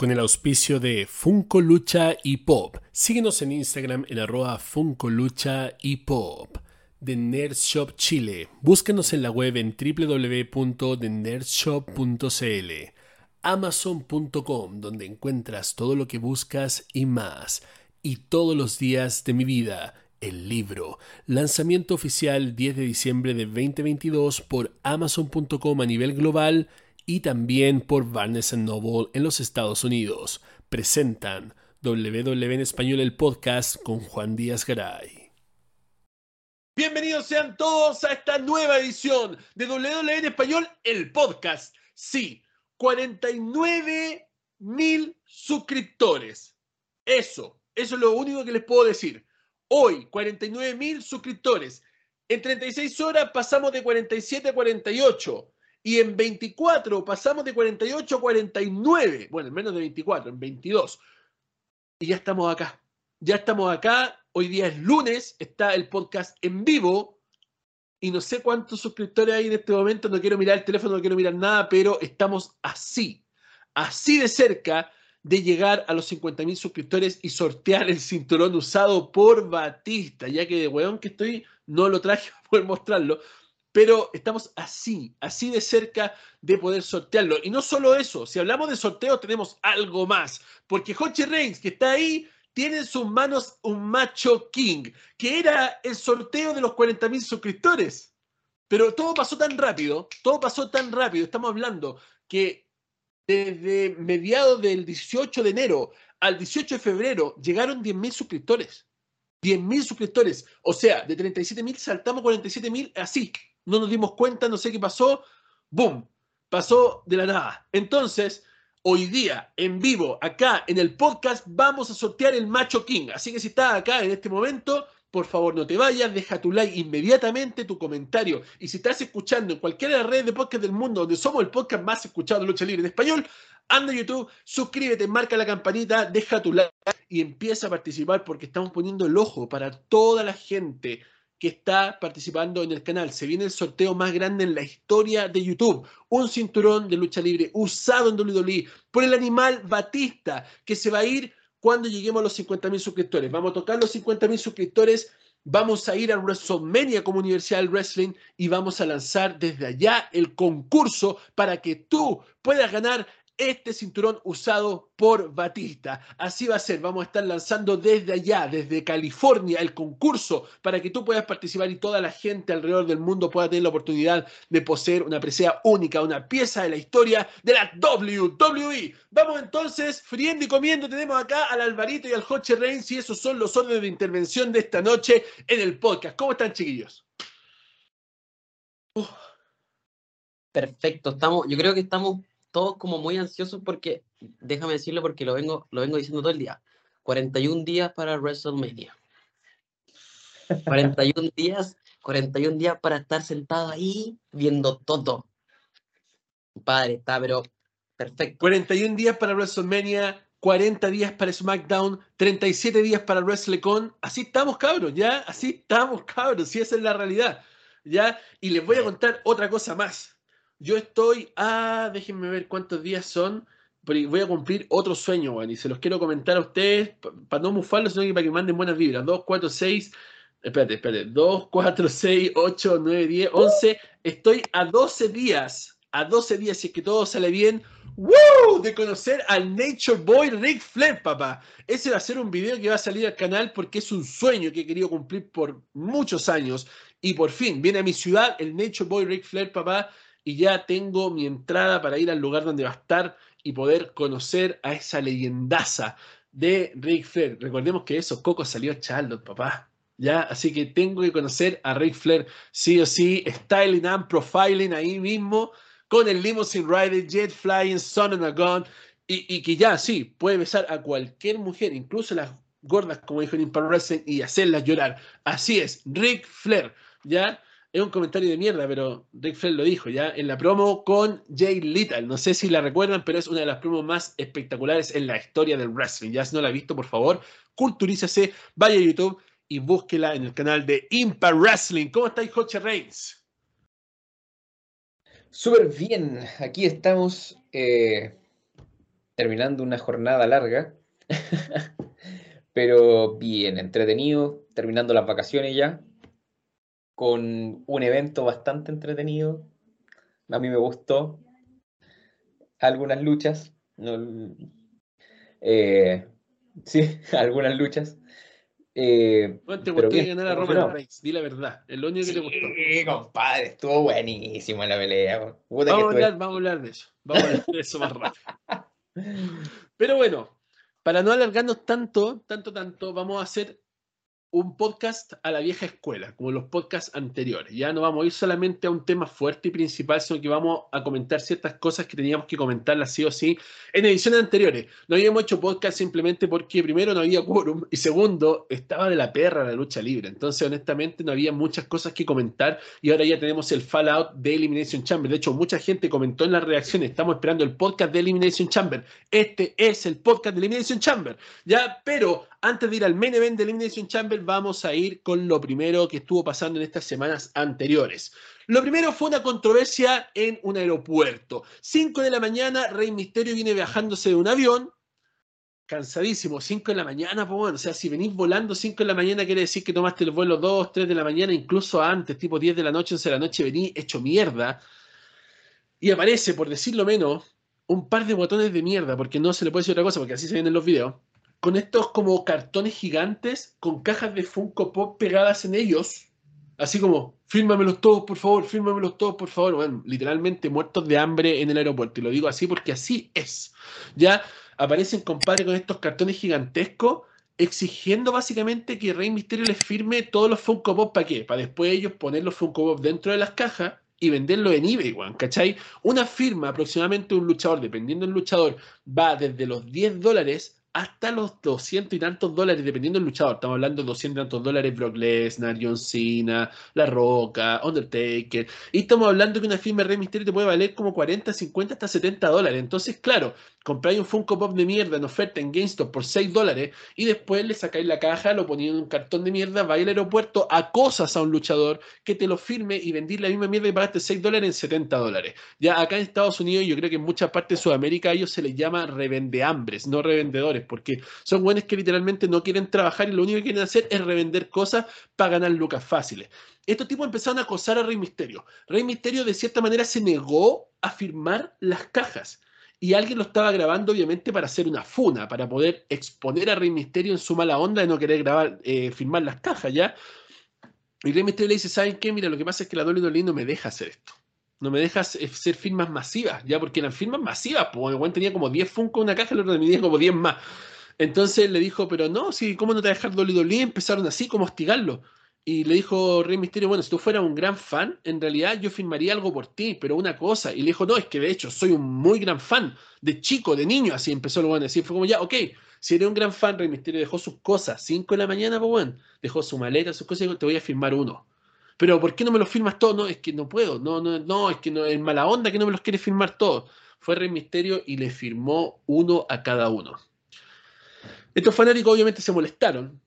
con el auspicio de Funko Lucha y Pop. Síguenos en Instagram en arroba Funko Lucha y Pop. The Nerd Shop Chile. Búscanos en la web en www.thenerdshop.cl. Amazon.com, donde encuentras todo lo que buscas y más. Y todos los días de mi vida, el libro. Lanzamiento oficial 10 de diciembre de 2022 por Amazon.com a nivel global y también por Barnes Noble en los Estados Unidos. Presentan WW en Español el podcast con Juan Díaz Garay. Bienvenidos sean todos a esta nueva edición de WW en Español el podcast. Sí, 49 mil suscriptores. Eso, eso es lo único que les puedo decir. Hoy, 49 mil suscriptores. En 36 horas pasamos de 47 a 48. Y en 24 pasamos de 48 a 49. Bueno, en menos de 24, en 22. Y ya estamos acá. Ya estamos acá. Hoy día es lunes. Está el podcast en vivo. Y no sé cuántos suscriptores hay en este momento. No quiero mirar el teléfono, no quiero mirar nada. Pero estamos así. Así de cerca de llegar a los 50.000 suscriptores y sortear el cinturón usado por Batista, ya que de weón que estoy, no lo traje para poder mostrarlo, pero estamos así, así de cerca de poder sortearlo. Y no solo eso, si hablamos de sorteo tenemos algo más, porque Hochi Reigns, que está ahí, tiene en sus manos un macho king, que era el sorteo de los 40.000 suscriptores. Pero todo pasó tan rápido, todo pasó tan rápido, estamos hablando que desde mediados del 18 de enero al 18 de febrero llegaron 10.000 suscriptores. 10.000 suscriptores. O sea, de 37.000 saltamos 47.000 así, no nos dimos cuenta, no sé qué pasó, ¡boom! Pasó de la nada. Entonces, hoy día, en vivo, acá en el podcast, vamos a sortear el Macho King. Así que si estás acá en este momento, por favor no te vayas, deja tu like inmediatamente, tu comentario. Y si estás escuchando en cualquiera de las redes de podcast del mundo, donde somos el podcast más escuchado de lucha libre en español, anda a YouTube, suscríbete, marca la campanita, deja tu like y empieza a participar porque estamos poniendo el ojo para toda la gente que está participando en el canal. Se viene el sorteo más grande en la historia de YouTube. Un cinturón de lucha libre usado en WWE por el animal Batista, que se va a ir cuando lleguemos a los 50.000 suscriptores. Vamos a tocar los 50.000 suscriptores. Vamos a ir a WrestleMania como Universidad del Wrestling y vamos a lanzar desde allá el concurso para que tú puedas ganar este cinturón usado por Batista. Así va a ser, vamos a estar lanzando desde allá, desde California, el concurso para que tú puedas participar y toda la gente alrededor del mundo pueda tener la oportunidad de poseer una presea única, una pieza de la historia de la WWE. Vamos entonces, friendo y comiendo, tenemos acá al Alvarito y al Joche Reigns y esos son los órdenes de intervención de esta noche en el podcast. ¿Cómo están, chiquillos? Perfecto, estamos, yo creo que estamos todos como muy ansiosos porque, déjame decirlo porque lo vengo, lo vengo diciendo todo el día, 41 días para WrestleMania. 41 días, 41 días para estar sentado ahí viendo todo. Padre, está, pero perfecto. 41 días para WrestleMania, 40 días para SmackDown, 37 días para WrestleCon. Así estamos, cabros, ¿ya? Así estamos, cabros, si esa es la realidad, ¿ya? Y les voy a contar otra cosa más. Yo estoy ah, déjenme ver cuántos días son. Voy a cumplir otro sueño, Juan, y se los quiero comentar a ustedes, para no mufarlos, sino que para que manden buenas vibras. 2, 4, 6, espérate, espérate, 2, 4, 6, 8, 9, 10, 11. Estoy a 12 días, a 12 días, si es que todo sale bien, ¡Woo! de conocer al Nature Boy Rick Flair, papá. Ese va a ser un video que va a salir al canal porque es un sueño que he querido cumplir por muchos años. Y por fin viene a mi ciudad el Nature Boy Rick Flair, papá y ya tengo mi entrada para ir al lugar donde va a estar y poder conocer a esa leyendaza de Rick Flair. Recordemos que esos cocos salió Charlotte, papá. ¿Ya? Así que tengo que conocer a Rick Flair sí o sí, styling and profiling ahí mismo, con el limousine rider, jet flying, son and a gun, y, y, que ya, sí, puede besar a cualquier mujer, incluso las gordas, como dijo en Impact Wrestling, y hacerlas llorar. Así es, Rick Flair, ¿ya? Es un comentario de mierda, pero Rick Flair lo dijo ya en la promo con Jay Little. No sé si la recuerdan, pero es una de las promos más espectaculares en la historia del wrestling. Ya si no la ha visto, por favor, culturícese, vaya a YouTube y búsquela en el canal de Impact Wrestling. ¿Cómo estáis, Joche Reigns? Súper bien, aquí estamos eh, terminando una jornada larga, pero bien, entretenido, terminando las vacaciones ya, con un evento bastante entretenido. A mí me gustó. Algunas luchas. eh, sí, algunas luchas. Eh, Bueno, te gustó bien, ganar a. Roman Reigns, di la verdad. Es lo único que te gustó. Sí, compadre, estuvo buenísima la pelea. Puta que Vamos a, estuve- hablar, vamos a hablar de eso. Vamos a hablar de eso más rápido. Pero bueno, para no alargarnos tanto, tanto, tanto, vamos a hacer un podcast a la vieja escuela, como los podcasts anteriores. Ya no vamos a ir solamente a un tema fuerte y principal, sino que vamos a comentar ciertas cosas que teníamos que comentarlas sí o sí en ediciones anteriores. No habíamos hecho podcast simplemente porque primero no había quórum y segundo, estaba de la perra la lucha libre. Entonces, honestamente, no había muchas cosas que comentar y ahora ya tenemos el Fallout de Elimination Chamber. De hecho, mucha gente comentó en las reacciones, estamos esperando el podcast de Elimination Chamber. Este es el podcast de Elimination Chamber. Ya, pero antes de ir al main event de Elimination Chamber, vamos a ir con lo primero que estuvo pasando en estas semanas anteriores. Lo primero fue una controversia en un aeropuerto. 5 de la mañana, Rey Misterio viene viajándose de un avión. Cansadísimo, 5 de la mañana, pues bueno, o sea, si venís volando 5 de la mañana, quiere decir que tomaste el vuelo 2, 3 de la mañana, incluso antes, tipo 10 de la noche, 11 de la noche, venís hecho mierda. Y aparece, por decirlo menos, un par de botones de mierda, porque no se le puede decir otra cosa, porque así se ven en los videos con estos como cartones gigantes con cajas de Funko Pop pegadas en ellos. Así como, fírmamelos todos, por favor, fírmamelos todos, por favor. Bueno, literalmente muertos de hambre en el aeropuerto. Y lo digo así porque así es. Ya aparecen, compadre, con estos cartones gigantescos, exigiendo básicamente que Rey Misterio les firme todos los Funko Pop. ¿Para qué? Para después ellos poner los Funko Pop dentro de las cajas y venderlo en eBay, weón, ¿cachai? Una firma, aproximadamente un luchador, dependiendo del luchador, va desde los 10 dólares hasta los 200 y tantos dólares, dependiendo del luchador. Estamos hablando de 200 y tantos dólares, Brock Lesnar, John Cena, La Roca, Undertaker. Y estamos hablando que una firma de Rey Mysterio te puede valer como 40, 50, hasta 70 dólares. Entonces, claro, compráis un Funko Pop de mierda en oferta en GameStop por 6 dólares y después le sacáis la caja, lo ponéis en un cartón de mierda, vais al aeropuerto, acosas a un luchador que te lo firme y vendís la misma mierda y pagaste 6 dólares en 70 dólares. Ya acá en Estados Unidos, yo creo que en muchas partes de Sudamérica a ellos se les llama revendeambres, no revendedores, porque son buenos que literalmente no quieren trabajar y lo único que quieren hacer es revender cosas para ganar lucas fáciles. Estos tipos empezaron a acosar a Rey Misterio. Rey Misterio de cierta manera se negó a firmar las cajas. Y alguien lo estaba grabando, obviamente, para hacer una funa, para poder exponer a Rey Misterio en su mala onda de no querer grabar, eh, firmar las cajas, ¿ya? Y Rey Misterio le dice, ¿saben qué? Mira, lo que pasa es que la WWE no me deja hacer esto. No me deja hacer firmas masivas, ¿ya? Porque eran firmas masivas, el weón tenía como 10 Funko en una caja, el otro tenía como 10 más. Entonces le dijo, pero no, sí, ¿cómo no te va a dejar? Empezaron así, como hostigarlo. Y le dijo Rey Misterio, bueno, si tú fueras un gran fan, en realidad yo firmaría algo por ti, pero una cosa. Y le dijo, no, es que de hecho soy un muy gran fan, de chico, de niño, así empezó el bueno a decir. Fue como, ya, ok, si eres un gran fan, Rey Misterio dejó sus cosas, 5 de la mañana, pues bueno, dejó su maleta, sus cosas, y dijo, te voy a firmar uno. Pero ¿por qué no me lo firmas todo? No, es que no puedo, no, no, no, es que no, es mala onda que no me los quiere firmar todos. Fue Rey Misterio y le firmó uno a cada uno. Estos fanáticos obviamente se molestaron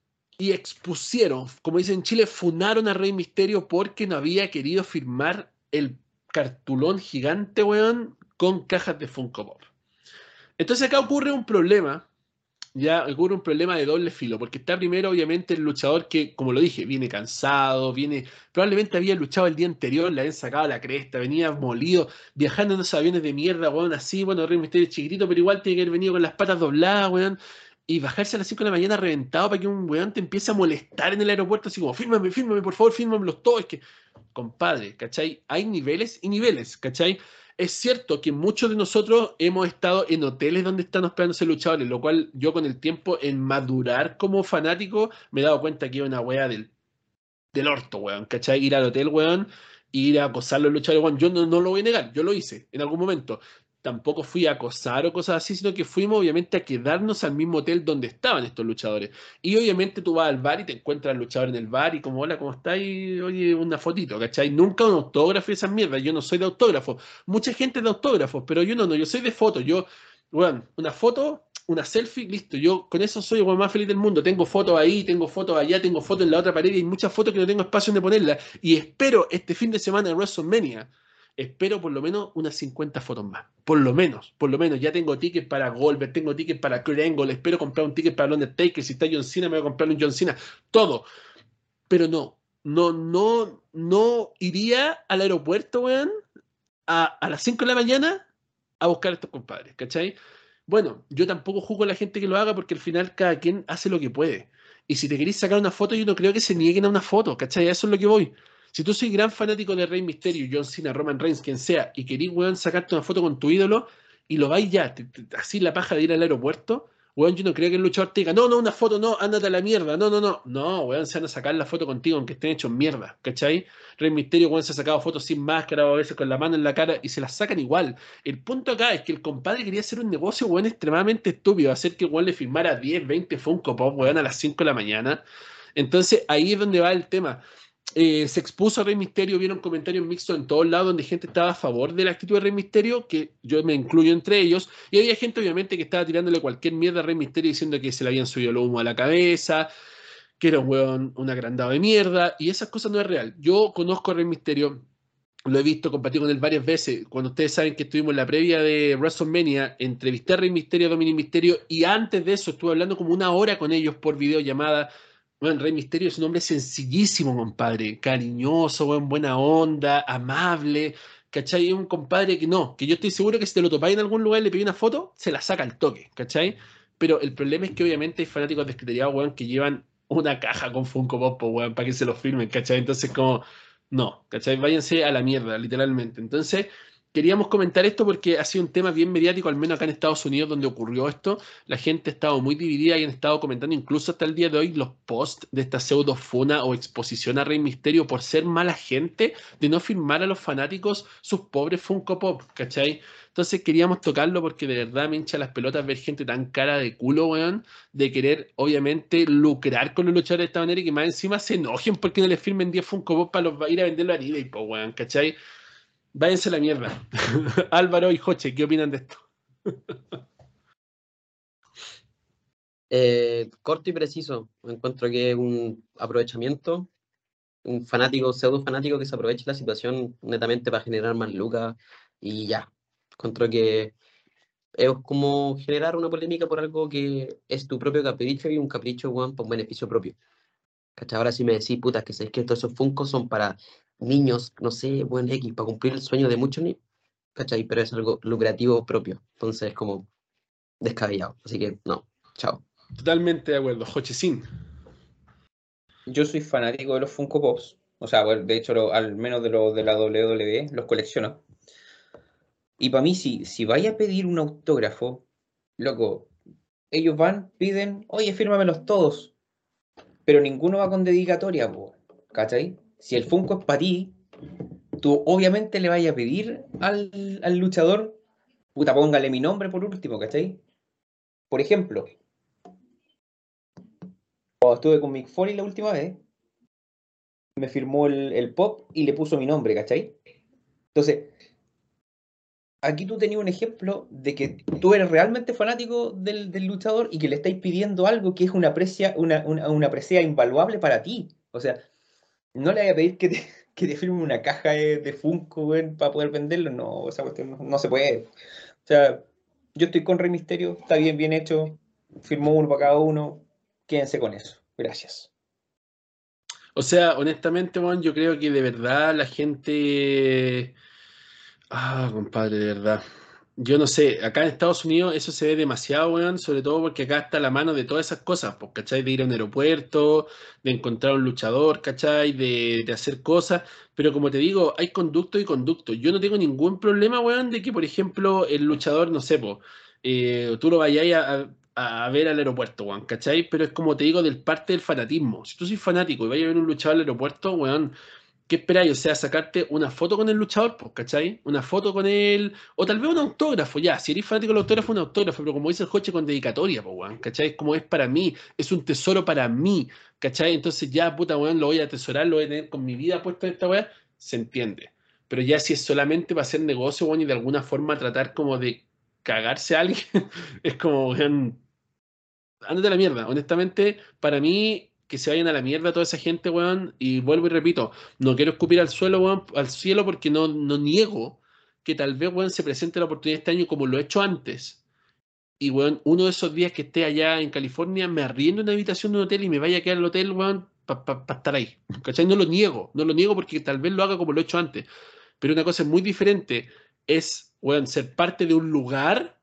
y expusieron, como dicen en Chile, funaron a Rey Misterio porque no había querido firmar el cartulón gigante, weón, con cajas de Funko Pop. Entonces acá ocurre un problema, ya ocurre un problema de doble filo, porque está primero obviamente el luchador que, como lo dije, viene cansado, viene, probablemente había luchado el día anterior, le habían sacado la cresta, venía molido, viajando en esos aviones de mierda, weón, así, bueno, Rey Misterio es chiquitito, pero igual tiene que haber venido con las patas dobladas, weón, y bajarse a las 5 de la mañana reventado para que un weón te empiece a molestar en el aeropuerto, así como, fírmame, fírmame, por favor, fírmamelos todos. Es que, compadre, ¿cachai? Hay niveles y niveles, ¿cachai? Es cierto que muchos de nosotros hemos estado en hoteles donde están hospedándose luchadores, lo cual yo con el tiempo, en madurar como fanático, me he dado cuenta que es una wea del, del orto, weón, ¿cachai? Ir al hotel, weón, ir a acosar los luchadores, weón. Yo no, no lo voy a negar, yo lo hice en algún momento tampoco fui a acosar o cosas así, sino que fuimos obviamente a quedarnos al mismo hotel donde estaban estos luchadores. Y obviamente tú vas al bar y te encuentras al luchador en el bar y como, hola, ¿cómo estás? Y oye, una fotito, ¿cachai? Nunca un autógrafo y esas mierdas. Yo no soy de autógrafo. Mucha gente de autógrafos, pero yo no, no, yo soy de fotos. Yo, bueno, una foto, una selfie, listo. Yo con eso soy el más feliz del mundo. Tengo fotos ahí, tengo fotos allá, tengo fotos en la otra pared y hay muchas fotos que no tengo espacio donde ponerlas. Y espero este fin de semana en WrestleMania espero por lo menos unas 50 fotos más. Por lo menos, por lo menos. Ya tengo tickets para Goldberg, tengo tickets para Kurt espero comprar un ticket para Undertaker. Si está John Cena, me voy a comprar un John Cena. Todo. Pero no, no, no, no iría al aeropuerto, weón, a, a las 5 de la mañana a buscar a estos compadres, ¿cachai? Bueno, yo tampoco juzgo a la gente que lo haga porque al final cada quien hace lo que puede. Y si te queréis sacar una foto, yo no creo que se nieguen a una foto, ¿cachai? Eso es lo que voy. Si tú soy gran fanático de Rey Mysterio, John Cena, Roman Reigns, quien sea, y querís, weón, sacarte una foto con tu ídolo, y lo vais ya, así la paja de ir al aeropuerto, weón, yo no creo que el luchador te diga, no, no, una foto, no, ándate a la mierda, no, no, no, no, weón, se van a sacar la foto contigo aunque estén hechos mierda, ¿cachai? Rey Misterio, weón, se ha sacado fotos sin máscara o a veces con la mano en la cara y se las sacan igual. El punto acá es que el compadre quería hacer un negocio, weón, extremadamente estúpido, hacer que weón le firmara 10, 20 Funko Pop, weón, a las 5 de la mañana. Entonces ahí es donde va el tema. Eh, se expuso a Rey Misterio, vieron comentarios mixtos en todos lados donde gente estaba a favor de la actitud de Rey Misterio, que yo me incluyo entre ellos, y había gente obviamente que estaba tirándole cualquier mierda a Rey Misterio diciendo que se le habían subido el humo a la cabeza, que era un weón, un agrandado de mierda, y esas cosas no es real. Yo conozco a Rey Misterio, lo he visto, compartir con él varias veces. Cuando ustedes saben que estuvimos en la previa de WrestleMania, entrevisté a Rey Misterio, a Dominic Misterio, y antes de eso estuve hablando como una hora con ellos por videollamada bueno, Rey Misterio es un hombre sencillísimo, compadre, cariñoso, buen, buena onda, amable, ¿cachai? Es un compadre que no, que yo estoy seguro que si te lo topáis en algún lugar y le pedí una foto, se la saca al toque, ¿cachai? Pero el problema es que obviamente hay fanáticos de weón, que llevan una caja con Funko Pop, weón, para que se lo firmen, ¿cachai? Entonces como, no, ¿cachai? Váyanse a la mierda, literalmente. Entonces, queríamos comentar esto porque ha sido un tema bien mediático, al menos acá en Estados Unidos, donde ocurrió esto. La gente ha estado muy dividida y han estado comentando incluso hasta el día de hoy los posts de esta pseudo funa o exposición a Rey Misterio por ser mala gente de no firmar a los fanáticos sus pobres Funko Pop, ¿cachai? Entonces queríamos tocarlo porque de verdad me hincha las pelotas ver gente tan cara de culo, weón, de querer obviamente lucrar con los luchadores de esta manera y que más encima se enojen porque no les firmen 10 Funko Pop para ir a venderlo a eBay, po, weón, ¿cachai? Váyanse a la mierda. Álvaro y Joche, ¿qué opinan de esto? Eh, corto y preciso. Encuentro que es un aprovechamiento, un fanático, pseudo fanático que se aprovecha la situación netamente para generar más lucas y ya. Encuentro que es como generar una polémica por algo que es tu propio capricho y un capricho, Juan, por beneficio propio. ¿Cachai? Ahora si me decís, putas, que sabéis que todos esos funcos son para niños, no sé, buen X, para cumplir el sueño de muchos niños, ¿cachai? Pero es algo lucrativo propio, entonces es como descabellado. Así que no, chao. Totalmente de acuerdo, Sin. Yo soy fanático de los Funko Pops, o sea, de hecho, al menos de los de la WWE, los colecciono. Y para mí, si, si vaya a pedir un autógrafo, loco, ellos van, piden, oye, fírmamelos todos, pero ninguno va con dedicatoria, ¿cachai? Si el Funko es para ti, tú obviamente le vayas a pedir al, luchador, puta, póngale mi nombre por último, ¿cachai? Por ejemplo, cuando estuve con Mick Foley la última vez, me firmó el, pop y le puso mi nombre, ¿cachai? Entonces, aquí tú tenías un ejemplo de que tú eres realmente fanático del, luchador y que le estáis pidiendo algo que es una aprecia, una, una, una invaluable para ti. O sea, no le voy a pedir que te, que firme una caja de, Funko, para poder venderlo. No, esa cuestión no, se puede. O sea, yo estoy con Rey Misterio, está bien, bien hecho. Firmó uno para cada uno. Quédense con eso. Gracias. O sea, honestamente, Juan, yo creo que de verdad la gente. Ah, compadre, de verdad yo no sé, acá en Estados Unidos eso se ve demasiado, weón, sobre todo porque acá está la mano de todas esas cosas, pues, ¿cachai? De ir a un aeropuerto, de encontrar un luchador, ¿cachai? De, de hacer cosas, pero como te digo, hay conducto y conducto. Yo no tengo ningún problema, weón, de que, por ejemplo, el luchador, no sé, pues, tú lo vayáis a, a, ver al aeropuerto, weón, ¿cachai? Pero es como te digo, del parte del fanatismo. Si tú sois fanático y vayas a ver un luchador al aeropuerto, weón, ¿Qué esperáis? O sea, sacarte una foto con el luchador, pues, ¿cachai? Una foto con él, o tal vez un autógrafo, ya. Si eres fanático del autógrafo, un autógrafo, pero como dice el coche con dedicatoria, pues, weón, ¿cachai? Como es para mí, es un tesoro para mí, ¿cachai? Entonces ya, puta, weón, lo voy a atesorar, lo voy a tener con mi vida puesto en esta weá, se entiende. Pero ya si es solamente para hacer negocio, weón, y de alguna forma tratar como de cagarse a alguien, es como, weón, ándate a la mierda. Honestamente, para mí, que se vayan a la mierda toda esa gente, weón. Y vuelvo y repito, no quiero escupir al suelo, weón, al cielo, porque no, no niego que tal vez, weón, se presente la oportunidad este año como lo he hecho antes. Y, weón, uno de esos días que esté allá en California, me arriendo una habitación de un hotel y me vaya a quedar al hotel, weón, para estar ahí. ¿Cachai? No lo niego, no lo niego porque tal vez lo haga como lo he hecho antes. Pero una cosa muy diferente es, weón, ser parte de un lugar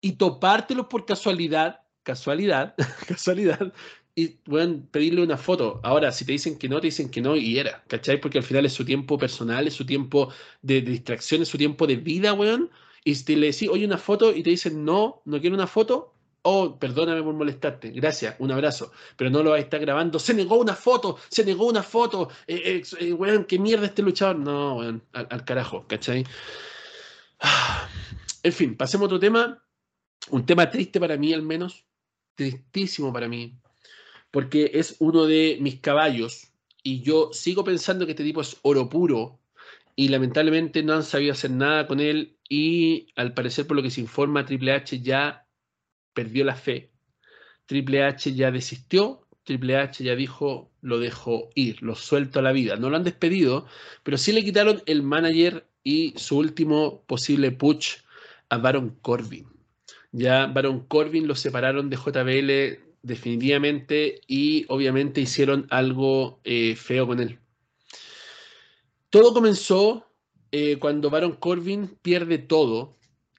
y topártelo por casualidad, casualidad, casualidad, y pueden pedirle una foto. Ahora, si te dicen que no, te dicen que no y era, ¿cachai? Porque al final es su tiempo personal, es su tiempo de, distracción, es su tiempo de vida, weón. Y si te le decís, oye, una foto y te dicen no, no quiero una foto, oh, perdóname por molestarte, gracias, un abrazo, pero no lo va a estar grabando, se negó una foto, se negó una foto, eh, eh, eh, weón, qué mierda este luchador. No, weón, al, carajo, ¿cachai? En fin, pasemos a otro tema, un tema triste para mí al menos, tristísimo para mí, porque es uno de mis caballos y yo sigo pensando que este tipo es oro puro y lamentablemente no han sabido hacer nada con él y al parecer por lo que se informa Triple H ya perdió la fe. Triple H ya desistió, Triple H ya dijo lo dejó ir, lo suelto a la vida. No lo han despedido, pero sí le quitaron el manager y su último posible push a Baron Corbin. Ya Baron Corbin lo separaron de JBL definitivamente, y obviamente hicieron algo eh, feo con él. Todo comenzó eh, cuando Baron Corbin pierde todo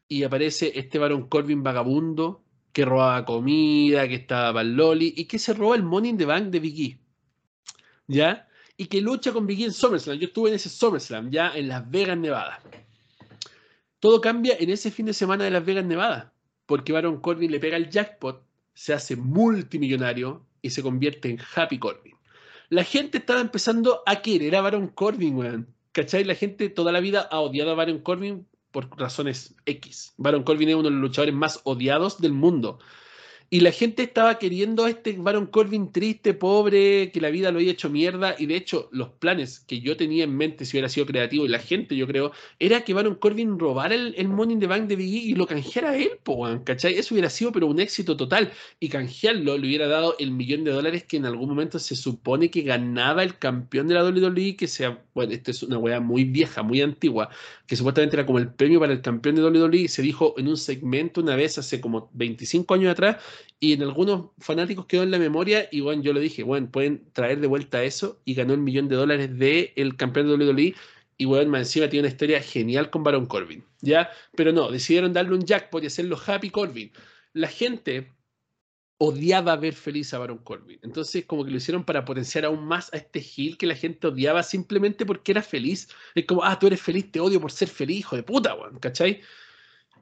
y aparece este Baron Corbin vagabundo que robaba comida, que estaba para Loli y que se roba el Money in the Bank de Vicky. ¿Ya? Y que lucha con Vicky en SummerSlam. Yo estuve en ese SummerSlam, ya en Las Vegas, Nevada. Todo cambia en ese fin de semana de Las Vegas, Nevada, porque Baron Corbin le pega el jackpot se hace multimillonario y se convierte en Happy Corbin. La gente estaba empezando a querer a Baron Corbin, weón. ¿Cachai? La gente toda la vida ha odiado a Baron Corbin por razones X. Baron Corbin es uno de los luchadores más odiados del mundo. Y la gente estaba queriendo a este Baron Corbin triste, pobre, que la vida lo había hecho mierda. Y de hecho, los planes que yo tenía en mente, si hubiera sido creativo, y la gente, yo creo, era que Baron Corbin robara el, el Money in the Bank de Biggie y lo canjeara él, po, ¿cachai? Eso hubiera sido, pero un éxito total. Y canjearlo le hubiera dado el millón de dólares que en algún momento se supone que ganaba el campeón de la WWE, que sea, bueno, esta es una weá muy vieja, muy antigua, que supuestamente era como el premio para el campeón de WWE. Se dijo en un segmento una vez hace como 25 años atrás y en algunos fanáticos quedó en la memoria y bueno, yo lo dije, bueno, pueden traer de vuelta eso y ganó el millón de dólares del el campeón de WWE y bueno, encima tiene una historia genial con Baron Corbin, ¿ya? Pero no, decidieron darle un jackpot y hacerlo Happy Corbin. La gente odiaba ver feliz a Baron Corbin. Entonces, como que lo hicieron para potenciar aún más a este Gil que la gente odiaba simplemente porque era feliz. Es como, ah, tú eres feliz, te odio por ser feliz, hijo de puta, weón, ¿cachai?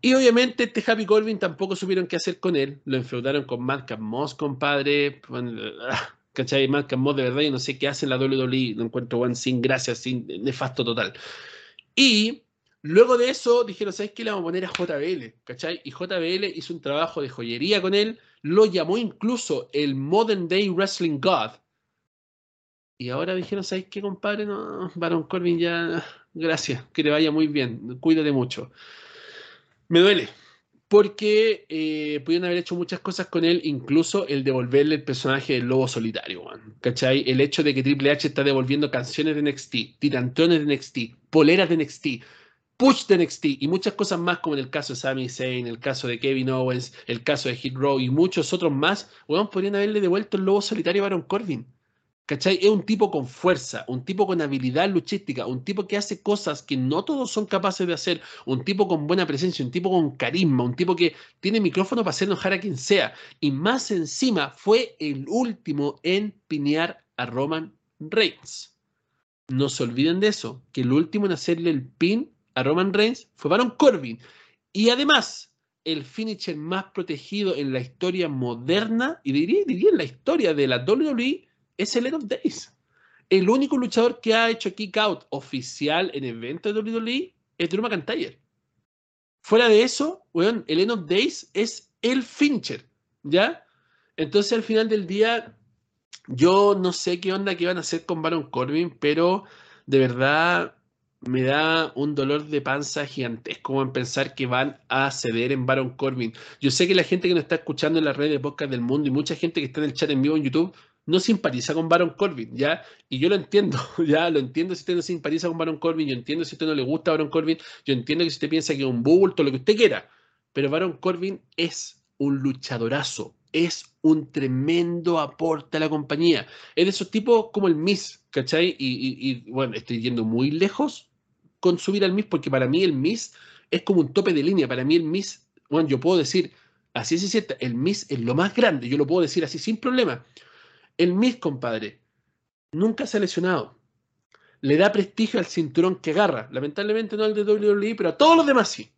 Y obviamente este Happy Corbin tampoco supieron qué hacer con él. Lo enfrentaron con Malcolm Moss, compadre. ¿Cachai? Malcolm Moss, de verdad, yo no sé qué hace la WWE. Lo encuentro one sin gracia, sin nefasto total. Y luego de eso dijeron, ¿sabes qué? Le vamos a poner a JBL. ¿Cachai? Y JBL hizo un trabajo de joyería con él. Lo llamó incluso el Modern Day Wrestling God. Y ahora dijeron, ¿sabes qué, compadre? No, Baron Corbin ya, gracias, que le vaya muy bien, cuídate mucho. Me duele, porque eh, pudieron haber hecho muchas cosas con él, incluso el devolverle el personaje del lobo solitario, ¿cachai? El hecho de que Triple H está devolviendo canciones de NXT, tirantones de NXT, poleras de NXT, push de NXT y muchas cosas más, como en el caso de Sami Zayn, el caso de Kevin Owens, el caso de Hit Row y muchos otros más, weón, podrían haberle devuelto el lobo solitario a Baron Corbin. ¿Cachai? Es un tipo con fuerza, un tipo con habilidad luchística, un tipo que hace cosas que no todos son capaces de hacer, un tipo con buena presencia, un tipo con carisma, un tipo que tiene micrófono para hacer enojar a quien sea. Y más encima fue el último en pinear a Roman Reigns. No se olviden de eso, que el último en hacerle el pin a Roman Reigns fue Baron Corbin. Y además, el finisher más protegido en la historia moderna, y diría, diría en la historia de la WWE, es el End of Days. El único luchador que ha hecho kick out oficial en eventos de WWE es Drew McIntyre. Fuera de eso, weón, el End of Days es el Fincher, ¿ya? Entonces al final del día, yo no sé qué onda que van a hacer con Baron Corbin, pero de verdad me da un dolor de panza gigantesco en pensar que van a ceder en Baron Corbin. Yo sé que la gente que nos está escuchando en la red de podcast del mundo y mucha gente que está en el chat en vivo en YouTube no simpatiza con Baron Corbin, ¿ya? Y yo lo entiendo, ya lo entiendo si usted no simpatiza con Baron Corbin, yo entiendo si usted no le gusta Baron Corbin, yo entiendo que si usted piensa que es un bulto, lo que usted quiera, pero Baron Corbin es un luchadorazo, es un tremendo aporte a la compañía. Es de esos tipos como el Miss, ¿cachai? Y, y bueno, estoy yendo muy lejos con subir al Miss, porque para mí el Miss es como un tope de línea. Para mí el Miss, bueno, yo puedo decir, así es cierto, el Miss es lo más grande, yo lo puedo decir así sin problema. El Miss, compadre, nunca se ha lesionado. Le da prestigio al cinturón que agarra. Lamentablemente no al de WWE, pero a todos los demás sí.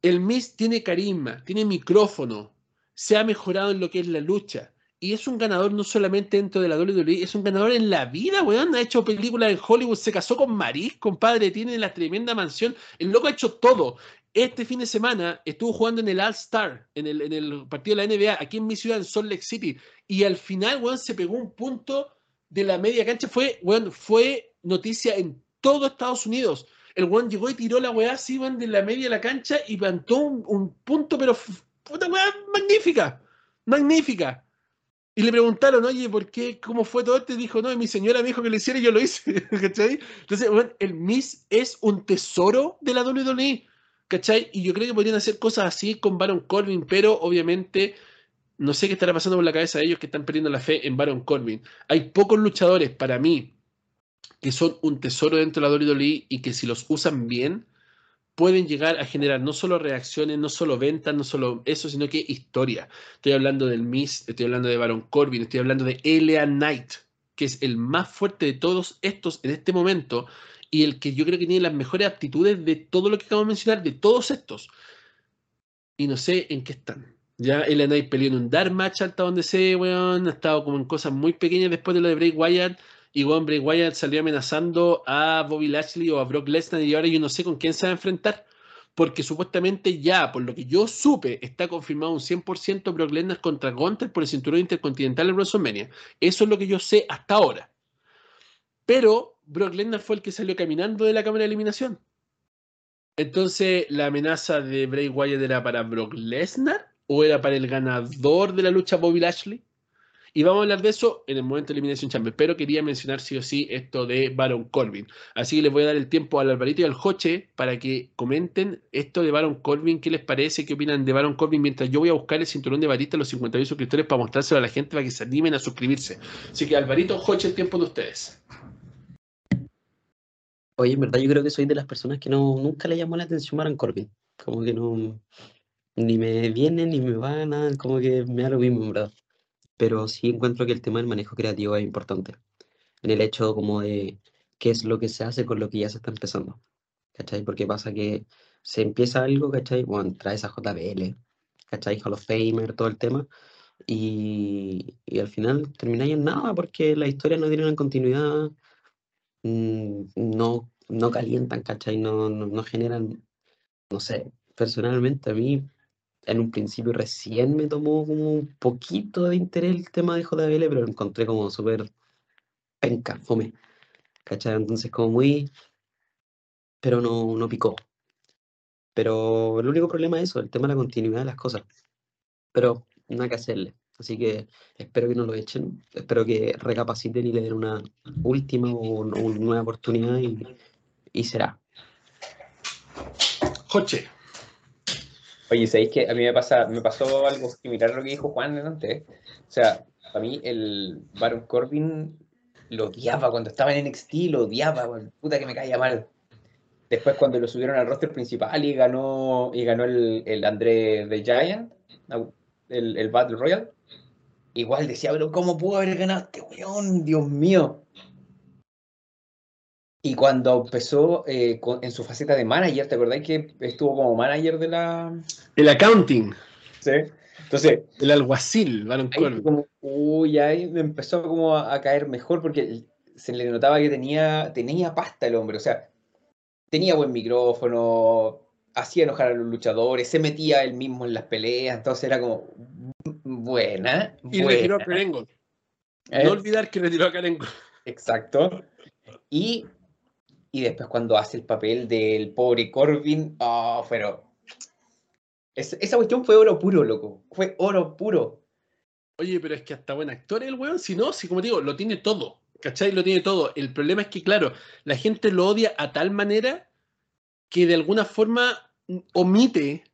El Miss tiene carisma, tiene micrófono, se ha mejorado en lo que es la lucha. Y es un ganador no solamente dentro de la WWE, es un ganador en la vida, weón. Ha hecho películas en Hollywood, se casó con Maris, compadre, tiene la tremenda mansión. El loco ha hecho todo. Este fin de semana estuvo jugando en el All Star, en el, partido de la NBA, aquí en mi ciudad, en Salt Lake City. Y al final, weón, se pegó un punto de la media cancha. Fue, weón, fue noticia en todo Estados Unidos. El weón llegó y tiró la weá así, weón, de la media de la cancha y plantó un, punto, pero puta weá, magnífica, magnífica. Y le preguntaron, oye, ¿por qué? ¿Cómo fue todo esto? Y dijo, no, mi señora me dijo que lo hiciera y yo lo hice. ¿Cachai? Entonces, weón, el Miss es un tesoro de la WWE. ¿Cachai? Y yo creo que podrían hacer cosas así con Baron Corbin, pero obviamente no sé qué estará pasando por la cabeza de ellos que están perdiendo la fe en Baron Corbin. Hay pocos luchadores para mí que son un tesoro dentro de la WWE y que si los usan bien pueden llegar a generar no solo reacciones, no solo ventas, no solo eso, sino que historia. Estoy hablando del Miss, estoy hablando de Baron Corbin, estoy hablando de Elea Knight, que es el más fuerte de todos estos en este momento y el que yo creo que tiene las mejores aptitudes de todo lo que acabo de mencionar, de todos estos. Y no sé en qué están. Ya Elea Knight peleó en un Dark Match hasta donde sé, weón. Ha estado como en cosas muy pequeñas después de lo de Bray Wyatt. Y weón, Bray Wyatt salió amenazando a Bobby Lashley o a Brock Lesnar y ahora yo no sé con quién se va a enfrentar. Porque supuestamente ya, por lo que yo supe, está confirmado un 100% Brock Lesnar contra Gunther por el cinturón intercontinental en WrestleMania. Eso es lo que yo sé hasta ahora. Pero Brock Lesnar fue el que salió caminando de la cámara de eliminación. Entonces, ¿la amenaza de Bray Wyatt era para Brock Lesnar o era para el ganador de la lucha Bobby Lashley? Y vamos a hablar de eso en el momento de Elimination Chamber. Pero quería mencionar sí o sí esto de Baron Corbin. Así que les voy a dar el tiempo al Alvarito y al Joche para que comenten esto de Baron Corbin. ¿Qué les parece? ¿Qué opinan de Baron Corbin? Mientras yo voy a buscar el cinturón de Barita, los 51 suscriptores, para mostrárselo a la gente para que se animen a suscribirse. Así que Alvarito, Joche, el tiempo de ustedes. Oye, en verdad yo creo que soy de las personas que no, nunca le llamó la atención Baron Corbin. Como que no, ni me viene, ni me va, nada, como que me da lo mismo, en verdad. Pero sí encuentro que el tema del manejo creativo es importante. En el hecho como de qué es lo que se hace con lo que ya se está empezando. ¿Cachai? Porque pasa que se empieza algo, ¿cachai? Bueno, traes a JBL, ¿cachai? Hall of Famer, todo el tema. Y, y al final termináis en nada porque la historia no tiene una continuidad Mm, no, no calientan, ¿cachai? No, no, generan, no sé, personalmente a mí en un principio recién me tomó como un poquito de interés el tema de JBL, pero lo encontré como súper penca, fome, ¿cachai? Entonces como muy, pero no, no picó. Pero el único problema es eso, el tema de la continuidad de las cosas. Pero nada que hacerle. Así que espero que no lo echen, espero que recapaciten y le den una última o una nueva oportunidad y, será. Joche. Oye, ¿sabéis que a mí me, pasa, me pasó algo similar a lo que dijo Juan antes? O sea, a mí el Baron Corbin lo odiaba cuando estaba en NXT, lo odiaba, puta que me caía mal. Después cuando lo subieron al roster principal y ganó, y ganó el, el André The Giant, el, el Battle Royale, igual decía, pero ¿cómo pudo haber ganado este weón? Dios mío. Y cuando empezó eh, en su faceta de manager, ¿te acordáis que estuvo como manager de la... El accounting. Sí. Entonces... El alguacil, como, Uy, ahí me empezó como a, caer mejor porque se le notaba que tenía, tenía pasta el hombre. O sea, tenía buen micrófono, hacía enojar a los luchadores, se metía él mismo en las peleas. Entonces era como, buena. Y retiró a Karengo. No ¿Eh? olvidar que retiró a Karengo. Exacto. Y, y después cuando hace el papel del pobre Corbin, oh, pero... esa cuestión fue oro puro, loco. Fue oro puro. Oye, pero es que hasta buen actor el weón, si no, si como digo, lo tiene todo, ¿cachai? Lo tiene todo. El problema es que, claro, la gente lo odia a tal manera que de alguna forma omite,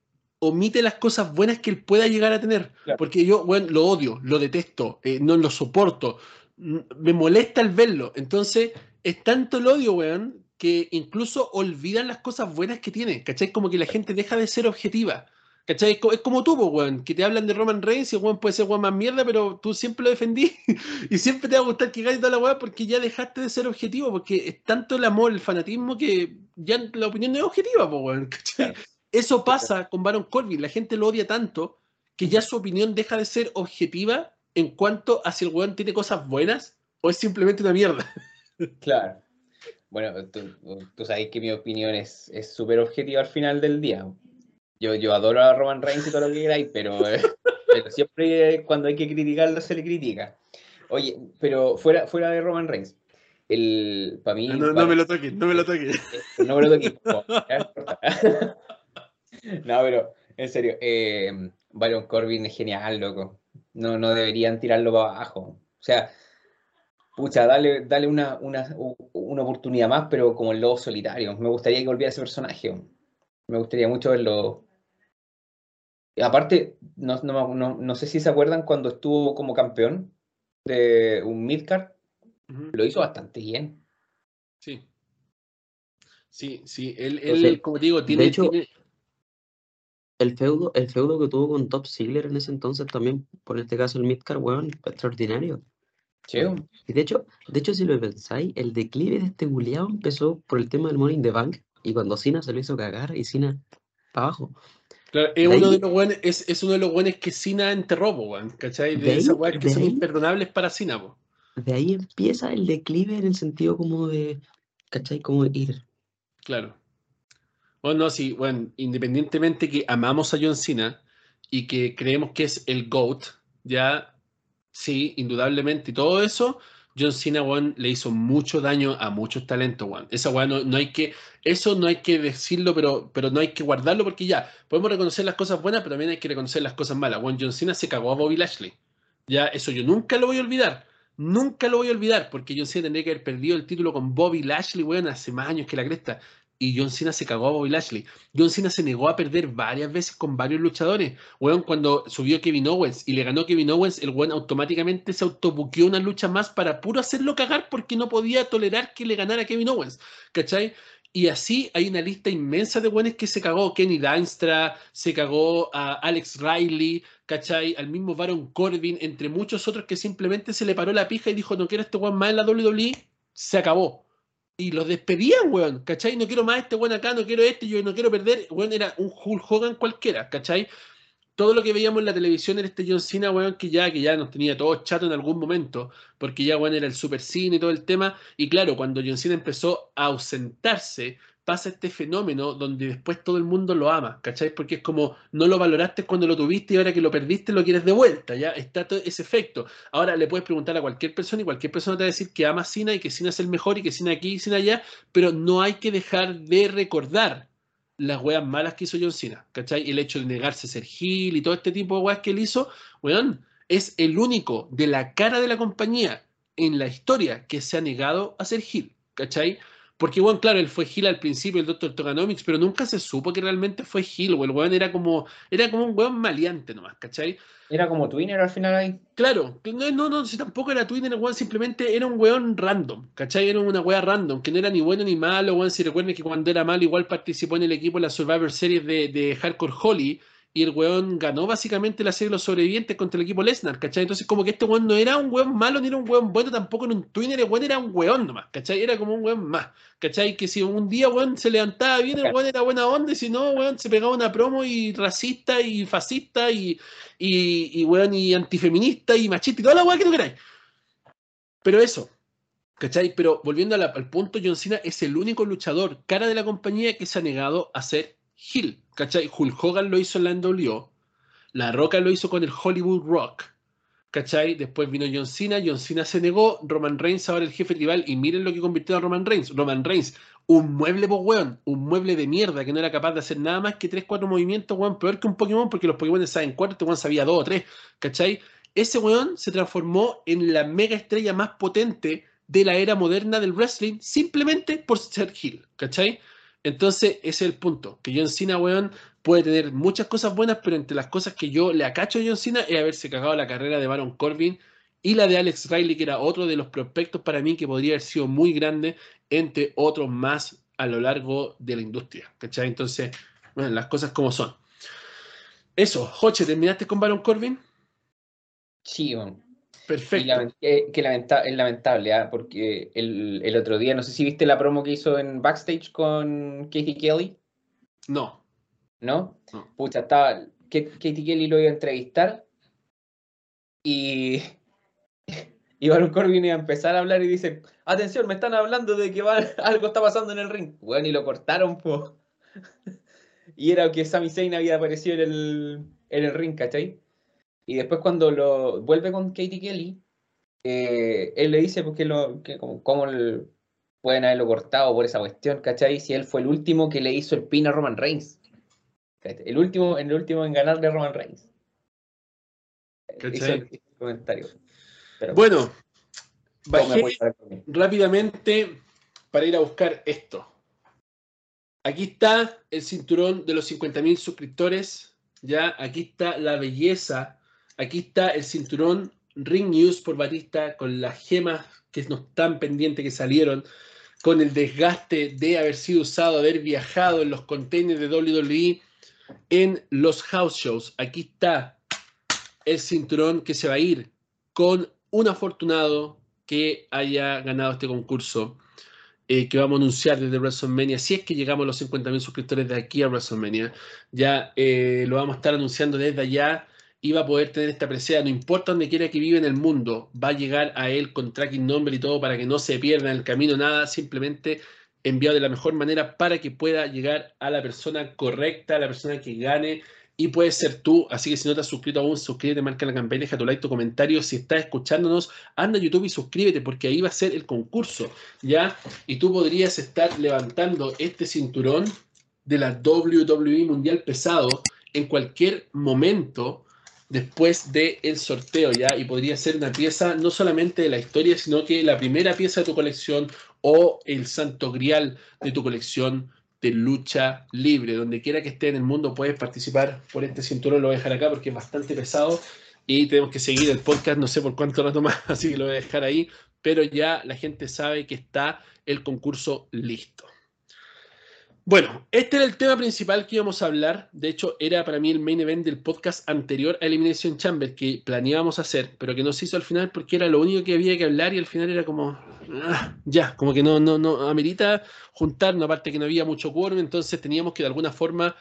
omite las cosas buenas que él pueda llegar a tener. Claro. Porque yo, bueno, lo odio, lo detesto, eh, no lo soporto, me molesta el verlo. Entonces, es tanto el odio, weón, que incluso olvidan las cosas buenas que tiene, ¿cachai? Como que la gente deja de ser objetiva. ¿Cachai? Es co- es como tú, po, weón, que te hablan de Roman Reigns y el weón puede ser weón más mierda, pero tú siempre lo defendí y siempre te va a gustar que gane toda la weá porque ya dejaste de ser objetivo, porque es tanto el amor, el fanatismo que ya la opinión no es objetiva, po, weón, ¿cachai? Claro. Eso pasa con Baron Corbin, la gente lo odia tanto que ya su opinión deja de ser objetiva en cuanto a si el weón tiene cosas buenas o es simplemente una mierda. Claro. Bueno, tú, tú sabes que mi opinión es es súper objetiva al final del día. Yo, yo adoro a Roman Reigns y todo lo que queráis, pero, eh, pero siempre cuando hay que criticarlo se le critica. Oye, pero fuera, fuera de Roman Reigns, el, para mí... No, no para- me lo toques, no me lo toques. Eh, No me lo toques, No, pero en serio, eh, Baron Corbin es genial, loco. No, no deberían tirarlo para abajo. O sea, pucha, dale, dale una, una, una oportunidad más, pero como el lobo solitario. Me gustaría que volviera ese personaje. Me gustaría mucho verlo. Y Aparte, no, no, no, no sé si se acuerdan cuando estuvo como campeón de un midcard, lo hizo bastante bien. Sí. Sí, sí, él, él como digo, tiene, de hecho, tiene- El feudo, el feudo que tuvo con Top Ziggler en ese entonces también, por este caso el Midcard, weón, extraordinario. Sí, Y de hecho, de hecho, si lo pensáis, el declive de este buleado empezó por el tema del Money in the Bank y cuando Cena se lo hizo cagar y Cena para abajo. claro, es de uno de los buenos, es, es uno de los buenos que Cena enterró, weón, ¿cachai? De, De esas weas que de son ahí- imperdonables para Cena, po. De ahí empieza el declive en el sentido como de, ¿cachai? Como ir. Claro. Bueno, no, sí, bueno, independientemente que amamos a John Cena y que creemos que es el GOAT, ya, sí, indudablemente, y todo eso, John Cena, weón, le hizo mucho daño a muchos talentos, weón. Esa weón no, hay que, eso no hay que decirlo, pero, pero no hay que guardarlo porque ya, podemos reconocer las cosas buenas, pero también hay que reconocer las cosas malas. Weón, John Cena se cagó a Bobby Lashley. Ya, eso yo nunca lo voy a olvidar. Nunca lo voy a olvidar, porque John Cena tendría que haber perdido el título con Bobby Lashley, weón, hace más años que la cresta. Y John Cena se cagó a Bobby Lashley. John Cena se negó a perder varias veces con varios luchadores. Weón, cuando subió Kevin Owens y le ganó Kevin Owens, el weón automáticamente se autobuqueó una lucha más para puro hacerlo cagar porque no podía tolerar que le ganara Kevin Owens. ¿Cachai? Y así hay una lista inmensa de buenos que se cagó. Kenny Dynstra, se cagó a Alex Riley, ¿cachai? Al mismo Baron Corbin, entre muchos otros que simplemente se le paró la pija y dijo, no quiero este weón más en la WWE, se acabó. Y los despedían, weón, ¿cachai? No quiero más este weón acá, no quiero este, yo no quiero perder. Weón, era un Hulk Hogan cualquiera, ¿cachai? Todo lo que veíamos en la televisión era este John Cena, weón, que ya, que ya nos tenía todos chato en algún momento, porque ya, weón, era el super cine y todo el tema. Y claro, cuando John Cena empezó a ausentarse, pasa este fenómeno donde después todo el mundo lo ama, ¿cachai? Porque es como, no lo valoraste cuando lo tuviste y ahora que lo perdiste lo quieres de vuelta, ¿ya? Está todo ese efecto. Ahora le puedes preguntar a cualquier persona y cualquier persona te va a decir que ama a Cena y que Cena es el mejor y que Cena aquí y Cena allá, pero no hay que dejar de recordar las weas malas que hizo John Cena, ¿cachai? El hecho de negarse a ser Gil y todo este tipo de weas que él hizo, weón, es el único de la cara de la compañía en la historia que se ha negado a ser Gil, ¿cachai? Porque, bueno, claro, él fue Gil al principio, el Dr. Toganomics, pero nunca se supo que realmente fue Gil, o el weón era como, era como un weón maleante nomás, ¿cachai? Era como Twinner al final ahí. Claro, no, no, no, si tampoco era Twitter, el weón simplemente era un weón random, ¿cachai? Era una wea random, que no era ni bueno ni malo, weón. Si recuerden que cuando era malo, igual participó en el equipo en la Survivor Series de, de Hardcore Holly, y el weón ganó básicamente la serie de los sobrevivientes contra el equipo Lesnar, ¿cachai? Entonces, como que este weón no era un weón malo ni era un weón bueno, tampoco en un Twitter, el weón era un weón nomás, ¿cachai? Era como un weón más, ¿cachai? Que si un día, weón, se levantaba bien, el weón era buena onda, y si no, weón, se pegaba una promo y racista y fascista y, y, weón, y antifeminista y machista y toda la weá que tú queráis. Pero eso, ¿cachai? Pero volviendo la- al punto, John Cena es el único luchador cara de la compañía que se ha negado a ser heel, ¿cachai? Hulk Hogan lo hizo en la NWO, La Roca lo hizo con el Hollywood Rock, ¿cachai? Después vino John Cena, John Cena se negó, Roman Reigns ahora el jefe rival, y miren lo que convirtió a Roman Reigns. Roman Reigns, un mueble, pues, weón, un mueble de mierda que no era capaz de hacer nada más que 3, 4 movimientos, weón, peor que un Pokémon, porque los Pokémon saben 4, este weón sabía 2 o 3, ¿cachai? ese weón se transformó en la mega estrella más potente de la era moderna del wrestling simplemente por ser heel, ¿cachai? Entonces, ese es el punto. Que John Cena, weón, puede tener muchas cosas buenas, pero entre las cosas que yo le acacho a John Cena es haberse cagado la carrera de Baron Corbin y la de Alex Riley, que era otro de los prospectos para mí que podría haber sido muy grande, entre otros más a lo largo de la industria. ¿Cachai? Entonces, bueno, las cosas como son. Eso, Joche, ¿terminaste con Baron Corbin? Sí, weón. Perfecto. lament- eh, que lamenta- es lamentable, ¿ah? porque el, el otro día, no sé si viste la promo que hizo en backstage con Katie Kelly, No. ¿no? No. Pucha, estaba. Katie Kelly lo iba a entrevistar y. Y Baron Corbin iba a empezar a hablar y dice: Atención, me están hablando de que va- algo está pasando en el ring. Bueno, y lo cortaron, po. Y era que Sami Zayn había aparecido en el, en el ring, ¿cachai? Y después cuando lo vuelve con Katie Kelly, eh, él le dice porque lo, que como, el- pueden haberlo cortado por esa cuestión, ¿cachai? Si él fue el último que le hizo el pin a Roman Reigns. El último, el último en ganarle a Roman Reigns. Hizo el, comentario. Pero Bueno, bajé rápidamente para ir a buscar esto. Aquí está el cinturón de los 50.000 suscriptores. Ya, aquí está la belleza. Aquí está el cinturón Ring News por Batista con las gemas que no están pendientes que salieron, con el desgaste de haber sido usado, haber viajado en los containers de WWE en los house shows. Aquí está el cinturón que se va a ir con un afortunado que haya ganado este concurso eh, que vamos a anunciar desde WrestleMania. Si es que llegamos a los 50.000 suscriptores de aquí a WrestleMania, ya eh, lo vamos a estar anunciando desde allá y va a poder tener esta presea. No importa donde quiera que vive en el mundo, va a llegar a él con tracking number y todo para que no se pierda en el camino nada, simplemente enviado de la mejor manera para que pueda llegar a la persona correcta, a la persona que gane y puedes ser tú, así que si no te has suscrito aún, suscríbete, marca la campana, deja tu like, tu comentario. Si estás escuchándonos, anda a YouTube y suscríbete, porque ahí va a ser el concurso, ¿ya? Y tú podrías estar levantando este cinturón de la WWE Mundial Pesado en cualquier momento después del sorteo, ¿ya? Y podría ser una pieza no solamente de la historia, sino que la primera pieza de tu colección o el santo grial de tu colección de lucha libre. Donde quiera que esté en el mundo puedes participar por este cinturón. Lo voy a dejar acá porque es bastante pesado y tenemos que seguir el podcast. No sé por cuánto rato más, así que lo voy a dejar ahí. Pero ya la gente sabe que está el concurso listo. Bueno, este era el tema principal que íbamos a hablar. De hecho, era para mí el main event del podcast anterior a Elimination Chamber que planeábamos hacer, pero que no se hizo al final porque era lo único que había que hablar y al final era como, ah, ya, como que no, no, no amerita juntarnos, aparte que no había mucho quórum, entonces teníamos que de alguna forma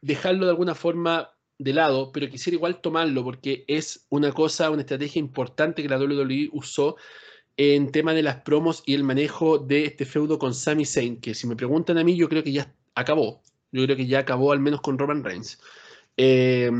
dejarlo de alguna forma de lado, pero quisiera igual tomarlo porque es una cosa, una estrategia importante que la WWE usó en tema de las promos y el manejo de este feudo con Sami Zayn, que si me preguntan a mí, yo creo que ya acabó. Yo creo que ya acabó al menos con Roman Reigns. Eh,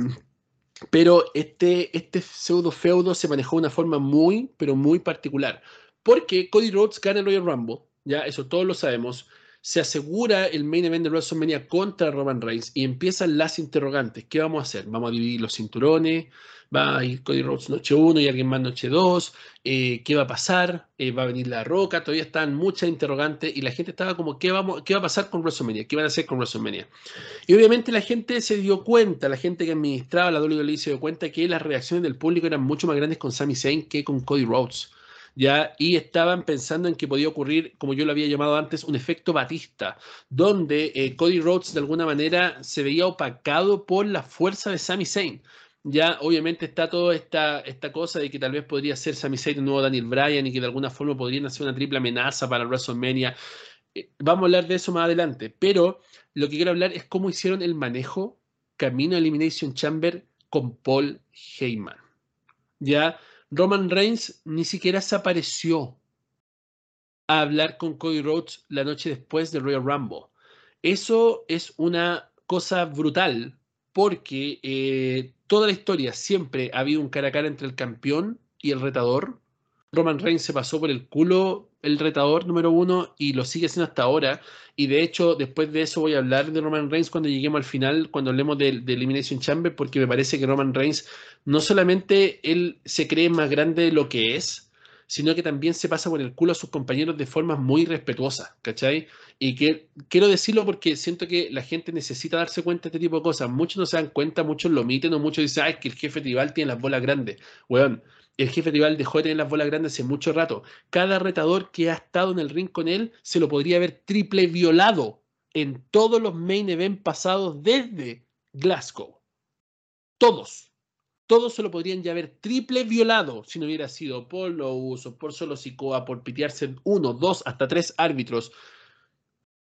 pero este, este pseudo feudo se manejó de una forma muy, pero muy particular. Porque Cody Rhodes gana el Royal Rumble, ya eso todos lo sabemos. Se asegura el main event de WrestleMania contra Roman Reigns y empiezan las interrogantes. ¿Qué vamos a hacer? ¿Vamos a dividir los cinturones? ¿Va a ir Cody Rhodes noche 1 y alguien más noche 2? Eh, ¿Qué va a pasar? Eh, ¿Va a venir la roca? Todavía están muchas interrogantes y la gente estaba como, ¿qué, vamos, ¿qué va a pasar con WrestleMania? ¿Qué van a hacer con WrestleMania? Y obviamente la gente se dio cuenta, la gente que administraba la WWE se dio cuenta que las reacciones del público eran mucho más grandes con Sami Zayn que con Cody Rhodes. ¿Ya? Y estaban pensando en que podía ocurrir, como yo lo había llamado antes, un efecto Batista, donde eh, Cody Rhodes de alguna manera se veía opacado por la fuerza de Sami Zayn. Ya obviamente está toda esta, esta cosa de que tal vez podría ser Sami Zayn el nuevo Daniel Bryan y que de alguna forma podrían hacer una triple amenaza para WrestleMania. Eh, vamos a hablar de eso más adelante, pero lo que quiero hablar es cómo hicieron el manejo camino a Elimination Chamber con Paul Heyman. Ya Roman Reigns ni siquiera se apareció a hablar con Cody Rhodes la noche después del Royal Rumble. Eso es una cosa brutal porque eh, toda la historia siempre ha habido un cara a cara entre el campeón y el retador. Roman Reigns se pasó por el culo el retador número uno y lo sigue siendo hasta ahora. Y de hecho, después de eso voy a hablar de Roman Reigns cuando lleguemos al final, cuando hablemos de, Elimination Chamber, porque me parece que Roman Reigns no solamente él se cree más grande de lo que es, sino que también se pasa por el culo a sus compañeros de forma muy respetuosa, ¿cachai? Y que quiero decirlo porque siento que la gente necesita darse cuenta de este tipo de cosas. Muchos no se dan cuenta, muchos lo omiten o muchos dicen, ah, es que el jefe tribal tiene las bolas grandes. Weón, el jefe tribal dejó de tener las bolas grandes hace mucho rato. Cada retador que ha estado en el ring con él se lo podría haber triple violado en todos los main event pasados desde Glasgow. Todos todos se lo podrían ya haber triple violado si no hubiera sido por lo uso, por solo Sikoa, por pitearse uno, dos, hasta tres árbitros.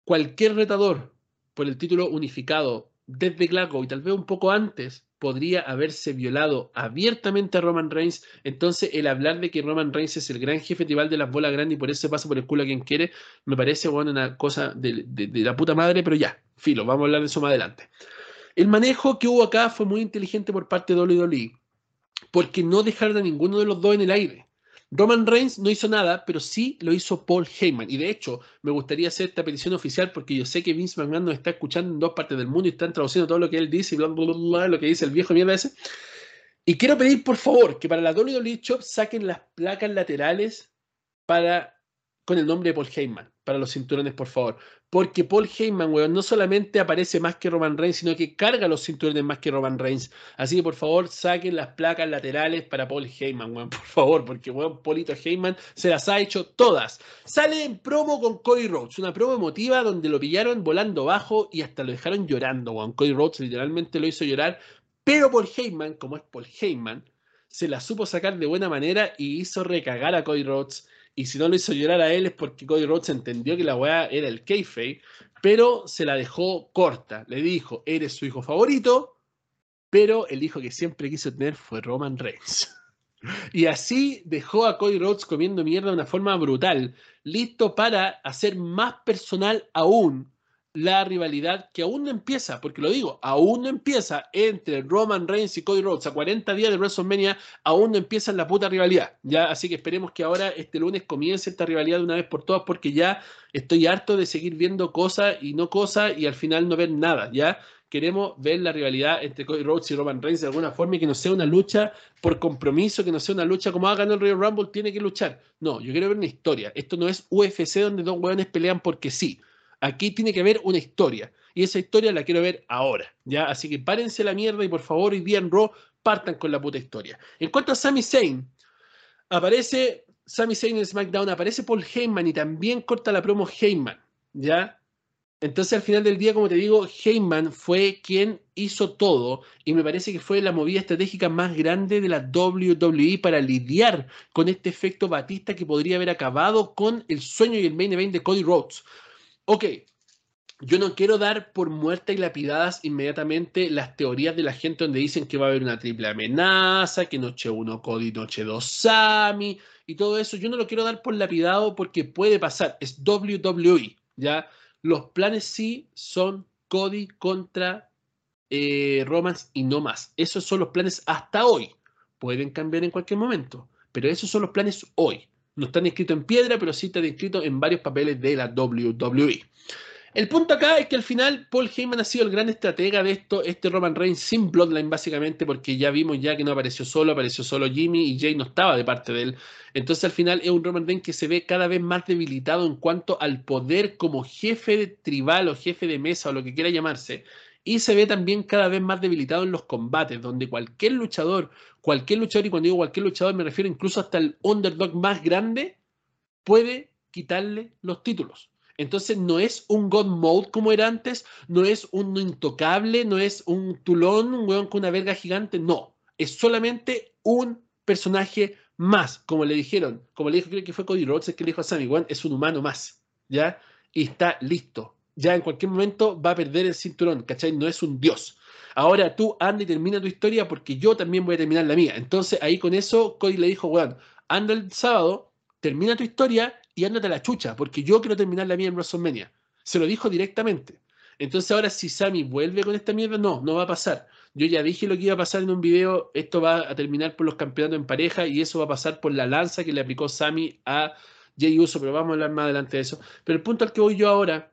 Cualquier retador por el título unificado desde Glasgow y tal vez un poco antes podría haberse violado abiertamente a Roman Reigns. Entonces, el hablar de que Roman Reigns es el gran jefe tribal de las bolas grandes y por eso pasa por el culo a quien quiere, me parece bueno, una cosa de, de la puta madre, pero ya, filo, vamos a hablar de eso más adelante. El manejo que hubo acá fue muy inteligente por parte de WWE porque no dejaron a ninguno de los dos en el aire. Roman Reigns no hizo nada, pero sí lo hizo Paul Heyman. Y de hecho, me gustaría hacer esta petición oficial porque yo sé que Vince McMahon nos está escuchando en dos partes del mundo y están traduciendo todo lo que él dice y bla, bla, bla, lo que dice el viejo mierda ese. Y quiero pedir, por favor, que para la WWE Shop saquen las placas laterales para, con el nombre de Paul Heyman, para los cinturones, por favor porque Paul Heyman, weón, no solamente aparece más que Roman Reigns, sino que carga los cinturones más que Roman Reigns. Así que por favor, saquen las placas laterales para Paul Heyman, weón, por favor, porque weón, Polito Heyman se las ha hecho todas. Sale en promo con Cody Rhodes, una promo emotiva donde lo pillaron volando bajo y hasta lo dejaron llorando, weón. Cody Rhodes literalmente lo hizo llorar, pero Paul Heyman, como es Paul Heyman, se la supo sacar de buena manera y hizo recagar a Cody Rhodes y si no lo hizo llorar a él es porque Cody Rhodes entendió que la weá era el kayfabe, pero se la dejó corta. Le dijo, eres su hijo favorito, pero el hijo que siempre quiso tener fue Roman Reigns. Y así dejó a Cody Rhodes comiendo mierda de una forma brutal, listo para hacer más personal aún la rivalidad que aún no empieza, porque lo digo, aún no empieza entre Roman Reigns y Cody Rhodes a 40 días de WrestleMania, aún no empieza la puta rivalidad, ya, así que esperemos que ahora este lunes comience esta rivalidad de una vez por todas, porque ya estoy harto de seguir viendo cosas y no cosas y al final no ver nada, ya. Queremos ver la rivalidad entre Cody Rhodes y Roman Reigns de alguna forma y que no sea una lucha por compromiso, que no sea una lucha como ha ganado el Royal Rumble, tiene que luchar. No, yo quiero ver una historia. Esto no es UFC donde dos hueones pelean porque sí. Aquí tiene que haber una historia. Y esa historia la quiero ver ahora. ¿ya? Así que párense la mierda y por favor, hoy día en Raw, partan con la puta historia. En cuanto a Sami Zayn, aparece Sami Zayn en SmackDown, aparece Paul Heyman y también corta la promo Heyman. ¿Ya? Entonces, al final del día, como te digo, Heyman fue quien hizo todo y me parece que fue la movida estratégica más grande de la WWE para lidiar con este efecto Batista que podría haber acabado con el sueño y el main event de Cody Rhodes ok, yo no quiero dar por muertas y lapidadas inmediatamente las teorías de la gente donde dicen que va a haber una triple amenaza, que noche 1 Cody, noche 2 Sami y todo eso. Yo no lo quiero dar por lapidado porque puede pasar. Es WWE, ¿ya? Los planes sí son Cody contra eh, y no más. Esos son los planes hasta hoy. Pueden cambiar en cualquier momento, pero esos son los planes hoy. No están escritos en piedra, pero sí están escritos en varios papeles de la WWE. El punto acá es que al final Paul Heyman ha sido el gran estratega de esto, este Roman Reigns sin Bloodline básicamente, porque ya vimos ya que no apareció solo, apareció solo Jimmy y Jay no estaba de parte de él. Entonces al final es un Roman Reigns que se ve cada vez más debilitado en cuanto al poder como jefe tribal o jefe de mesa o lo que quiera llamarse y se ve también cada vez más debilitado en los combates, donde cualquier luchador, cualquier luchador, y cuando digo cualquier luchador me refiero incluso hasta el underdog más grande, puede quitarle los títulos. Entonces no es un God Mode como era antes, no es un intocable, no es un tulón, un weón con una verga gigante, no. Es solamente un personaje más, como le dijeron, como le dijo, creo que fue Cody Rhodes, es que le dijo a Sammy, weón, es un humano más, ¿ya? Y está listo ya en cualquier momento va a perder el cinturón, ¿cachai? No es un dios. Ahora tú anda y termina tu historia porque yo también voy a terminar la mía. Entonces ahí con eso Cody le dijo, weón, anda el sábado, termina tu historia y ándate a la chucha, porque yo quiero terminar la mía en WrestleMania. Se lo dijo directamente. Entonces ahora si Sammy vuelve con esta mierda, no, no va a pasar. Yo ya dije lo que iba a pasar en un video, esto va a terminar por los campeonatos en pareja y eso va a pasar por la lanza que le aplicó Sammy a Jay Uso, pero vamos a hablar más adelante de eso. Pero el punto al que voy yo ahora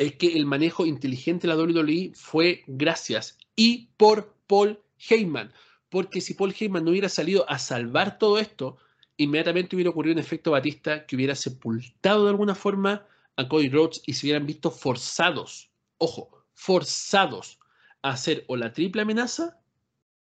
es que el manejo inteligente de la WWE fue gracias y por Paul Heyman. Porque si Paul Heyman no hubiera salido a salvar todo esto, inmediatamente hubiera ocurrido un efecto Batista que hubiera sepultado de alguna forma a Cody Rhodes y se hubieran visto forzados, ojo, forzados a hacer o la triple amenaza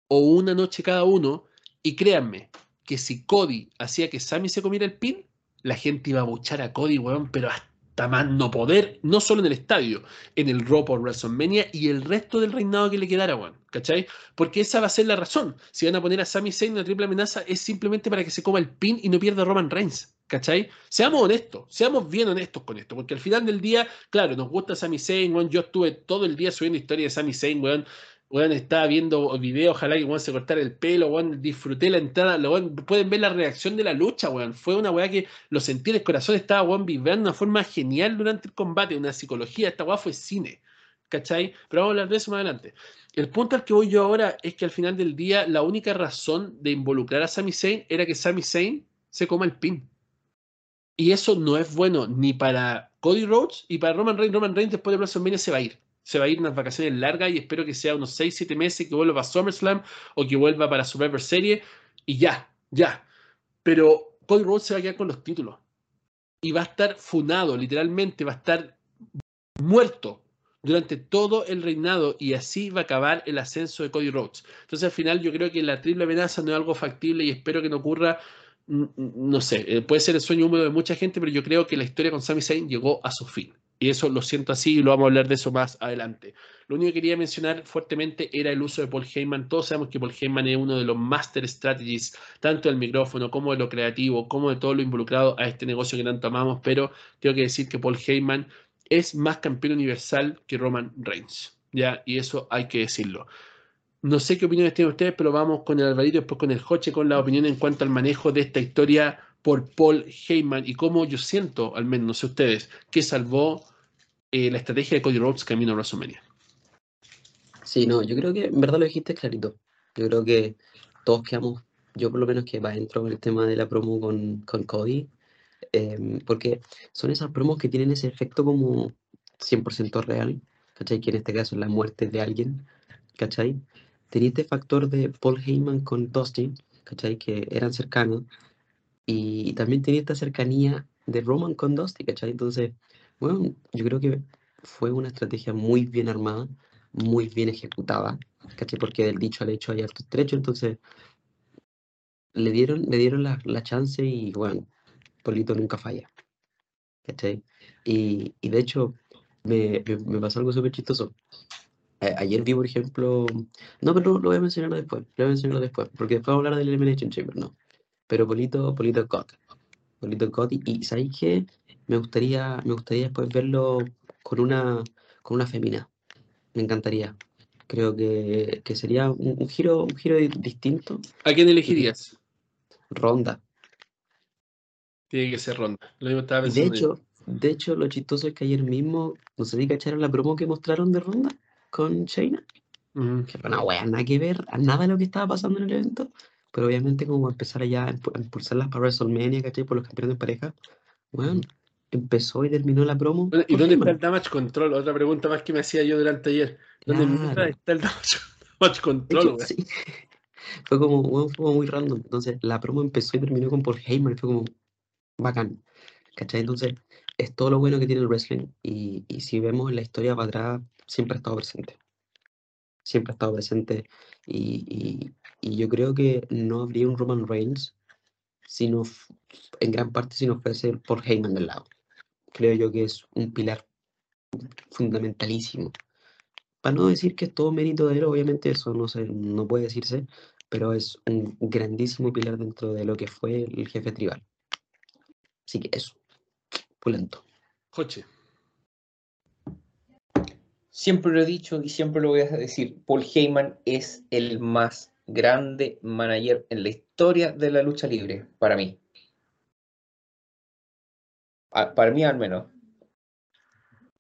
o una noche cada uno. Y créanme que si Cody hacía que Sammy se comiera el pin, la gente iba a buchar a Cody, weón, pero hasta no poder, no solo en el estadio, en el Raw por WrestleMania y el resto del reinado que le quedara, weón, ¿cachai? Porque esa va a ser la razón. Si van a poner a Sami Zayn en la triple amenaza, es simplemente para que se coma el pin y no pierda Roman Reigns. ¿Cachai? Seamos honestos, seamos bien honestos con esto, porque al final del día, claro, nos gusta Sami Zayn, weón, yo estuve todo el día subiendo historia de Sami Zayn, weón, weón, estaba viendo videos, ojalá que weón se cortara el pelo, weón, disfruté la entrada, weón, pueden ver la reacción de la lucha, weón, fue una weá que lo sentí en el corazón, estaba weón vibrando de una forma genial durante el combate, una psicología, esta weá fue cine, ¿cachai? Pero vamos a hablar de eso más adelante. El punto al que voy yo ahora es que al final del día la única razón de involucrar a Sami Zayn era que Sami Zayn se coma el pin. Y eso no es bueno ni para Cody Rhodes y para Roman Reigns. Roman Reigns después de WrestleMania se va a ir. Se va a ir unas vacaciones largas y espero que sea unos 6, 7 meses que vuelva para SummerSlam o que vuelva para Survivor Series y ya, ya. Pero Cody Rhodes se va a quedar con los títulos. Y va a estar funado, literalmente, va a estar muerto durante todo el reinado y así va a acabar el ascenso de Cody Rhodes. Entonces al final yo creo que la triple amenaza no es algo factible y espero que no ocurra no sé, eh, puede ser el sueño húmedo de mucha gente, pero yo creo que la historia con Sami Zayn llegó a su fin. Y eso lo siento así y lo vamos a hablar de eso más adelante. Lo único que quería mencionar fuertemente era el uso de Paul Heyman. Todos sabemos que Paul Heyman es uno de los master strategies, tanto del micrófono como de lo creativo, como de todo lo involucrado a este negocio que tanto amamos, pero tengo que decir que Paul Heyman es más campeón universal que Roman Reigns. ¿ya? Y eso hay que decirlo. No sé qué opiniones tienen ustedes, pero vamos con el Alvarito, después con el Joche, con la opinión en cuanto al manejo de esta historia por Paul Heyman y cómo yo siento, al menos no sé ustedes, que salvó eh, la estrategia de Cody Rhodes camino a WrestleMania. Sí, no, yo creo que en verdad lo dijiste clarito. Yo creo que todos quedamos, yo por lo menos que va dentro con el tema de la promo con, con Cody, em, porque son esas promos que tienen ese efecto como 100% real, ¿cachai? Que en este caso es la muerte de alguien, ¿cachai? tenía este factor de Paul Heyman con Dustin, ¿cachai? Que eran cercanos. Y, también tenía esta cercanía de Roman con Dustin, ¿cachai? Entonces, bueno, yo creo que fue una estrategia muy bien armada, muy bien ejecutada, ¿cachai? Porque del dicho al hecho hay harto estrecho, entonces le dieron, le dieron la, la chance y bueno, Polito nunca falla, ¿cachai? Y, y de hecho, me, me, me pasó algo súper chistoso ayer vi, por ejemplo, no, pero lo voy a mencionar después, lo voy a mencionar después, porque después voy a hablar del Elimination Chamber, no. Pero Polito, Polito Cot, Polito Cot, y, y ¿sabéis qué? Me gustaría, me gustaría después verlo con una, con una femina, me encantaría. Creo que, que sería un, un, giro, un giro distinto. ¿A quién elegirías? Ronda. Tiene que ser Ronda. Lo mismo estaba pensando. De hecho, de hecho, lo chistoso es que ayer mismo, no sé si cacharon la promo que mostraron de Ronda con Shayna. Que fue una wea, nada que ver, nada de lo que estaba pasando en el evento. Pero obviamente, como empezar allá a impulsarlas para WrestleMania, ¿cachai? Por los campeones de pareja. Bueno, empezó y terminó la promo. ¿Y dónde está el Damage Control? Otra pregunta más que me hacía yo durante ayer. ¿Dónde está el Damage, Control, sí. Fue como, bueno, fue muy random. Entonces, la promo empezó y terminó con Paul Heyman. Fue como bacán. ¿Cachai? Entonces, es todo lo bueno que tiene el wrestling. Y, y si vemos la historia para atrás, siempre ha estado presente. Siempre ha estado presente. Y, y, yo creo que no habría un Roman Reigns sino en gran parte si no fuese por Heyman del lado. Creo yo que es un pilar fundamentalísimo. Para no decir que es todo mérito de él, obviamente eso no, se, no puede decirse, pero es un grandísimo pilar dentro de lo que fue el jefe tribal. Así que eso, pulento. Joche. Siempre lo he dicho y siempre lo voy a decir, Paul Heyman es el más grande manager en la historia de la lucha libre, para mí. para mí al menos.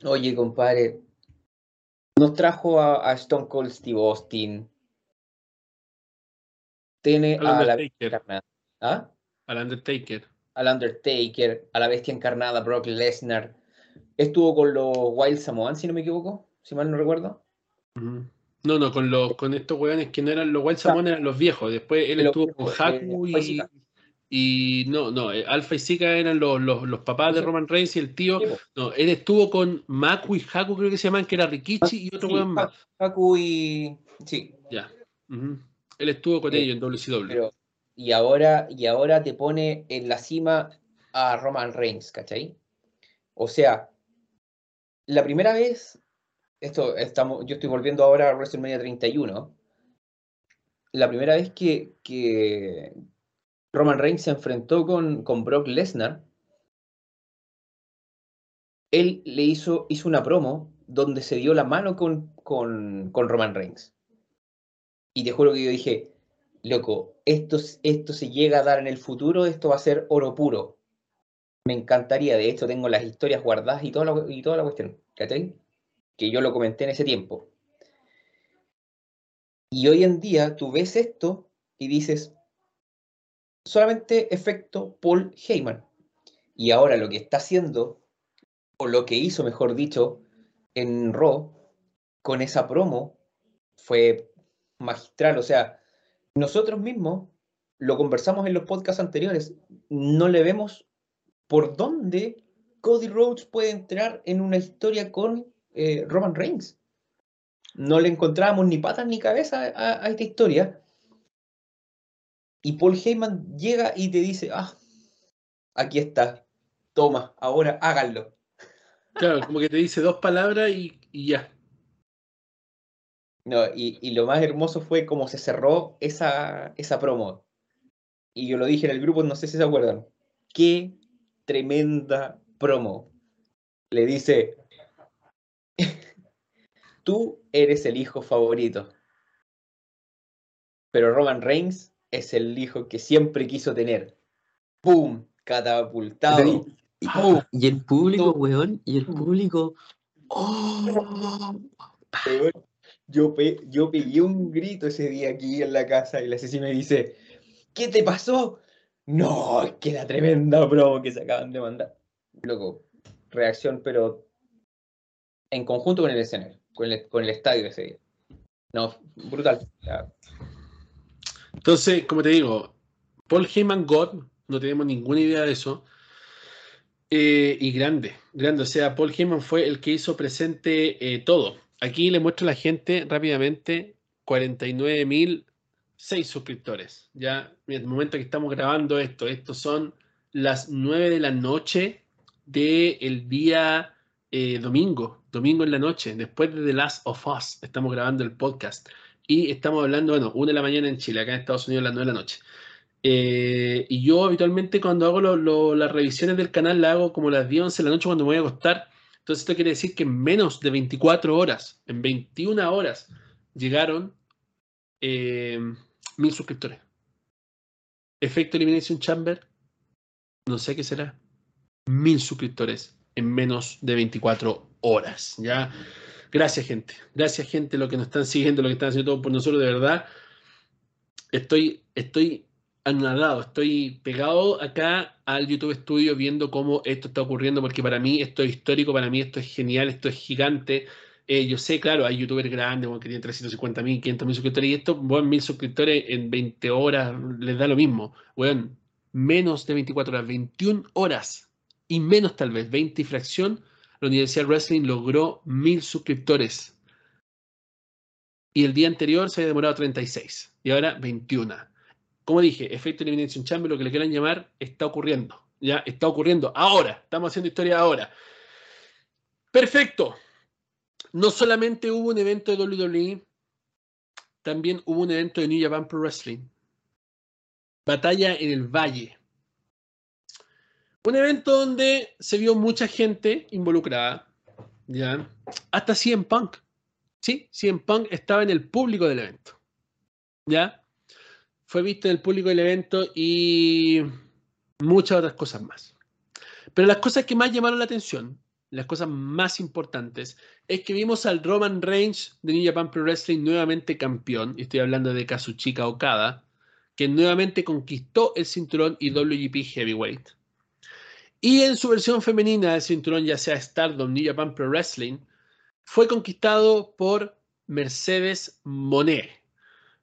Oye, compadre, nos trajo a, Stone Cold Steve Austin. Tiene a la... ¿Ah? Al Undertaker. al Undertaker, a la bestia encarnada Brock Lesnar. Estuvo con los Wild Samoan, si no me equivoco, si mal no recuerdo. Ujú. No, no, con los con estos weones que no eran los Wild Samoan, eran los viejos. Después él Los estuvo con Haku eh, Alpha y y, no, no, eh, Alpha y Zika eran los, los, los papás de. Roman Reigns y el tío. No, él estuvo con Maku y Haku, creo que se llaman, que era Rikichi y otro Sí, weón más. Haku y. Sí, Ya. Ujú. Él estuvo con Eh, ellos en WCW. pero. Y ahora, y ahora te pone en la cima a Roman Reigns, ¿cachai? O sea, la primera vez. Esto estamos, yo estoy volviendo ahora a WrestleMania 31. La primera vez que, que Roman Reigns se enfrentó con, con Brock Lesnar, él le hizo, hizo una promo donde se dio la mano con, con, con Roman Reigns. Y te juro que yo dije, loco, esto, esto se llega a dar en el futuro, esto va a ser oro puro. Me encantaría, de hecho tengo las historias guardadas y toda la, y toda la cuestión, ¿cachai? Que yo lo comenté en ese tiempo. Y hoy en día tú ves esto y dices, solamente efecto Paul Heyman. Y ahora lo que está haciendo, o lo que hizo, mejor dicho, en Raw, con esa promo, fue magistral. O sea, nosotros mismos lo conversamos en los podcasts anteriores. No le vemos por dónde Cody Rhodes puede entrar en una historia con eh, Roman Reigns. No le encontrábamos ni patas ni cabeza a, a esta historia. Y Paul Heyman llega y te dice, ah, aquí está, toma, ahora háganlo. Claro, como que te dice dos palabras y, y ya. No, y, y lo más hermoso fue cómo se cerró esa, esa promo. Y yo lo dije en el grupo, no sé si se acuerdan. Qué tremenda promo. Le dice, tú eres el hijo favorito. Pero Roman Reigns es el hijo que siempre quiso tener. ¡Pum! Catapultado. Y, ¡Pum! y el público, weón, y el público. ¡Oh! Yo, pe- yo pegué un grito ese día aquí en la casa y la Ceci me dice, ¿qué te pasó? No, es que la tremenda promo que se acaban de mandar. Loco, reacción, pero en conjunto con el escenario, con el, con el estadio ese día. No, brutal. Entonces, como te digo, Paul Heyman God, no tenemos ninguna idea de eso. Eh, y grande, grande. O sea, Paul Heyman fue el que hizo presente eh, todo. Aquí le muestro a la gente rápidamente 49.006 suscriptores. Ya, en el momento que estamos grabando esto, estos son las 9 de la noche del día eh, domingo, domingo en la noche, después de The Last of Us. Estamos grabando el podcast. Y estamos hablando, bueno, 1 de la mañana en Chile, acá en Estados Unidos a las 9 de la noche. Eh, y yo habitualmente cuando hago las revisiones del canal la hago como las 10, 11 de la noche cuando me voy a acostar. Entonces esto quiere decir que en menos de 24 horas, en 21 horas, llegaron eh, mil suscriptores. Efecto Elimination Chamber, no sé qué será. Mil suscriptores en menos de 24 horas. ¿ya? Gracias, gente. Gracias, gente, lo que nos están siguiendo, lo que están haciendo todo por nosotros, de verdad. Estoy, estoy anonadado, estoy pegado acá al YouTube Studio viendo cómo esto está ocurriendo, porque para mí esto es histórico, para mí esto es genial, esto es gigante. Eh, yo sé, claro, hay youtubers grandes que tienen 350 mil, 500 mil suscriptores, y esto, bueno, mil suscriptores en 20 horas les da lo mismo. Bueno, menos de 24 horas, 21 horas y menos tal vez, 20 y fracción, la Universidad Wrestling logró mil suscriptores. Y el día anterior se había demorado 36 y ahora 21. Como dije, efecto Elimination Chamber, lo que le quieran llamar, está ocurriendo. Ya está ocurriendo ahora. Estamos haciendo historia ahora. Perfecto. No solamente hubo un evento de WWE, también hubo un evento de New Japan Pro Wrestling. Batalla en el Valle. Un evento donde se vio mucha gente involucrada. ¿ya? Hasta CM Punk. Sí, CM Punk estaba en el público del evento. ¿Ya? Fue visto en el público del evento y muchas otras cosas más. Pero las cosas que más llamaron la atención, las cosas más importantes, es que vimos al Roman Reigns de New Japan Pro Wrestling nuevamente campeón, y estoy hablando de Kazuchika Okada, que nuevamente conquistó el cinturón IWGP Heavyweight. Y en su versión femenina, el cinturón, ya sea Stardom, New Japan Pro Wrestling, fue conquistado por Mercedes Monet,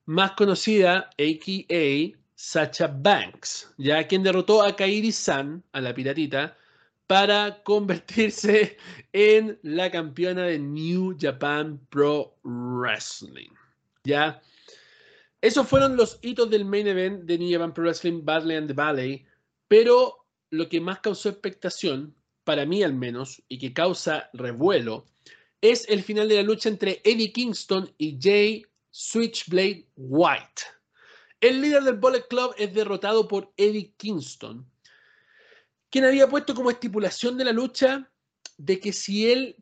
más conocida, a.k.a. Sacha Banks, ya quien derrotó a Kairi San, a la piratita, para convertirse en la campeona de New Japan Pro Wrestling. ¿Ya? Esos fueron los hitos del main event de New Japan Pro Wrestling Battle and the Valley, pero lo que más causó expectación, para mí al menos, y que causa revuelo, es el final de la lucha entre Eddie Kingston y Jay Switchblade White. El líder del Bullet Club es derrotado por Eddie Kingston, quien había puesto como estipulación de la lucha de que si él,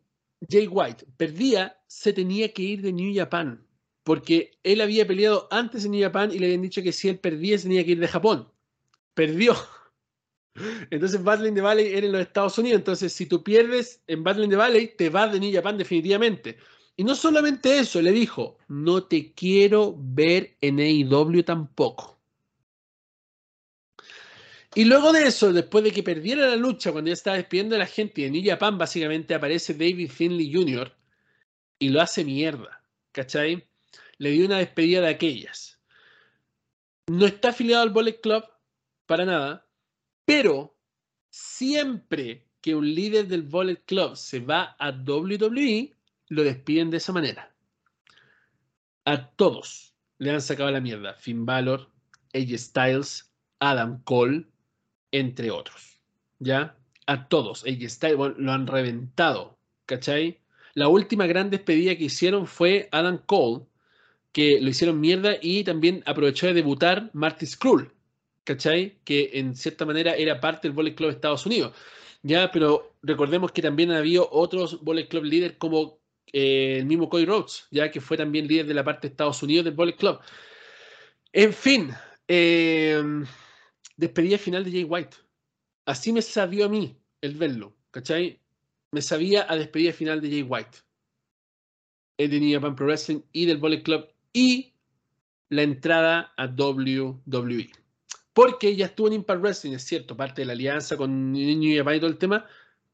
Jay White, perdía, se tenía que ir de New Japan, porque él había peleado antes en New Japan y le habían dicho que si él perdía, se tenía que ir de Japón. Perdió. Entonces Battle in the Valley era en los Estados Unidos. Entonces, si tú pierdes en Battle in the Valley, te vas de New Japan definitivamente. Y no solamente eso, le dijo, no te quiero ver en AEW tampoco. Y luego de eso, después de que perdiera la lucha, cuando ya estaba despidiendo a la gente en New Japan, básicamente aparece David Finley Jr. y lo hace mierda. ¿Cachai? Le dio una despedida de aquellas. No está afiliado al Bullet Club para nada, pero siempre que un líder del Bullet Club se va a WWE, lo despiden de esa manera. A todos le han sacado la mierda. Finn Balor, AJ Styles, Adam Cole, entre otros. ¿Ya? A todos. AJ Styles lo han reventado. ¿Cachai? La última gran despedida que hicieron fue Adam Cole, que lo hicieron mierda y también aprovechó de debutar Marty Skrull. ¿Cachai? Que en cierta manera era parte del Bullet Club de Estados Unidos. Ya, pero recordemos que también había otros Bullet Club líderes como eh, el mismo Cody Rhodes, ya que fue también líder de la parte de Estados Unidos del Bullet Club. En fin, eh, despedida final de Jay White. Así me sabió a mí el verlo, ¿cachai? Me sabía a despedida final de Jay White. El de New Japan Pro Wrestling y del Bullet Club y la entrada a WWE. Porque ya estuvo en Impact Wrestling, es cierto, parte de la alianza con New Japan y todo el tema,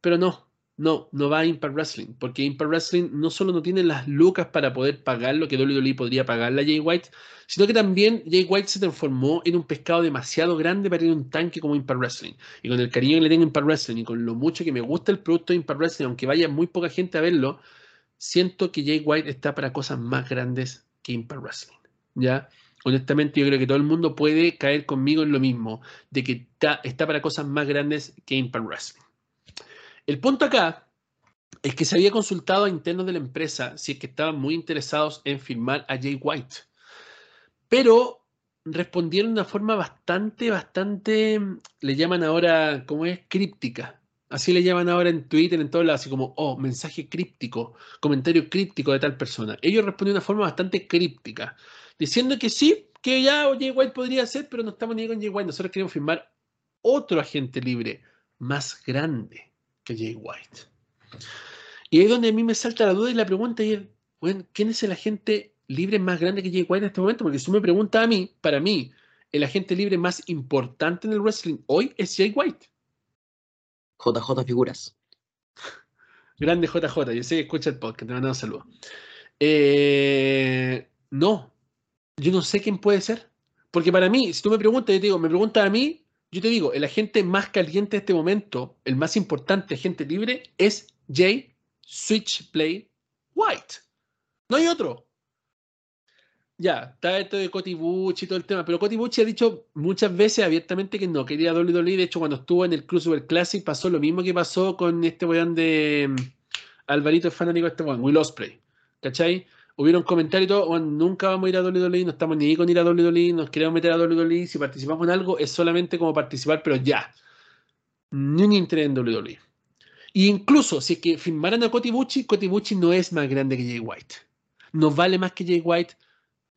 pero no, no, no va a Impact Wrestling, porque Impact Wrestling no solo no tiene las lucas para poder pagar lo que WWE podría pagarle a Jay White, sino que también Jay White se transformó en un pescado demasiado grande para ir a un tanque como Impact Wrestling. Y con el cariño que le tengo a Impact Wrestling y con lo mucho que me gusta el producto de Impact Wrestling, aunque vaya muy poca gente a verlo, siento que Jay White está para cosas más grandes que Impact Wrestling. ¿Ya? Honestamente, yo creo que todo el mundo puede caer conmigo en lo mismo, de que está, para cosas más grandes que Impact Wrestling. El punto acá es que se había consultado a internos de la empresa si es que estaban muy interesados en firmar a Jay White. Pero respondieron de una forma bastante, bastante, le llaman ahora, como es? Críptica. Así le llaman ahora en Twitter, en todos lados, así como, oh, mensaje críptico, comentario críptico de tal persona. Ellos respondieron de una forma bastante críptica, diciendo que sí, que ya Jay White podría ser, pero no estamos ni con Jay White. Nosotros queremos firmar otro agente libre más grande que Jay White. Y ahí es donde a mí me salta la duda y la pregunta es, bueno, ¿quién es el agente libre más grande que Jay White en este momento? Porque si tú me preguntas a mí, para mí, el agente libre más importante en el wrestling hoy es Jay White. JJ Figuras. Grande JJ, yo sé que escucha el podcast, te mando un saludo. Eh, no, yo no sé quién puede ser. Porque para mí, si tú me preguntas, yo te digo, me preguntas a mí, yo te digo, el agente más caliente de este momento, el más importante agente libre, es Jay Switchblade White. No hay otro. Ya, está esto de Coti Bucci y todo el tema, pero Coti Bucci ha dicho muchas veces abiertamente que no quería WWE. De hecho, cuando estuvo en el Cruiserweight Classic pasó lo mismo que pasó con este weón de mm, Alvarito, fanático de este weón, Will Osprey. ¿Cachai? Hubieron comentarios y todo, bueno, nunca vamos a ir a WWE, no estamos ni con ir a WWE, nos queremos meter a WWE, si participamos en algo es solamente como participar, pero ya. Ni un interés en WWE. Y incluso si es que firmaran a Cotibucci, Cotibucci no es más grande que Jay White. No vale más que Jay White,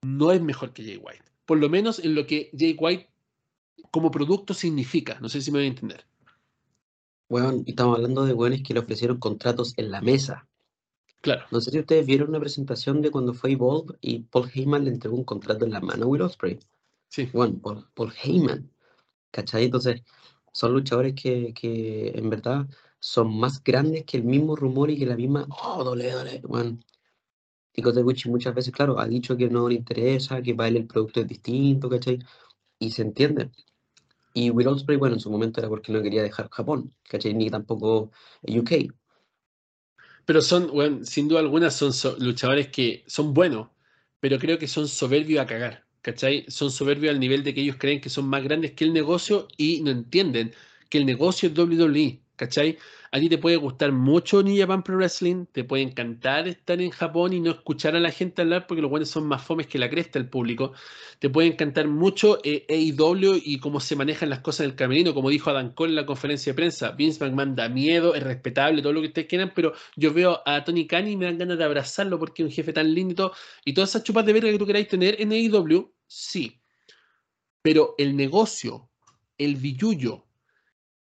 no es mejor que Jay White. Por lo menos en lo que Jay White como producto significa. No sé si me voy a entender. Bueno, estamos hablando de buenos que le ofrecieron contratos en la mesa. Claro. No sé si ustedes vieron una presentación de cuando fue Evolve y Paul Heyman le entregó un contrato en la mano a Will Ospreay. Sí. Bueno, Paul, Paul Heyman. ¿Cachai? Entonces, son luchadores que, que en verdad son más grandes que el mismo rumor y que la misma, oh, dole, dole, bueno. Y Koteguchi muchas veces, claro, ha dicho que no le interesa, que para él el producto es distinto, ¿cachai? Y se entiende. Y Will Ospreay, bueno, en su momento era porque no quería dejar Japón, ¿cachai? Ni tampoco UK. Pero son, bueno, sin duda alguna, son so- luchadores que son buenos, pero creo que son soberbios a cagar, ¿cachai? Son soberbios al nivel de que ellos creen que son más grandes que el negocio y no entienden que el negocio es WWE, ¿cachai? A ti te puede gustar mucho New Japan Pro Wrestling, te puede encantar estar en Japón y no escuchar a la gente hablar porque los buenos son más fomes que la cresta del público. Te puede encantar mucho eh, AEW y cómo se manejan las cosas en el camerino, como dijo Adam Cole en la conferencia de prensa. Vince McMahon da miedo, es respetable, todo lo que ustedes quieran, pero yo veo a Tony Khan y me dan ganas de abrazarlo porque es un jefe tan lindo y. Y todas esas chupas de verga que tú queráis tener en AEW, sí. Pero el negocio, el billullo,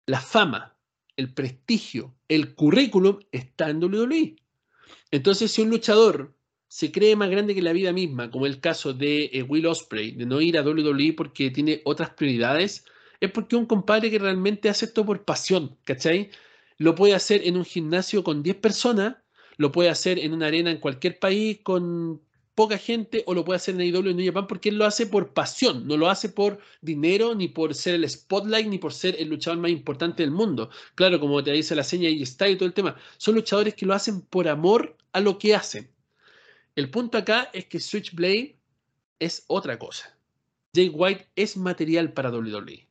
la fama, el prestigio, el currículum está en WWE. Entonces, si un luchador se cree más grande que la vida misma, como el caso de eh, Will Ospreay, de no ir a WWE porque tiene otras prioridades, es porque un compadre que realmente hace esto por pasión, ¿cachai? Lo puede hacer en un gimnasio con 10 personas, lo puede hacer en una arena en cualquier país con poca gente, o lo puede hacer en AEW en New Japan porque él lo hace por pasión, no lo hace por dinero, ni por ser el spotlight, ni por ser el luchador más importante del mundo. Claro, como te dice la seña y está y todo el tema, son luchadores que lo hacen por amor a lo que hacen. El punto acá es que Switchblade es otra cosa. Jay White es material para WWE.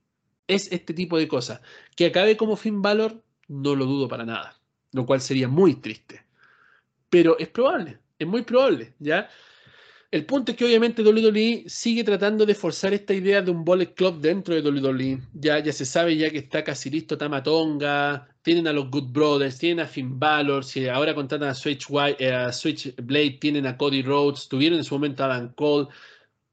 Es este tipo de cosas. Que acabe como Finn Balor, no lo dudo para nada. Lo cual sería muy triste. Pero es probable, es muy probable, ¿ya? El punto es que obviamente WWE sigue tratando de forzar esta idea de un Bullet Club dentro de WWE. Ya, ya se sabe ya que está casi listo Tamatonga, tienen a los Good Brothers, tienen a Finn Balor, si ahora contratan a Switch, White, eh, a Switchblade, tienen a Cody Rhodes, tuvieron en su momento a Adam Cole.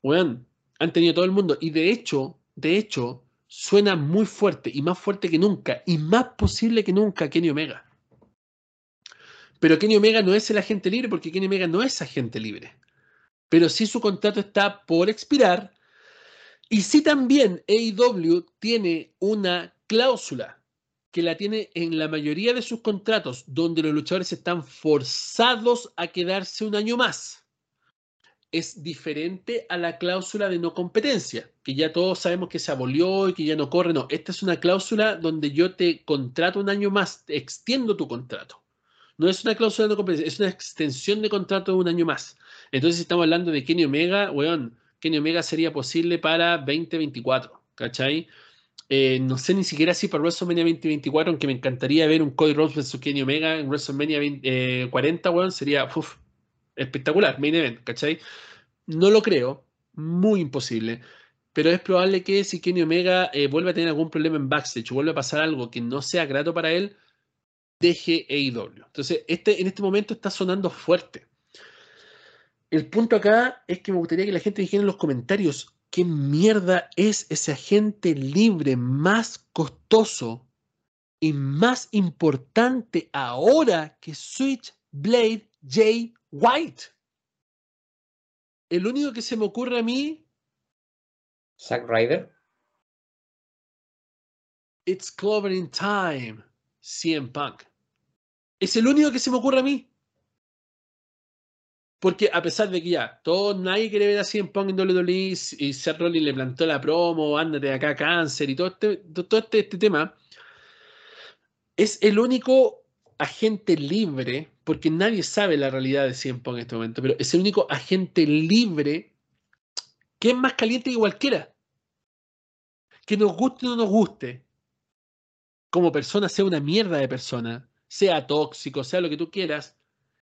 Bueno, han tenido todo el mundo. Y de hecho, de hecho, suena muy fuerte y más fuerte que nunca y más posible que nunca Kenny Omega. Pero Kenny Omega no es el agente libre porque Kenny Omega no es agente libre. Pero sí su contrato está por expirar. Y sí también AEW tiene una cláusula que la tiene en la mayoría de sus contratos donde los luchadores están forzados a quedarse un año más. Es diferente a la cláusula de no competencia, que ya todos sabemos que se abolió y que ya no corre. No, esta es una cláusula donde yo te contrato un año más, te extiendo tu contrato. No es una cláusula de no competencia, es una extensión de contrato de un año más. Entonces, estamos hablando de Kenny Omega, weón, Kenny Omega sería posible para 2024, ¿cachai? Eh, no sé ni siquiera si para WrestleMania 2024, aunque me encantaría ver un Cody Rhodes versus Kenny Omega en WrestleMania 20, eh, 40, weón, sería espectacular, main event, ¿cachai? No lo creo, muy imposible. Pero es probable que si Kenny Omega eh, vuelve a tener algún problema en backstage vuelve a pasar algo que no sea grato para él, deje AEW. Entonces, este, en este momento está sonando fuerte. El punto acá es que me gustaría que la gente dijera en los comentarios qué mierda es ese agente libre más costoso y más importante ahora que Switchblade J. White. El único que se me ocurre a mí, Zack Ryder. It's Clover in Time, CM Punk. Es el único que se me ocurre a mí. Porque a pesar de que ya, todo, nadie quiere ver a CM Punk en WWE y Seth Rollins le plantó la promo, ándate de acá, cáncer y todo este, todo este, este tema, es el único agente libre, porque nadie sabe la realidad de CM Punk en este momento, pero es el único agente libre que es más caliente que cualquiera. Que nos guste o no nos guste, como persona sea una mierda de persona, sea tóxico, sea lo que tú quieras,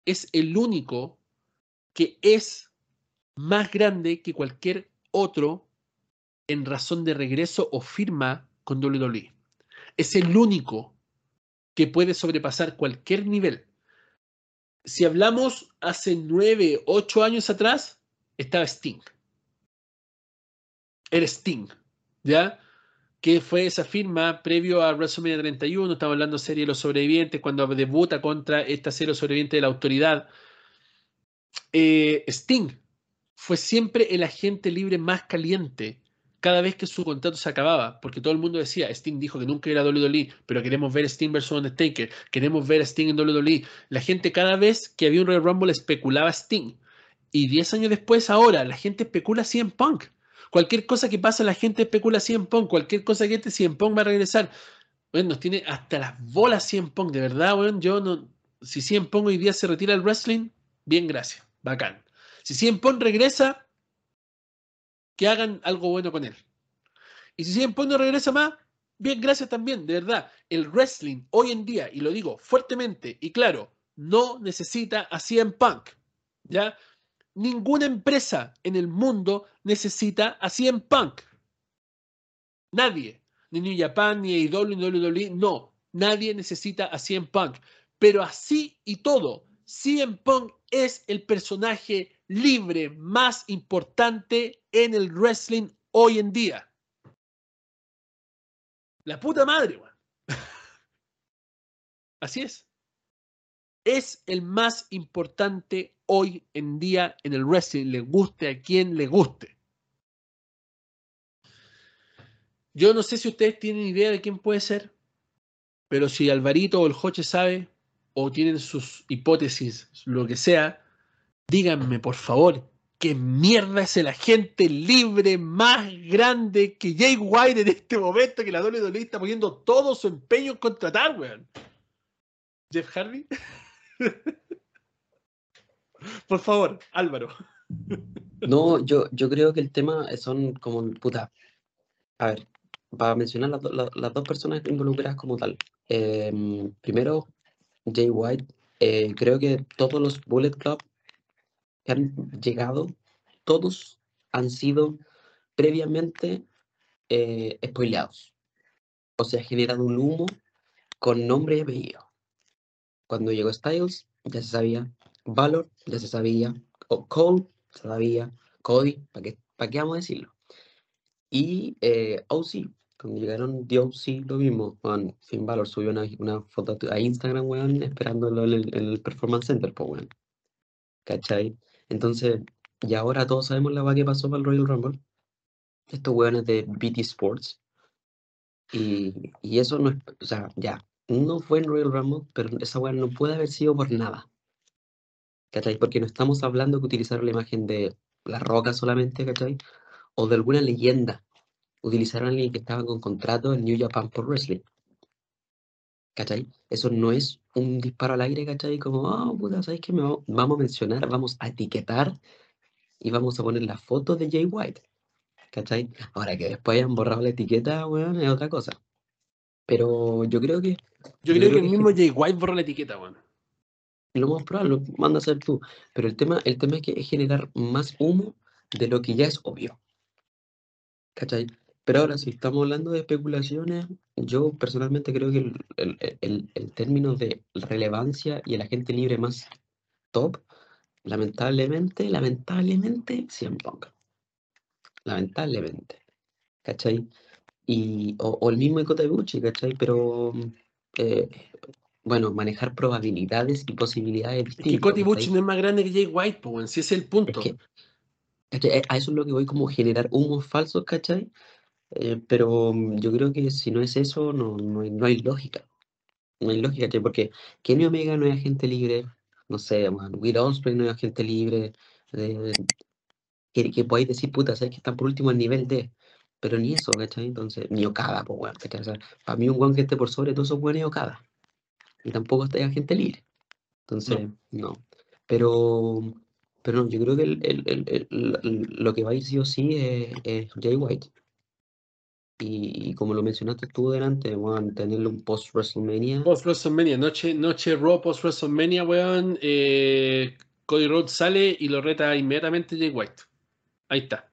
es el único que es más grande que cualquier otro en razón de regreso o firma con WWE. Es el único que puede sobrepasar cualquier nivel. Si hablamos hace nueve, ocho años atrás, estaba Sting. Era Sting, ¿ya? Que fue esa firma previo a WrestleMania 31, estamos hablando de serie de los sobrevivientes, cuando debuta contra esta serie de sobrevivientes de la autoridad. Eh, Sting fue siempre el agente libre más caliente cada vez que su contrato se acababa, porque todo el mundo decía, Sting dijo que nunca era WWE, pero queremos ver Sting versus Undertaker, queremos ver Sting en WWE. La gente cada vez que había un Royal Rumble especulaba Sting. Y 10 años después, ahora, la gente especula en Punk. Cualquier cosa que pasa, la gente especula en Punk. Cualquier cosa que este 100 Punk va a regresar. Bueno, nos tiene hasta las bolas 100 Punk. De verdad, bueno, yo no... Si 100 Punk hoy día se retira del wrestling, bien, gracias. Bacán. Si 100 Punk regresa, que hagan algo bueno con él. Y si CM Punk no regresa más, bien, gracias también, de verdad. El wrestling hoy en día, y lo digo fuertemente y claro, no necesita a CM Punk. ¿Ya? Ninguna empresa en el mundo necesita a CM Punk. Nadie. Ni New Japan, ni AEW, ni WWE. No. Nadie necesita a CM Punk. Pero así y todo, CM Punk es el personaje libre más importante en el wrestling hoy en día. La puta madre, weón. Así es. Es el más importante hoy en día en el wrestling, le guste a quien le guste. Yo no sé si ustedes tienen idea de quién puede ser, pero si Alvarito o el Joche sabe, o tienen sus hipótesis, lo que sea, díganme por favor, ¿qué mierda es el agente libre más grande que Jay White en este momento que la WWE está poniendo todo su empeño en contratar, weón? Jeff Hardy. por favor, Álvaro. No, yo, yo creo que el tema son como, puta, a ver, para mencionar las, las dos personas involucradas como tal. Em, primero, Jay White, eh, creo que todos los Bullet Club que han llegado, todos han sido previamente eh, spoileados. O sea, generado un humo con nombre y apellido. Cuando llegó Styles, ya se sabía. Valor, ya se sabía. O Cole, se sabía. Cody, ¿para qué, para qué vamos a decirlo? Y eh, OC, cuando llegaron DOC, lo mismo. Juan Finn Balor subió una, una, foto a Instagram, weón, esperándolo en el, Performance Center, pues, weón. ¿Cachai? Entonces, y ahora todos sabemos la va que pasó para el Royal Rumble. Estos weones de BT Sports. Y, y, eso no es, o sea, ya, no fue en Royal Rumble, pero esa weón no puede haber sido por nada. ¿Cachai? Porque no estamos hablando que utilizaron la imagen de la roca solamente, ¿cachai? O de alguna leyenda utilizaron a alguien que estaba con contrato en New Japan por Wrestling. ¿Cachai? Eso no es un disparo al aire, ¿cachai? Como, ah, puta, ¿sabes qué? Me vamos a mencionar, vamos a etiquetar y vamos a poner la foto de Jay White. ¿Cachai? Ahora que después hayan borrado la etiqueta, weón, es otra cosa. Pero yo creo que. Yo, creo, que el mismo Jay White borró la etiqueta, weón. Lo más probable, lo manda a hacer tú. Pero el tema, el tema es que es generar más humo de lo que ya es obvio. ¿Cachai? Pero ahora, si estamos hablando de especulaciones, yo personalmente creo que el, término de relevancia y el agente libre más top, lamentablemente, lamentablemente, siempre Lamentablemente. ¿Cachai? Y, o, el mismo Ikotabuchi, ¿cachai? Pero, eh, bueno, manejar probabilidades y posibilidades distintas. Es no es más grande que Jay White, pues, si ese es el punto. a eso es lo que voy como generar humos falsos, ¿cachai? Eh, pero mm, yo creo que si no es eso, no, no, hay, no hay lógica. No hay lógica, porque Kenny Omega no es agente libre, no sé, Will Ospreay no es agente libre, que, que podáis decir, puta, sabes que están por último al nivel de, pero ni eso, ¿cachai? Entonces, ni Okada, pues, weón, para mí un weón que esté por sobre todos esos weones es Okada, y tampoco está agente libre. Entonces, no. Pero, pero no, yo creo que el, el, el, lo que va a ir sí o sí es, es Jay White. Y, como lo mencionaste tú delante, weón, tenerlo un post-WrestleMania. Post-WrestleMania, noche, noche Raw post-WrestleMania, weón. Eh, Cody Rhodes sale y lo reta inmediatamente Jay White. Ahí está.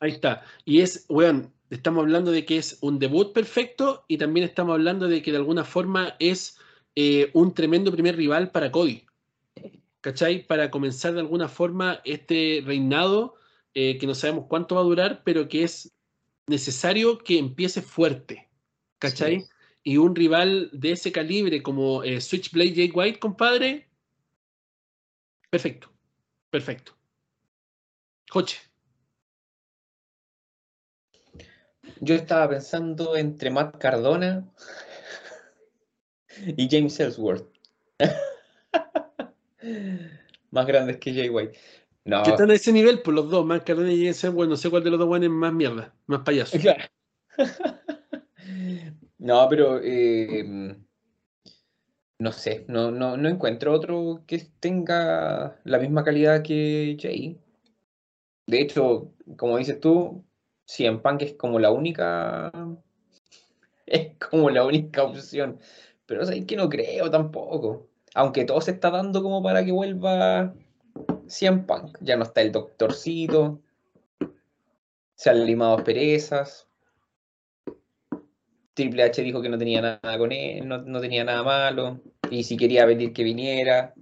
Ahí está. Y es, weón, estamos hablando de que es un debut perfecto y también estamos hablando de que de alguna forma es eh, un tremendo primer rival para Cody. ¿Cachai? Para comenzar de alguna forma este reinado eh, que no sabemos cuánto va a durar, pero que es necesario que empiece fuerte, ¿cachai? Y un rival de ese calibre como eh, Switchblade Jake White, compadre, perfecto, perfecto. Coche. yo estaba pensando entre Matt Cardona y James Ellsworth. Más grandes que Jay White. No, Que están a ese nivel, por los dos, más Cardona y Jensen, bueno, no sé cuál de los dos es más mierda, más payaso. Claro. No, pero eh, no sé, no, no, no encuentro otro que tenga la misma calidad que Jay. De hecho, como dices tú, CM Punk es como la única. Es como la única opción. Pero es que no creo tampoco. Aunque todo se está dando como para que vuelva CM Punk. Ya no está el doctorcito. Se han limado perezas. Triple H dijo que no tenía nada con él, no, no tenía nada malo. Y si quería venir, que viniera.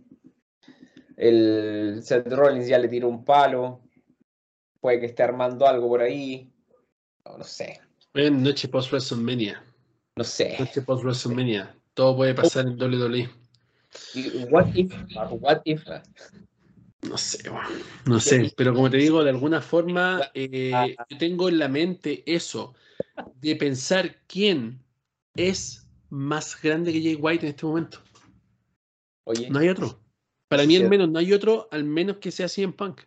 El Seth Rollins ya le tiró un palo. Puede que esté armando algo por ahí. No, no sé. Noche post WrestleMania. No sé. Noche post WrestleMania. Todo puede pasar en WWE. Y What if? What if? No sé, bueno, no sé, pero como te digo, de alguna forma eh, yo tengo en la mente eso, de pensar quién es más grande que Jay White en este momento. Oye, No hay otro. Para mí, al menos, no hay otro, al menos que sea CM Punk.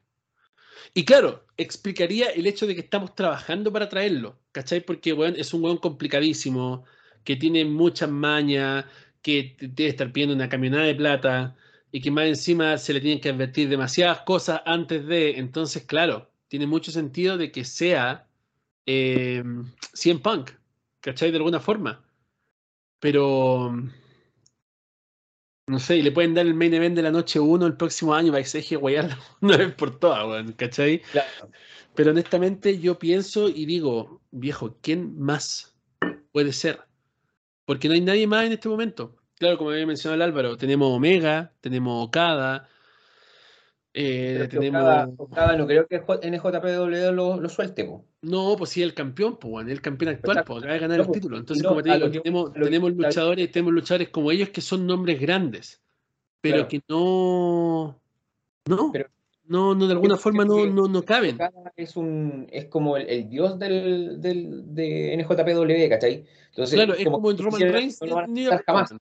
Y claro, explicaría el hecho de que estamos trabajando para traerlo, ¿cachai? Porque, weón, es un weón complicadísimo, que tiene muchas mañas, que debe estar pidiendo una camionada de plata, y que más encima se le tienen que advertir demasiadas cosas antes de. Entonces, claro, tiene mucho sentido de que sea eh, CM Punk, ¿cachai? De alguna forma. Pero. No sé, y le pueden dar el main event de la noche 1 el próximo año para que se deje guayar una vez por todas, ¿cachai? claro. Pero honestamente yo pienso y digo, viejo, ¿quién más puede ser? Porque no hay nadie más en este momento. Claro, como había mencionado el Álvaro, tenemos Omega, tenemos Okada, eh, que tenemos... Okada, Okada no creo que NJPW lo, lo suelte, po. No, pues sí, el campeón, pues, bueno, el campeón actual, pues, acaba de ganar No, el pues, título. Entonces, no, como te digo, que- tenemos, que- tenemos a- luchadores, tenemos luchadores como ellos que son nombres grandes, pero Claro. que no, no, Pero- no, no, de alguna forma no, no, no caben. Es un es como el, el dios del, del de NJPW, ¿cachai? Entonces, Claro, es como que Roman Reigns no lo van a en soltar jamás,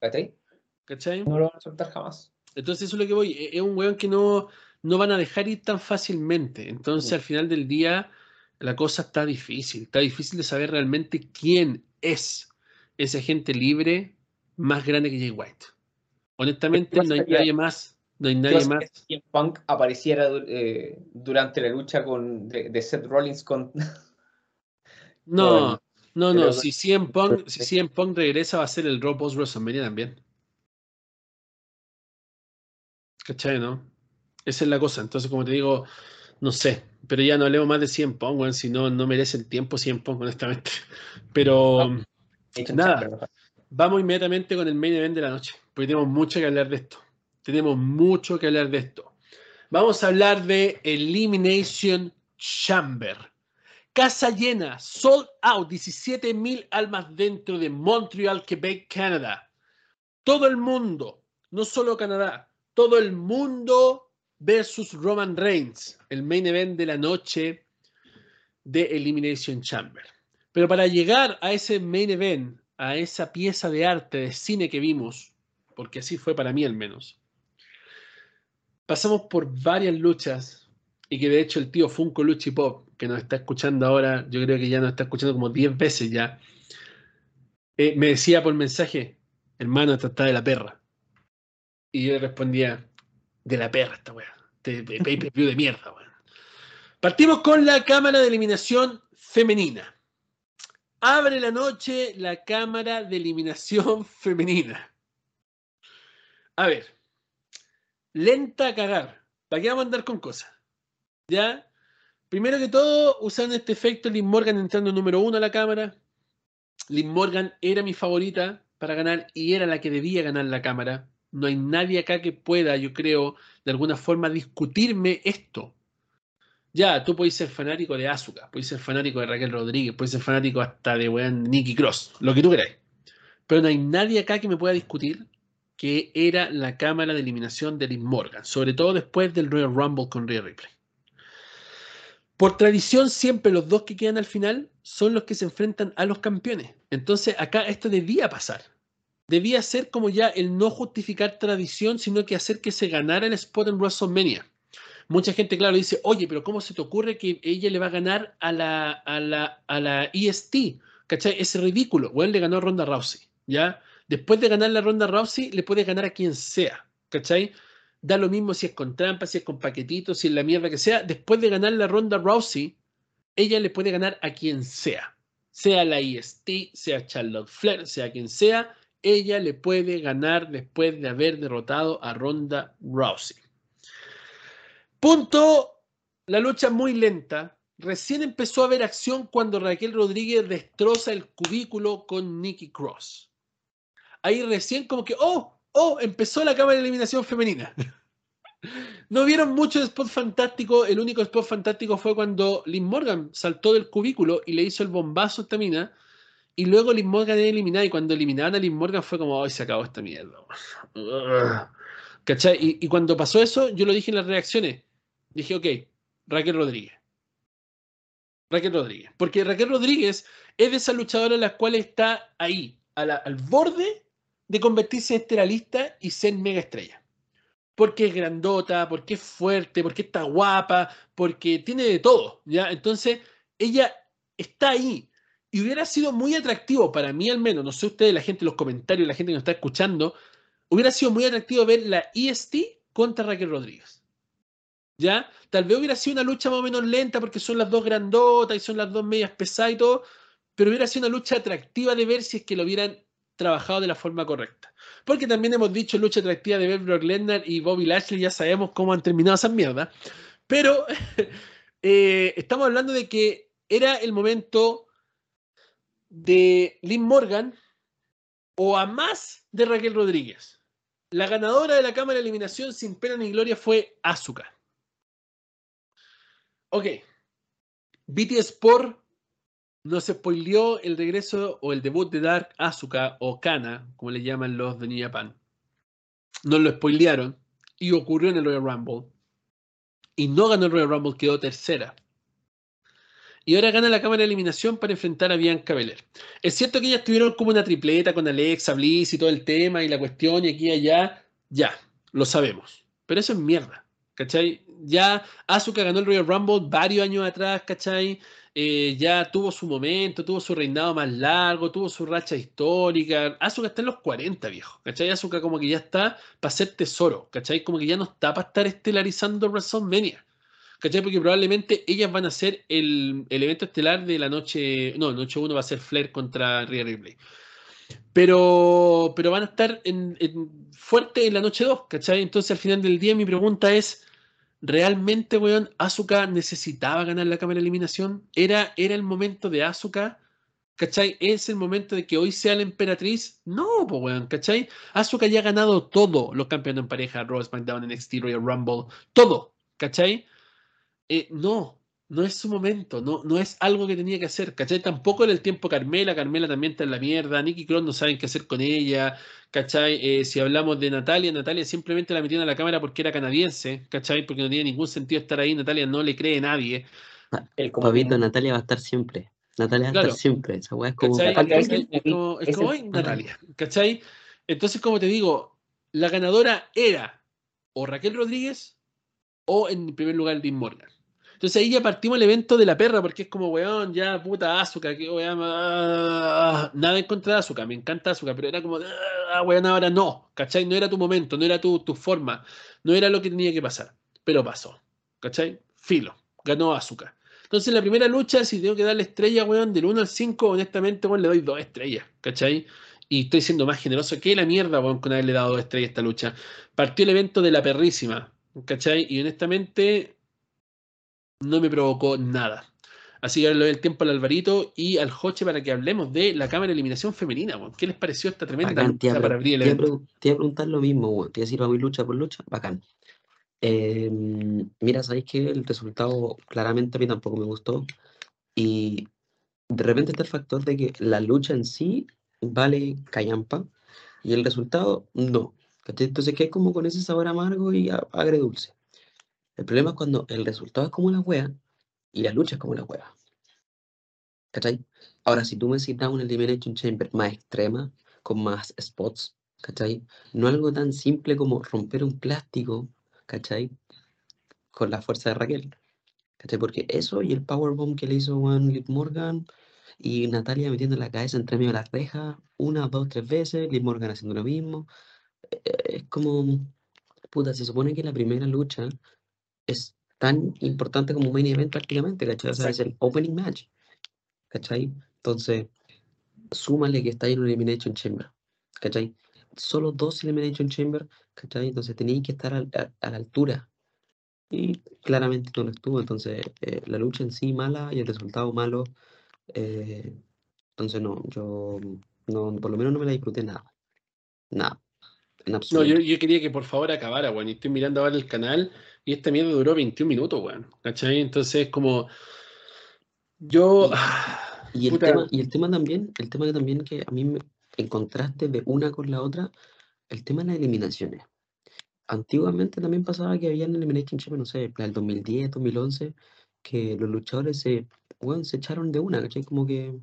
¿cachai? ¿cachai? No lo van a soltar jamás. Entonces eso es lo que voy. e- Es un weón que no, no van a dejar ir tan fácilmente. Entonces al final del día la cosa está difícil. Está difícil de saber realmente quién es ese agente libre más grande que Jay White. Honestamente no hay nadie más. No hay nadie más. que CM Punk apareciera eh, durante la lucha con, de, de Seth Rollins con... No, no, no. Si CM Punk, si CM Punk regresa va a ser el Raw post WrestleMania también. ¿Cachai, no? Esa es la cosa. Entonces, como te digo, no sé. Pero ya no hablemos más de CM Punk, weón, si no, no merece el tiempo CM Punk, honestamente. Pero Nada. Vamos inmediatamente con el main event de la noche, porque tenemos mucho que hablar de esto. Tenemos mucho que hablar de esto. Vamos a hablar de Elimination Chamber. Casa llena, sold out, 17 mil almas dentro de Montreal, Quebec, Canadá. Todo el mundo, no solo Canadá, todo el mundo versus Roman Reigns, el main event de la noche de Elimination Chamber. Pero para llegar a ese main event, a esa pieza de arte, de cine que vimos, porque así fue para mí al menos, pasamos por varias luchas y que de hecho el tío Funko Luchi Pop, que nos está escuchando ahora, yo creo que ya nos está escuchando como 10 veces ya, eh, me decía por mensaje, hermano, esta está de la perra. Y yo le respondía, de la perra esta weá, de, de pay-per-view de mierda, weón. Partimos con la cámara de eliminación femenina. Abre la noche la cámara de eliminación femenina. A ver, lenta a cagar. ¿Para qué vamos a andar con cosas? ¿Ya? Primero que todo, usando este efecto, Liz Morgan entrando número uno a la cámara. Liz Morgan era mi favorita para ganar y era la que debía ganar la cámara. No hay nadie acá que pueda, yo creo, de alguna forma discutirme esto. Ya, tú puedes ser fanático de Asuka, puedes ser fanático de Raquel Rodríguez, puedes ser fanático hasta de weón Nikki Cross, lo que tú queráis. Pero no hay nadie acá que me pueda discutir que era la cámara de eliminación de Liz Morgan, sobre todo después del Royal Rumble con Rhea Ripley. por tradición, siempre los dos que quedan al final son los que se enfrentan a los campeones. Entonces, acá esto debía pasar. Debía ser como ya el no justificar tradición, sino que hacer que se ganara el spot en WrestleMania. Mucha gente, claro, dice, oye, pero ¿cómo se te ocurre que ella le va a ganar a la, a la, a la EST? ¿Cachai? Es ridículo. Bueno, le ganó a Ronda Rousey, ¿ya? Después de ganar la Ronda Rousey, le puedes ganar a quien sea, ¿cachai? Da lo mismo si es con trampa, si es con paquetitos, si es la mierda que sea. Después de ganar la Ronda Rousey, ella le puede ganar a quien sea. Sea la EST, sea Charlotte Flair, sea quien sea, ella le puede ganar después de haber derrotado a Ronda Rousey. Punto, la lucha muy lenta. Recién empezó a haber acción cuando Raquel Rodríguez destroza el cubículo con Nikki Cross. Ahí recién como que, oh, oh, empezó la cámara de eliminación femenina. no vieron mucho de spot fantástico. El único spot fantástico fue cuando Liz Morgan saltó del cubículo y le hizo el bombazo a esta mina. Y luego Liz Morgan era eliminada. Y cuando eliminaron a Liz Morgan fue como, hoy se acabó esta mierda. ¿Cachai? Y, y cuando pasó eso, yo lo dije en las reacciones dije, ok, Raquel Rodríguez. Raquel Rodríguez. Porque Raquel Rodríguez es de esas luchadoras las cuales está ahí, al borde de convertirse en esteralista y ser mega estrella. Porque es grandota, porque es fuerte, porque está guapa, porque tiene de todo, ¿ya? Entonces, ella está ahí. Y hubiera sido muy atractivo, para mí al menos, no sé ustedes, la gente en los comentarios, la gente que nos está escuchando, hubiera sido muy atractivo ver la EST contra Raquel Rodríguez. ¿Ya? Tal vez hubiera sido una lucha más o menos lenta porque son las dos grandotas y son las dos medias pesadas y todo, pero hubiera sido una lucha atractiva de ver si es que lo hubieran trabajado de la forma correcta. Porque también hemos dicho lucha atractiva de Brock Lesnar y Bobby Lashley, ya sabemos cómo han terminado esas mierdas. Pero eh, estamos hablando de que era el momento de Lynn Morgan o a más de Raquel Rodríguez. La ganadora de la cámara de eliminación sin pena ni gloria fue Asuka. Ok. BTS por nos spoileó el regreso o el debut de Dark Asuka o Kana, como le llaman los de New Japan. Nos lo spoilearon y ocurrió en el Royal Rumble. Y no ganó el Royal Rumble, quedó tercera. Y ahora gana la cámara de eliminación para enfrentar a Bianca Belair. Es cierto que ellas tuvieron como una tripleta con Alexa Bliss y todo el tema y la cuestión y aquí y allá. Ya, lo sabemos. Pero eso es mierda. ¿cachai? Ya Asuka ganó el Royal Rumble varios años atrás, ¿cachai? Eh, ya tuvo su momento, tuvo su reinado más largo, tuvo su racha histórica. Asuka está en los 40, viejo, ¿cachai? Asuka como que ya está para ser tesoro, ¿cachai? Como que ya no está para estar estelarizando WrestleMania. ¿Cachai? Porque probablemente ellas van a ser el, evento estelar de la noche. No, noche 1 va a ser Flair contra Rhea Ripley. Pero, pero van a estar en, fuerte en la noche 2, ¿cachai? Entonces al final del día mi pregunta es, ¿realmente, weón, Asuka necesitaba ganar la cámara de eliminación? ¿Era, ¿Era el momento de Asuka? ¿Cachai? ¿Es el momento de que hoy sea la emperatriz? No, pues weón, ¿cachai? Asuka ya ha ganado todo, los campeones en pareja, Raw, SmackDown, NXT, Royal Rumble, todo, ¿cachai? Eh, no, no es su momento, no, no es algo que tenía que hacer, ¿cachai? Tampoco era el tiempo Carmela, Carmela también está en la mierda, Nicky Cross no saben qué hacer con ella, ¿cachai? Eh, si hablamos de Natalia, Natalia simplemente la metieron a la cámara porque era canadiense, ¿cachai? Porque no tiene ningún sentido estar ahí, Natalia no le cree a nadie. Ah, el Pavito, Natalia va a estar siempre. Natalia va a estar siempre. Esa es como. Es, como, Natalia. ¿Cachai? Entonces, como te digo, la ganadora era o Raquel Rodríguez o en primer lugar Dean Morgan. Entonces ahí ya partimos el evento de la perra, porque es como, weón, ya puta azúcar, que weón, ah, nada en contra de azúcar, me encanta azúcar, pero era como, ah, weón, ahora no, ¿cachai? No era tu momento, no era tu, tu forma, no era lo que tenía que pasar, pero pasó, ¿cachai? Filo, ganó azúcar. Entonces la primera lucha, si tengo que darle estrella, weón, del 1 al 5, honestamente, weón, le doy dos estrellas, ¿cachai? Y estoy siendo más generoso que la mierda, weón, con haberle dado dos estrellas a esta lucha. Partió el evento de la perrísima, ¿cachai? Y honestamente, no me provocó nada. Así que le doy el tiempo al Alvarito y al Joche para que hablemos de la cámara de eliminación femenina. ¿Qué les pareció esta tremenda lucha para abrir el evento? Te iba a preguntar lo mismo, te iba a decir, vamos lucha por lucha, bacán. Em, mira, sabéis que el resultado claramente a mí tampoco me gustó. Y de repente está el factor de que la lucha en sí vale callampa y el resultado no. Entonces, ¿qué es como con ese sabor amargo y agredulce? El problema es cuando el resultado es como la wea y la lucha es como una hueva. ¿Cachai? Ahora, si tú necesitas una Elimination Chamber más extrema, con más spots, ¿cachai? No algo tan simple como romper un plástico, ¿cachai? Con la fuerza de Raquel. ¿Cachai? Porque eso y el powerbomb que le hizo Juan Liv Morgan y Natalia metiendo la cabeza entre medio de las rejas, una, dos, tres veces, Liv Morgan haciendo lo mismo. eh, Es como, puta, se supone que la primera lucha es tan importante como un main event prácticamente, ¿cachai? O sea, es el opening match, ¿cachai? Entonces, súmale que está en un Elimination Chamber, ¿cachai? Solo dos Elimination Chamber, ¿cachai? Entonces tenéis que estar al- a, a la altura. Y claramente no lo estuvo, entonces eh, la lucha en sí mala y el resultado malo. eh, entonces no, yo no, por lo menos no me la disfruté nada. Nada. En No, yo, yo quería que por favor acabara, weón. Y estoy mirando ahora el canal y esta mierda duró 21 minutos, weón. ¿Cachai? Entonces, como. Yo. Y el, puta, tema, y el tema también, el tema que también que a mí me, en contraste de una con la otra, el tema de las eliminaciones. Antiguamente también pasaba que había en Elimination Chamber, no sé, el 2010, 2011, que los luchadores se, weón, se echaron de una, ¿cachai? Como que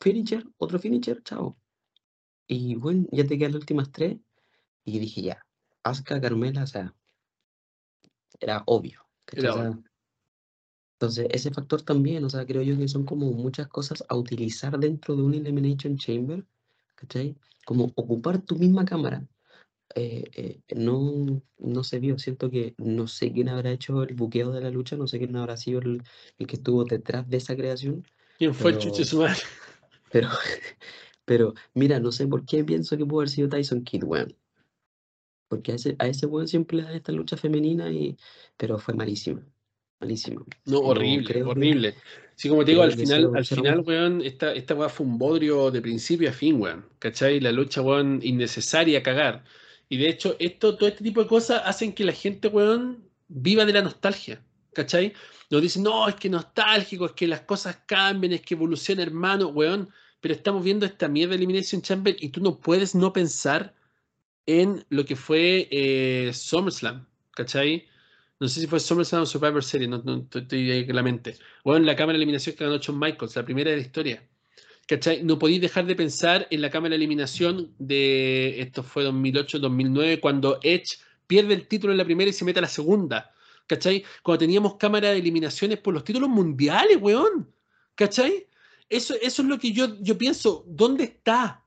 finisher, otro finisher, chao. Y bueno, ya te quedan las últimas tres. Y dije ya, Asuka, Carmela, o sea, era obvio. entonces, ese factor también, o sea, creo yo que son como muchas cosas a utilizar dentro de un Elimination Chamber, ¿cachai? Como ocupar tu misma cámara. Eh, eh, no, no se vio, siento que no sé quién habrá hecho el buqueo de la lucha, no sé quién habrá sido el, el que estuvo detrás de esa creación, ¿Quién fue el pero, chuche su madre? pero, pero, mira, no sé por qué pienso que pudo haber sido Tyson Kidd, weón. Porque a ese, a ese weón siempre le dan esta lucha femenina, y, pero fue malísimo, malísimo. No, No horrible, que, horrible. Sí, como te digo, al final, al final, weón, esta, esta weá fue un bodrio de principio a fin, weón. ¿Cachai? La lucha, weón, innecesaria cagar. Y de hecho, esto, todo este tipo de cosas hacen que la gente, weón, viva de la nostalgia. ¿Cachai? Nos dicen, no, es que nostálgico, es que las cosas cambian, es que evoluciona, hermano, weón. Pero estamos viendo esta mierda de Elimination Chamber y tú no puedes no pensar en lo que fue eh, SummerSlam, ¿cachai? No sé si fue SummerSlam o Survivor Series, no, no estoy, ahí con la mente. Bueno, la cámara de eliminación que ganó Shawn Michaels, la primera de la historia. ¿Cachai? No podéis dejar de pensar en la cámara de eliminación de, esto fue 2008-2009, cuando Edge pierde el título en la primera y se mete a la segunda. ¿Cachai? Cuando teníamos cámara de eliminaciones por los títulos mundiales, weón. ¿Cachai? Eso, eso es lo que yo, yo pienso. ¿Dónde está?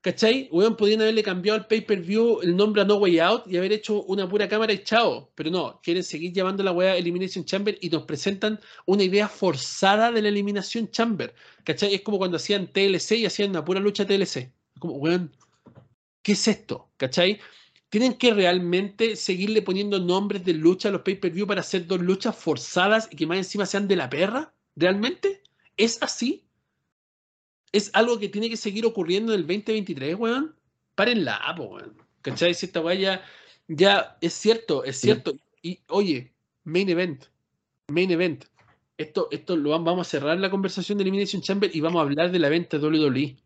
¿Cachai? Weón, podrían haberle cambiado al pay-per-view el nombre a No Way Out y haber hecho una pura cámara y chao. Pero no, quieren seguir llamando la weá Elimination Chamber y nos presentan una idea forzada de la Elimination Chamber. ¿Cachai? Es como cuando hacían TLC y hacían una pura lucha TLC. Como, weón, ¿qué es esto? ¿Cachai? Tienen que realmente seguirle poniendo nombres de lucha a los pay-per-view para hacer dos luchas forzadas y que más encima sean de la perra. ¿Realmente? ¿Es así? Es algo que tiene que seguir ocurriendo en el 2023, weón. Párenla, po, weón. ¿Cachai? Si esta weá ya, ya es cierto, es cierto. Y oye, main event, main event. Esto, esto lo vam- vamos a cerrar la conversación de Elimination Chamber y vamos a hablar de la venta de WWE.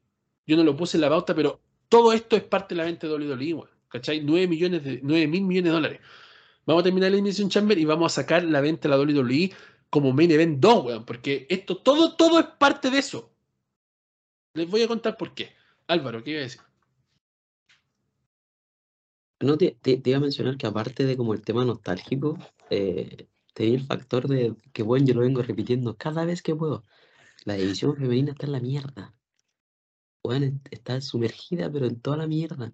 Yo no lo puse en la pauta, pero todo esto es parte de la venta de WWE, weón. ¿Cachai? 9 millones de, 9 mil millones de dólares. Vamos a terminar la Elimination Chamber y vamos a sacar la venta de la WWE como main event 2, weón. Porque esto, todo, todo es parte de eso. Les voy a contar por qué. Álvaro, ¿qué iba a decir? No, te, te- te iba a mencionar que aparte de como el tema nostálgico, eh, tenía el factor de que, bueno, yo lo vengo repitiendo cada vez que puedo. La división femenina está en la mierda. Bueno, est- está sumergida, pero en toda la mierda.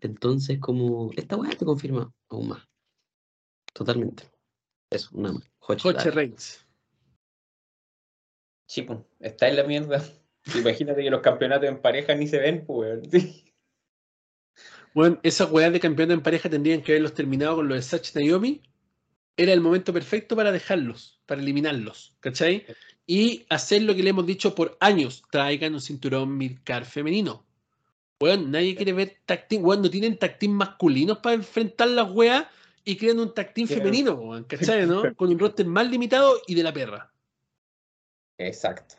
Entonces, como, esta weá te confirma aún más. Totalmente. Eso, nada más. Joche. Reigns. Pues, está en la mierda. Imagínate que los campeonatos en pareja ni se ven, pues. Bueno, esas weas de campeón en pareja tendrían que haberlos terminado con los de Sachi Naomi. Era el momento perfecto para dejarlos, para eliminarlos, ¿cachai? Y hacer lo que le hemos dicho por años: traigan un cinturón midcar femenino. Weón, nadie quiere ver team. Weón, no tienen team masculinos para enfrentar las weas y crean un Tienen- femenino, weón, ¿cachai? ¿no? Con un roster más limitado y de la perra. Exacto.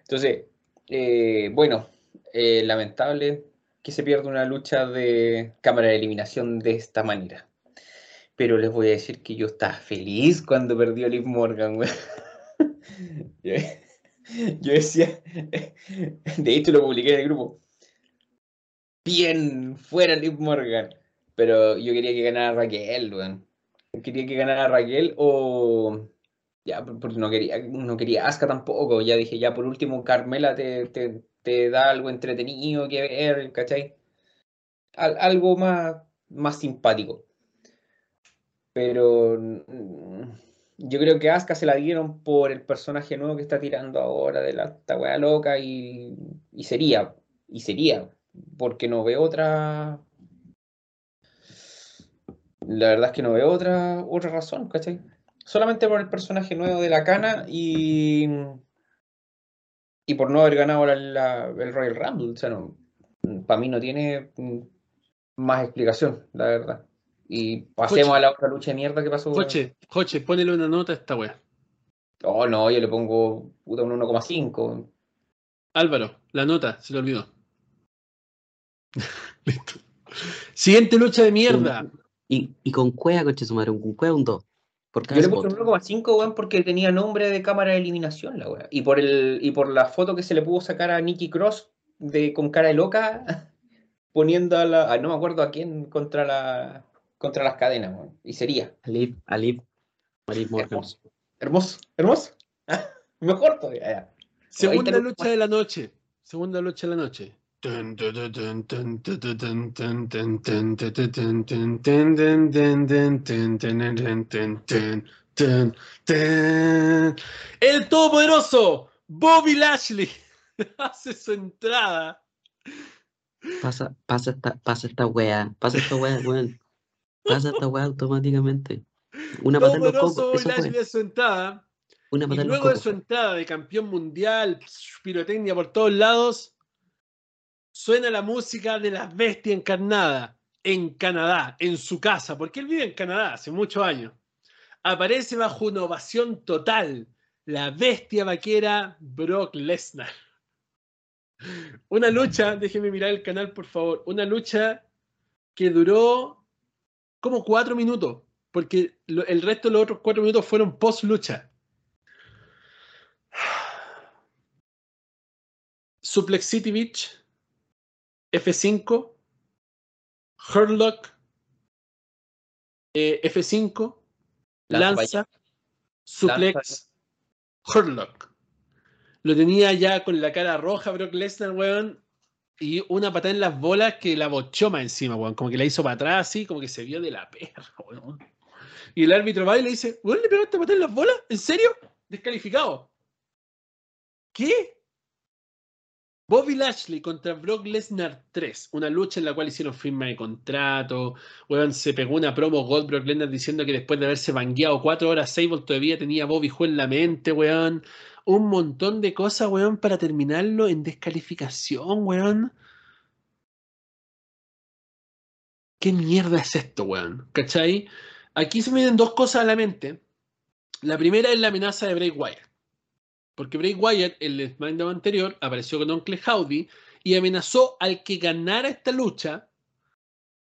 Entonces, eh, bueno, eh, lamentable que se pierda una lucha de cámara de eliminación de esta manera. Pero les voy a decir que yo estaba feliz cuando perdió Liv Morgan. Yo, yo decía, de hecho lo publiqué en el grupo. Bien, fuera Liv Morgan. Pero yo quería que ganara Raquel, weón. Quería que ganara Raquel o. Ya, porque no quería, no quería Asuka tampoco. Ya dije, ya por último, Carmela te, te, te da algo entretenido que ver, ¿cachai? Al- algo más, más simpático. Pero mm, yo creo que Asuka se la dieron por el personaje nuevo que está tirando ahora de la esta loca y, y sería, y sería, porque no veo otra. La verdad es que no veo otra, otra razón, ¿cachai? Solamente por el personaje nuevo de la cana y, y por no haber ganado la- la- el Royal Rumble. O sea, no, para mí no tiene mm, más explicación, la verdad. Y pasemos Joche. a la otra lucha de mierda que pasó. Joche, Joche, ponele una nota a esta wea. Oh, no, yo le pongo puta, un 1,5. Álvaro, la nota, se le olvidó. Listo. Siguiente lucha de mierda. Y, y con cueva, coche su madre, con cueva un 2. Por cada Yo le puse spot. un 1,5, weón, porque tenía nombre de cámara de eliminación, la weá. Y por el, y por la foto que se le pudo sacar a Nikki Cross de, con cara de loca, poniendo a la. a no me acuerdo a quién contra la. contra las cadenas, weón. Y sería. Alip, Alip, Alip Morgan. Hermoso. Hermoso, hermoso. Mejor todavía. ya. Segunda lucha de la noche. Segunda lucha de la noche. El todopoderoso Bobby Lashley hace su entrada. Pasa, pasa esta, pasa esta wea, pasa esta wea, weón. Pasa esta wea automáticamente. Una pata en los cocos, Bobby Lashley hace su entrada. Una Y luego de su entrada de campeón mundial, pirotecnia por todos lados, suena la música de la bestia encarnada en Canadá, en su casa, porque él vive en Canadá hace muchos años. Aparece bajo una ovación total la bestia vaquera Brock Lesnar. Una lucha, déjeme mirar el canal por favor, una lucha que duró como cuatro minutos, porque el resto de los otros cuatro minutos fueron post lucha. Suplex City Beach, F5, Hurlock, eh, F5, Lanza Lanza, Suplex, Hurlock. Lo tenía ya con la cara roja Brock Lesnar, weón. Y una patada en las bolas que la bochó más encima, weón. Como que la hizo para atrás, así, como que se vio de la perra, weón. Y el árbitro va y le dice, weón, ¿le pegaste patada en las bolas? ¿En serio? Descalificado. ¿Qué? Bobby Lashley contra Brock Lesnar 3, una lucha en la cual hicieron firma de contrato, weón, se pegó una promo Gold Brock Lesnar diciendo que después de haberse bangueado cuatro horas Sable todavía tenía Bobby Ju en la mente, weón, un montón de cosas, weón, para terminarlo en descalificación, weón. ¿Qué mierda es esto, weón? ¿Cachai? Aquí se me vienen dos cosas a la mente. La primera es la amenaza de Bray. Porque Bray Wyatt, el SmackDown anterior, apareció con Uncle Howdy y amenazó al que ganara esta lucha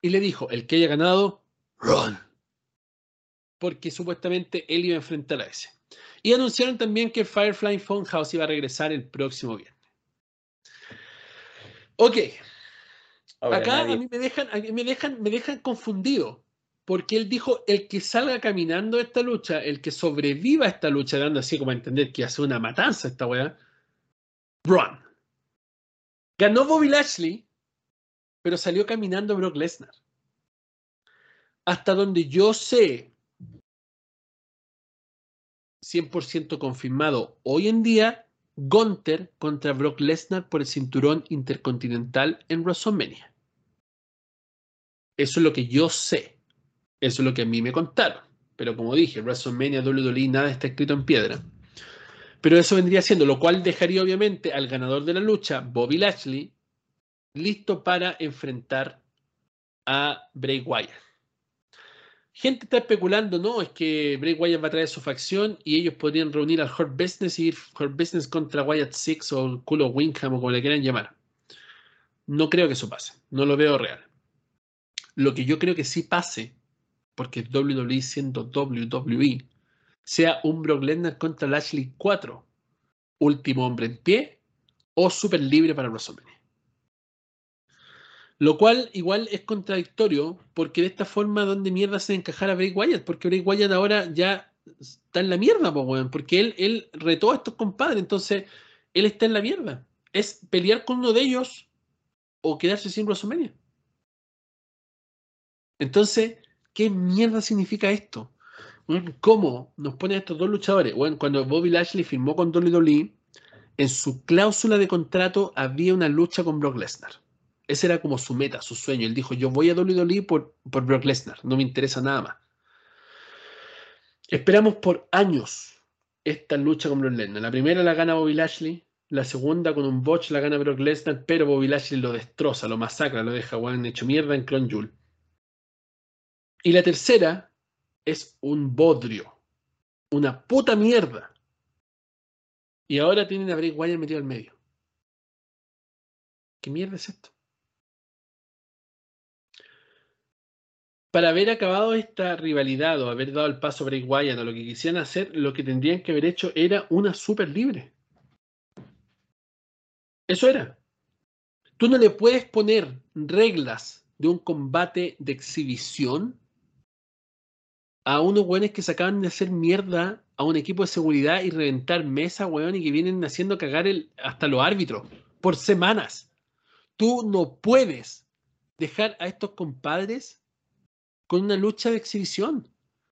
y le dijo, el que haya ganado, run. Porque supuestamente él iba a enfrentar a ese. Y anunciaron también que Firefly Funhouse iba a regresar el próximo viernes. Ok, Ahora, acá nadie- a mí me dejan, a mí me dejan, me dejan confundido. Porque él dijo, el que salga caminando esta lucha, el que sobreviva a esta lucha, dando así como a entender que hace una matanza esta weá, run. Ganó Bobby Lashley, pero salió caminando Brock Lesnar. Hasta donde yo sé, 100% confirmado hoy en día, Gunther contra Brock Lesnar por el cinturón intercontinental en WrestleMania. Eso es lo que yo sé. Eso es lo que a mí me contaron. Pero como dije, WrestleMania, WWE, nada está escrito en piedra. Pero eso vendría siendo, lo cual dejaría obviamente al ganador de la lucha, Bobby Lashley, listo para enfrentar a Bray Wyatt. Gente está especulando, no, es que Bray Wyatt va a traer su facción y ellos podrían reunir al Hurt Business y ir Hurt Business contra Wyatt Six o el culo Wingham o como le quieran llamar. No creo que eso pase, no lo veo real. Lo que yo creo que sí pase porque WWE siendo WWE, sea un Brock Lesnar contra Lashley 4, último hombre en pie o super libre para WrestleMania. Lo cual igual es contradictorio porque de esta forma, ¿dónde mierda se encajar a Bray Wyatt? Porque Bray Wyatt ahora ya está en la mierda, porque él, él retó a estos compadres, entonces él está en la mierda. Es pelear con uno de ellos o quedarse sin WrestleMania. Entonces, ¿qué mierda significa esto? ¿Cómo nos ponen estos dos luchadores? Bueno, cuando Bobby Lashley firmó con WWE, en su cláusula de contrato había una lucha con Brock Lesnar. Ese era como su meta, su sueño. Él dijo, yo voy a WWE por, por Brock Lesnar, no me interesa nada más. Esperamos por años esta lucha con Brock Lesnar. La primera la gana Bobby Lashley, la segunda con un botch la gana Brock Lesnar, pero Bobby Lashley lo destroza, lo masacra, lo deja Juan hecho mierda en Clone. Y la tercera es un bodrio, una puta mierda. Y ahora tienen a Bray Wyatt metido al medio. ¿Qué mierda es esto? para haber acabado esta rivalidad o haber dado el paso a Bray Wyatt o lo que quisieran hacer, lo que tendrían que haber hecho era una super libre. Eso era. Tú no le puedes poner reglas de un combate de exhibición a unos weones que se acaban de hacer mierda a un equipo de seguridad y reventar mesa, weón, y que vienen haciendo cagar el, hasta los árbitros por semanas. Tú no puedes dejar a estos compadres con una lucha de exhibición.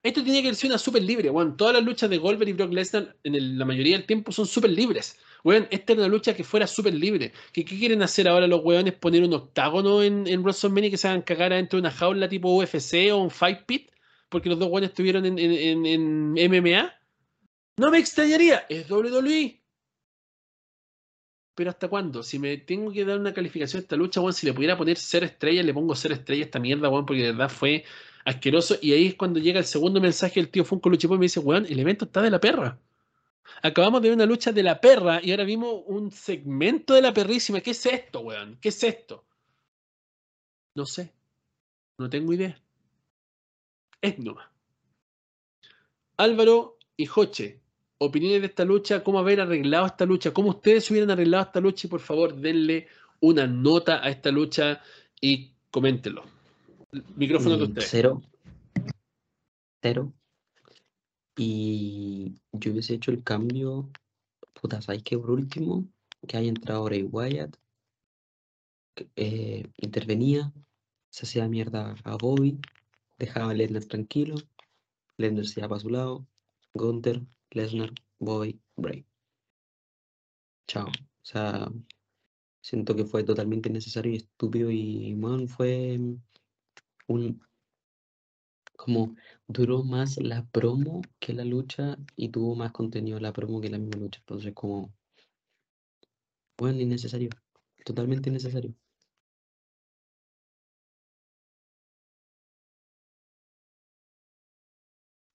Esto tenía que ser una súper libre, bueno, Todas las luchas de Goldberg y Brock Lesnar en la mayoría del tiempo son súper libres. Bueno, esta era una lucha que fuera súper libre. ¿Qué, quieren hacer ahora los weones? ¿Poner un octágono en, en WrestleMania que se hagan cagar adentro de una jaula tipo UFC o un Fight Pit? Porque los dos weones estuvieron en, MMA. No me extrañaría. Es WWE. Pero ¿hasta cuándo? Si me tengo que dar una calificación a esta lucha, weón, si le pudiera poner ser estrellas, le pongo ser estrella a esta mierda, weón, porque de verdad fue asqueroso. Y ahí es cuando llega el segundo mensaje del tío Funko Luchipo y me dice, weón, el evento está de la perra. Acabamos de ver una lucha de la perra y ahora vimos un segmento de la perrísima. ¿Qué es esto, weón? ¿Qué es esto? No sé. No tengo idea. Es nomás. Álvaro y Joche, opiniones de esta lucha, cómo haber arreglado esta lucha, cómo ustedes hubieran arreglado esta lucha y por favor denle una nota a esta lucha y coméntenlo. Micrófono de mm, ustedes. Cero. Cero. Y yo hubiese hecho el cambio, puta, ¿sabes qué? Por último, que haya entrado Ray Wyatt, eh, intervenía, se hacía mierda a Bobby, dejaba a Lesnar tranquilo, Lesnar se iba para su lado, Gunther, Lesnar, Bobby, Bray. Chao. O sea, siento que fue totalmente innecesario y estúpido y, bueno, fue un como duró más la promo que la lucha y tuvo más contenido la promo que la misma lucha. Entonces, como, bueno, innecesario, totalmente innecesario.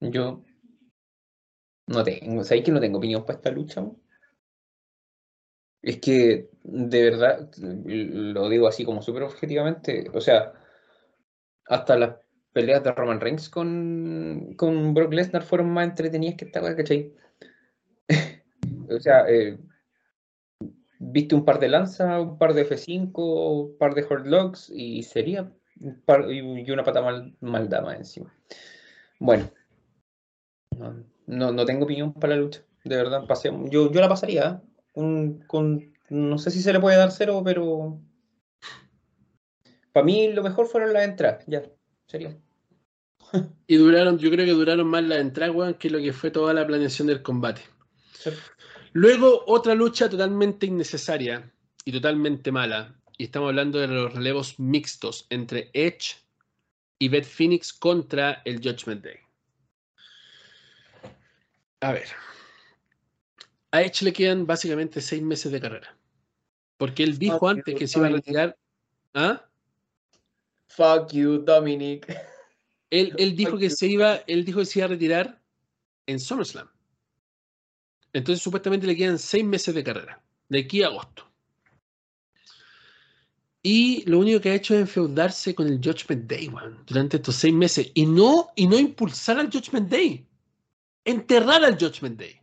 Yo no tengo, ¿sabéis que no tengo opinión para esta lucha? Es que, de verdad, lo digo así como súper objetivamente, o sea, hasta las peleas de Roman Reigns con, con Brock Lesnar fueron más entretenidas que esta ¿cachai? o sea, eh, viste un par de lanza, un par de F5, un par de Hardlocks y sería y una pata mal, mal dama encima. Bueno, no, no, tengo opinión para la lucha, de verdad. yo, yo la pasaría ¿eh? con, no sé si se le puede dar cero, pero para mí lo mejor fueron las entradas, ya, sería. Y duraron, yo creo que duraron más las entradas, que lo que fue toda la planeación del combate. Luego, otra lucha totalmente innecesaria y totalmente mala. Y estamos hablando de los relevos mixtos entre Edge y Beth Phoenix contra el Judgment Day. A ver. A Edge le quedan básicamente seis meses de carrera. Porque él dijo antes que se iba a retirar. ¿Ah? Fuck you, Dominic. Él, dijo que se iba, él dijo que se iba a retirar en SummerSlam. Entonces supuestamente le quedan seis meses de carrera, de aquí a agosto. Y lo único que ha hecho es enfeudarse con el Judgment Day, weón, durante estos seis meses. Y no, y no impulsar al Judgment Day. Enterrar al Judgment Day.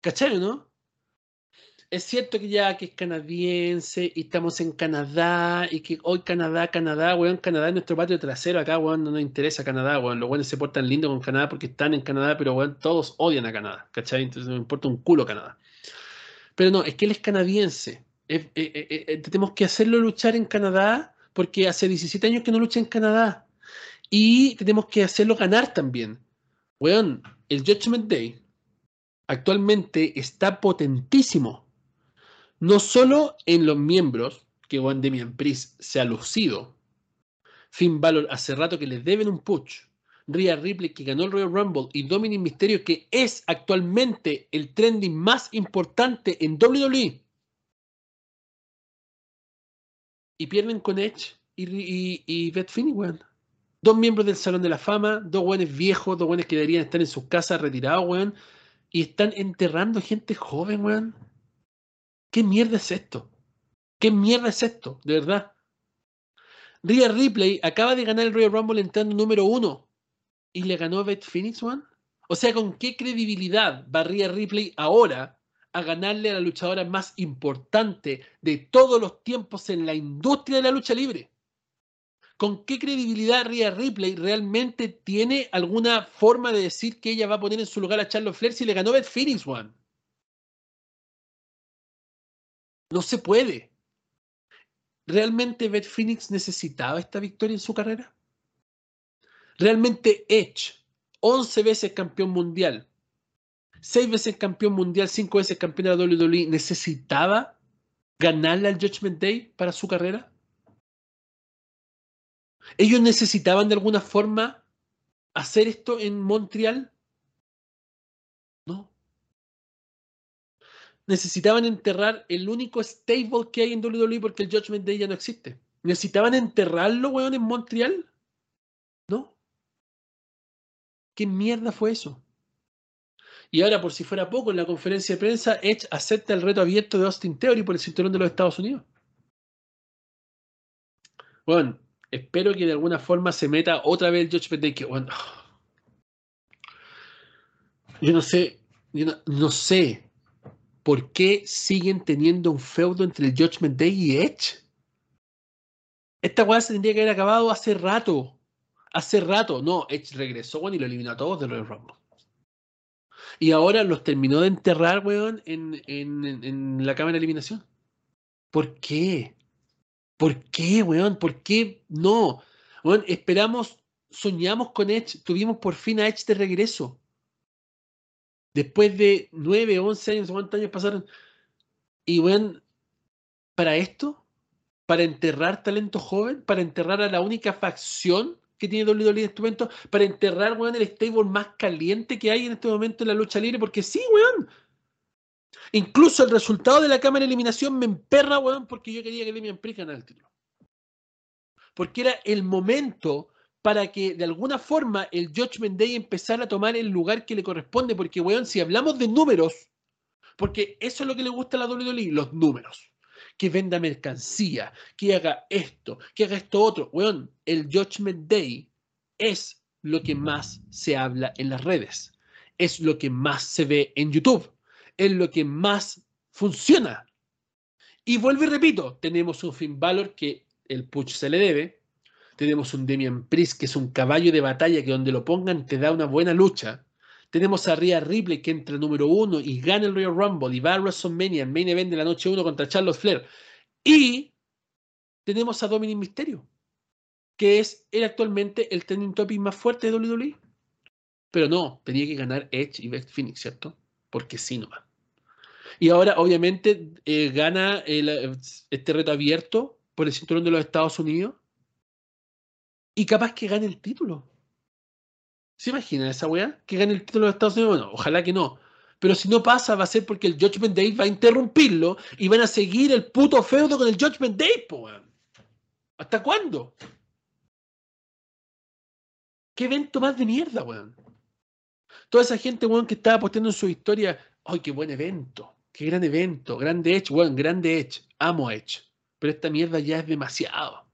¿Cachai, no? Es cierto que ya que es canadiense y estamos en Canadá y que hoy Canadá, Canadá, weón, Canadá es nuestro patio trasero acá, weón, no nos interesa Canadá, weón. Los weones se portan lindo con Canadá porque están en Canadá, pero weón, todos odian a Canadá, ¿cachai? Entonces me importa un culo Canadá. Pero no, es que él es canadiense. Eh, eh, eh, tenemos que hacerlo luchar en Canadá porque hace 17 años que no lucha en Canadá. Y tenemos que hacerlo ganar también. Weón, el Judgment Day actualmente está potentísimo no solo en los miembros, que Juan Demian Priest se ha lucido, Finn Balor hace rato que les deben un push, Rhea Ripley que ganó el Royal Rumble y Dominic Mysterio que es actualmente el trending más importante en WWE. Y pierden con Edge y, Beth Phoenix, Dos miembros del Salón de la Fama, dos buenos viejos, dos buenos que deberían estar en sus casas retirados, weón. Y están enterrando gente joven, weón. ¿Qué mierda es esto? ¿Qué mierda es esto? De verdad. Rhea Ripley acaba de ganar el Royal Rumble entrando número uno y le ganó a Beth Phoenix One. O sea, ¿con qué credibilidad va Rhea Ripley ahora a ganarle a la luchadora más importante de todos los tiempos en la industria de la lucha libre? ¿Con qué credibilidad Rhea Ripley realmente tiene alguna forma de decir que ella va a poner en su lugar a Charlotte Flair si le ganó Beth Phoenix One? No se puede. ¿Realmente Beth Phoenix necesitaba esta victoria en su carrera? ¿Realmente Edge, 11 veces campeón mundial, 6 veces campeón mundial, 5 veces campeón de la WWE, necesitaba ganarle al Judgment Day para su carrera? ¿Ellos necesitaban de alguna forma hacer esto en Montreal? No necesitaban enterrar el único stable que hay en WWE porque el Judgment Day ya no existe. ¿Necesitaban enterrarlo, weón, en Montreal? ¿No? ¿Qué mierda fue eso? Y ahora, por si fuera poco, en la conferencia de prensa, Edge acepta el reto abierto de Austin Theory por el cinturón de los Estados Unidos. Bueno, espero que de alguna forma se meta otra vez el Judgment Day. Que, bueno, yo no sé, no, sé ¿por qué siguen teniendo un feudo entre el Judgment Day y Edge? Esta weá se tendría que haber acabado hace rato. Hace rato. No, Edge regresó, y lo eliminó a todos de Royal Rumble. Y ahora los terminó de enterrar, weón, en, en, la cámara de eliminación. ¿Por qué? ¿Por qué, weón? ¿Por qué no? Weón, esperamos, soñamos con Edge, tuvimos por fin a Edge de regreso después de nueve, once años, ¿cuántos años pasaron? Y bueno, para esto, para enterrar talento joven, para enterrar a la única facción que tiene WWE en este momento, para enterrar, weón, el stable más caliente que hay en este momento en la lucha libre, porque sí, weón. Incluso el resultado de la cámara de eliminación me emperra, weón, porque yo quería que Demian Priest ganara el título. Porque era el momento para que de alguna forma el Judgment Day empezara a tomar el lugar que le corresponde, porque, weón, si hablamos de números, porque eso es lo que le gusta a la WWE, los números. Que venda mercancía, que haga esto, que haga esto otro. Weón, el Judgment Day es lo que más se habla en las redes. Es lo que más se ve en YouTube. Es lo que más funciona. Y vuelvo y repito, tenemos un Finn Balor que el push se le debe, tenemos un Demian Priest, que es un caballo de batalla que donde lo pongan te da una buena lucha. Tenemos a Rhea Ripley, que entra número uno y gana el Royal Rumble y va a WrestleMania en main event de la noche uno contra Charlotte Flair. Y tenemos a Dominic Mysterio, que es él actualmente el trending topic más fuerte de WWE. Pero no, tenía que ganar Edge y Beth Phoenix, ¿cierto? Porque sí nomás. Y ahora, obviamente, eh, gana este reto abierto por el cinturón de los Estados Unidos y capaz que gane el título. ¿Se imaginan esa weá? Que gane el título de Estados Unidos. Bueno, ojalá que no. Pero si no pasa, va a ser porque el Judgment Day va a interrumpirlo y van a seguir el puto feudo con el Judgment Day, po, ¿Hasta cuándo? ¿Qué evento más de mierda, weón? Toda esa gente, weón, que estaba posteando en su historia, ¡ay, qué buen evento! ¡Qué gran evento! Grande Edge, weón, grande Edge. Amo Edge. pero esta mierda ya es demasiado.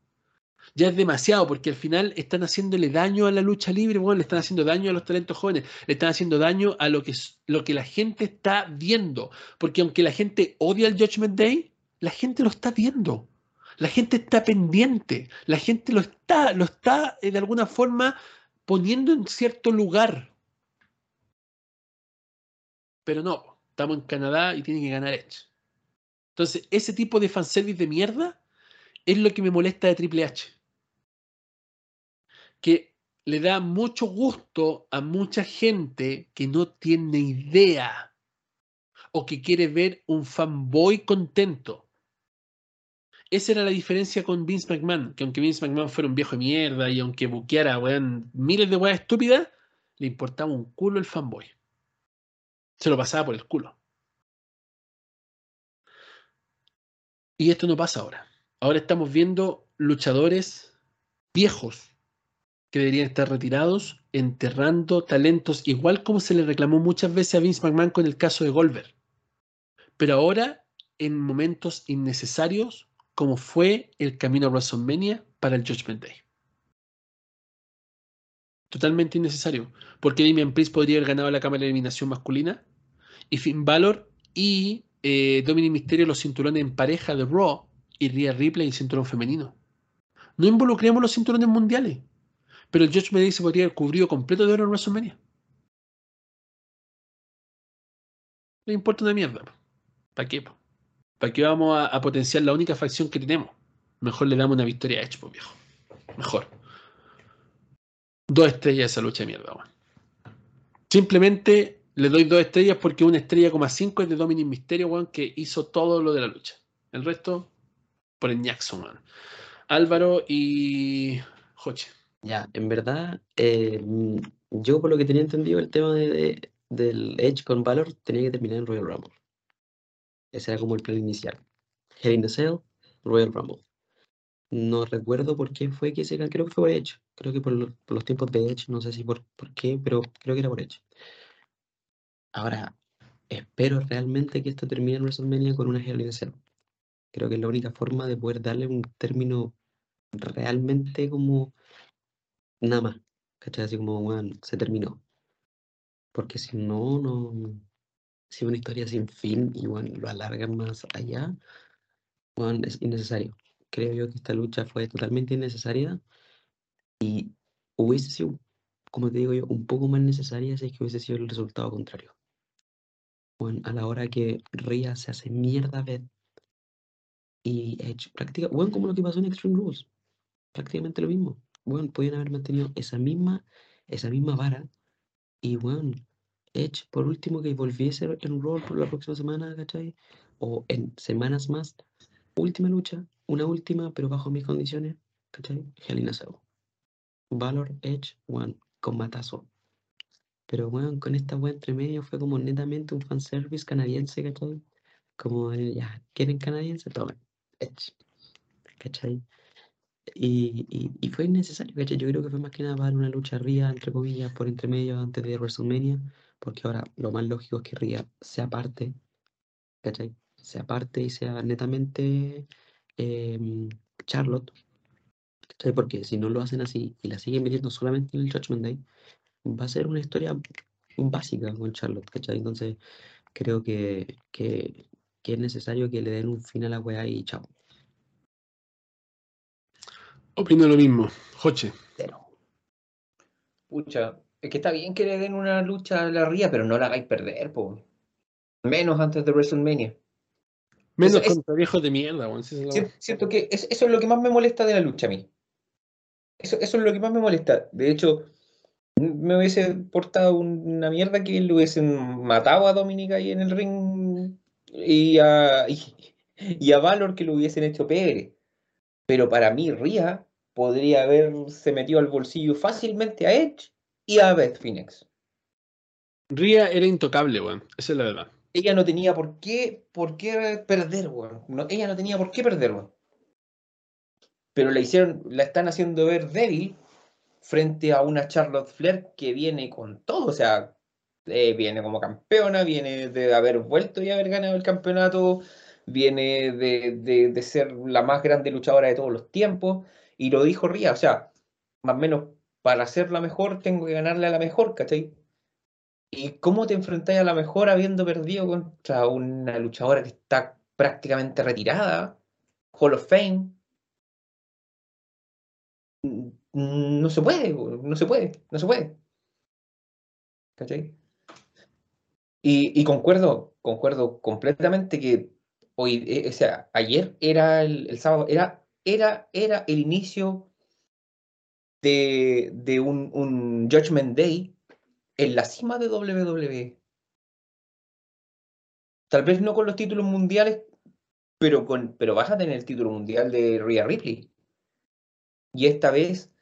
Ya es demasiado, porque al final están haciéndole daño a la lucha libre, bueno, le están haciendo daño a los talentos jóvenes, le están haciendo daño a lo que, lo que la gente está viendo. Porque aunque la gente odia el Judgment Day, la gente lo está viendo. La gente está pendiente. La gente lo está, lo está eh, de alguna forma poniendo en cierto lugar. Pero no, estamos en Canadá y tiene que ganar Edge. Entonces, ese tipo de fanservice de mierda es lo que me molesta de Triple H. Que le da mucho gusto a mucha gente que no tiene idea o que quiere ver un fanboy contento. Esa era la diferencia con Vince McMahon, que aunque Vince McMahon fuera un viejo de mierda y aunque buqueara miles de weas estúpidas, le importaba un culo el fanboy. Se lo pasaba por el culo. Y esto no pasa ahora. Ahora estamos viendo luchadores viejos que deberían estar retirados, enterrando talentos, igual como se le reclamó muchas veces a Vince McMahon con el caso de Goldberg. Pero ahora, en momentos innecesarios, como fue el camino a WrestleMania para el Judgment Day. Totalmente innecesario, porque Damian Priest podría haber ganado la cámara de eliminación masculina y Finn Balor y eh, Dominic Mysterio los cinturones en pareja de Raw y Rhea Ripley el cinturón femenino. No involucremos los cinturones mundiales, pero el Judgment Day se podría haber cubrido completo de oro en WrestleMania. No importa una mierda. ¿Para qué? ¿Para qué vamos a, potenciar la única facción que tenemos? Mejor le damos una victoria a Edge, viejo. Mejor. Dos estrellas a esa lucha de mierda. Simplemente le doy dos estrellas porque una estrella como cinco es de Dominic Mysterio, weón, que hizo todo lo de la lucha. El resto, por el Jackson. Álvaro y Joche. Ya, en verdad, eh, yo por lo que tenía entendido el tema de, del Edge con Valor tenía que terminar en Royal Rumble. Ese era como el plan inicial. Hell in the Cell, Royal Rumble. No recuerdo por qué fue que se creo que fue por Edge. Creo que por, los tiempos de Edge, no sé si por, por qué, pero creo que era por Edge. Ahora, espero realmente que esto termine en WrestleMania con una Hell in Cell. Creo que es la única forma de poder darle un término realmente como nada más. ¿Cachai? Así como, bueno, se terminó. Porque si no, no, si una historia sin fin y bueno, lo alargan más allá, bueno, es innecesario. Creo yo que esta lucha fue totalmente innecesaria y hubiese sido, como te digo yo, un poco más necesaria si es que hubiese sido el resultado contrario. Bueno, a la hora que Ria se hace mierda ver y Edge práctica, bueno, como lo que pasó en Extreme Rules, prácticamente lo mismo. Bueno, podían haber mantenido esa misma, esa misma vara y bueno, Edge, por último, que volviese en rol por la próxima semana, ¿cachai? O en semanas más. Última lucha, una última, pero bajo mis condiciones, ¿cachai? Helena Cell. Valor, Edge, One, con matazo. Pero bueno, con esta wea entre medio fue como netamente un fanservice canadiense, ¿cachai? Como, ya, ¿quieren canadiense? Tomen. ¿cachai? Y, y, fue innecesario, ¿cachai? Yo creo que fue más que nada para una lucha ría, entre comillas, por entre medio antes de WrestleMania porque ahora lo más lógico es que Ria sea parte, ¿cachai? Sea parte y sea netamente em, Charlotte. Porque si no lo hacen así y la siguen metiendo solamente en el Judgment Day, va a ser una historia básica con Charlotte, ¿cachai? Entonces creo que, que, es necesario que le den un fin a la weá y chao. Opino lo mismo, Joche. Pero. Pucha, es que está bien que le den una lucha a la Ría, pero no la hagáis perder, po. Menos antes de WrestleMania. Menos contra viejos de mierda, weón. Siento que eso es lo que más me molesta de la lucha a mí. Eso, eso es lo que más me molesta. De hecho, me hubiese portado una mierda que le hubiesen matado a Dominica ahí en el ring y a, y, a Valor que lo hubiesen hecho pegre. Pero para mí, Ría podría haberse metido al bolsillo fácilmente a Edge y a Beth Phoenix. Ria era intocable, weón. Esa es la verdad. Ella no tenía por qué, por qué perder, weón. ella no tenía por qué perder, weón. Pero la hicieron, la están haciendo ver débil frente a una Charlotte Flair que viene con todo. O sea, eh, viene como campeona, viene de haber vuelto y haber ganado el campeonato viene de, de- de ser la más grande luchadora de todos los tiempos, y lo dijo Ria, o sea, más o menos, para ser la mejor tengo que ganarle a la mejor, ¿cachai? ¿Y cómo te enfrentáis a la mejor habiendo perdido contra una luchadora que está prácticamente retirada? Hall of Fame. Mm, No se puede, no se puede, no se puede. ¿Cachai? Y, y concuerdo, concuerdo completamente que hoy, eh, o sea, ayer era el, el sábado, era, era, era el inicio de, de un, un Judgment Day en la cima de WWE. Tal vez no con los títulos mundiales, pero, con, pero vas a tener el título mundial de Rhea Ripley. Y esta vez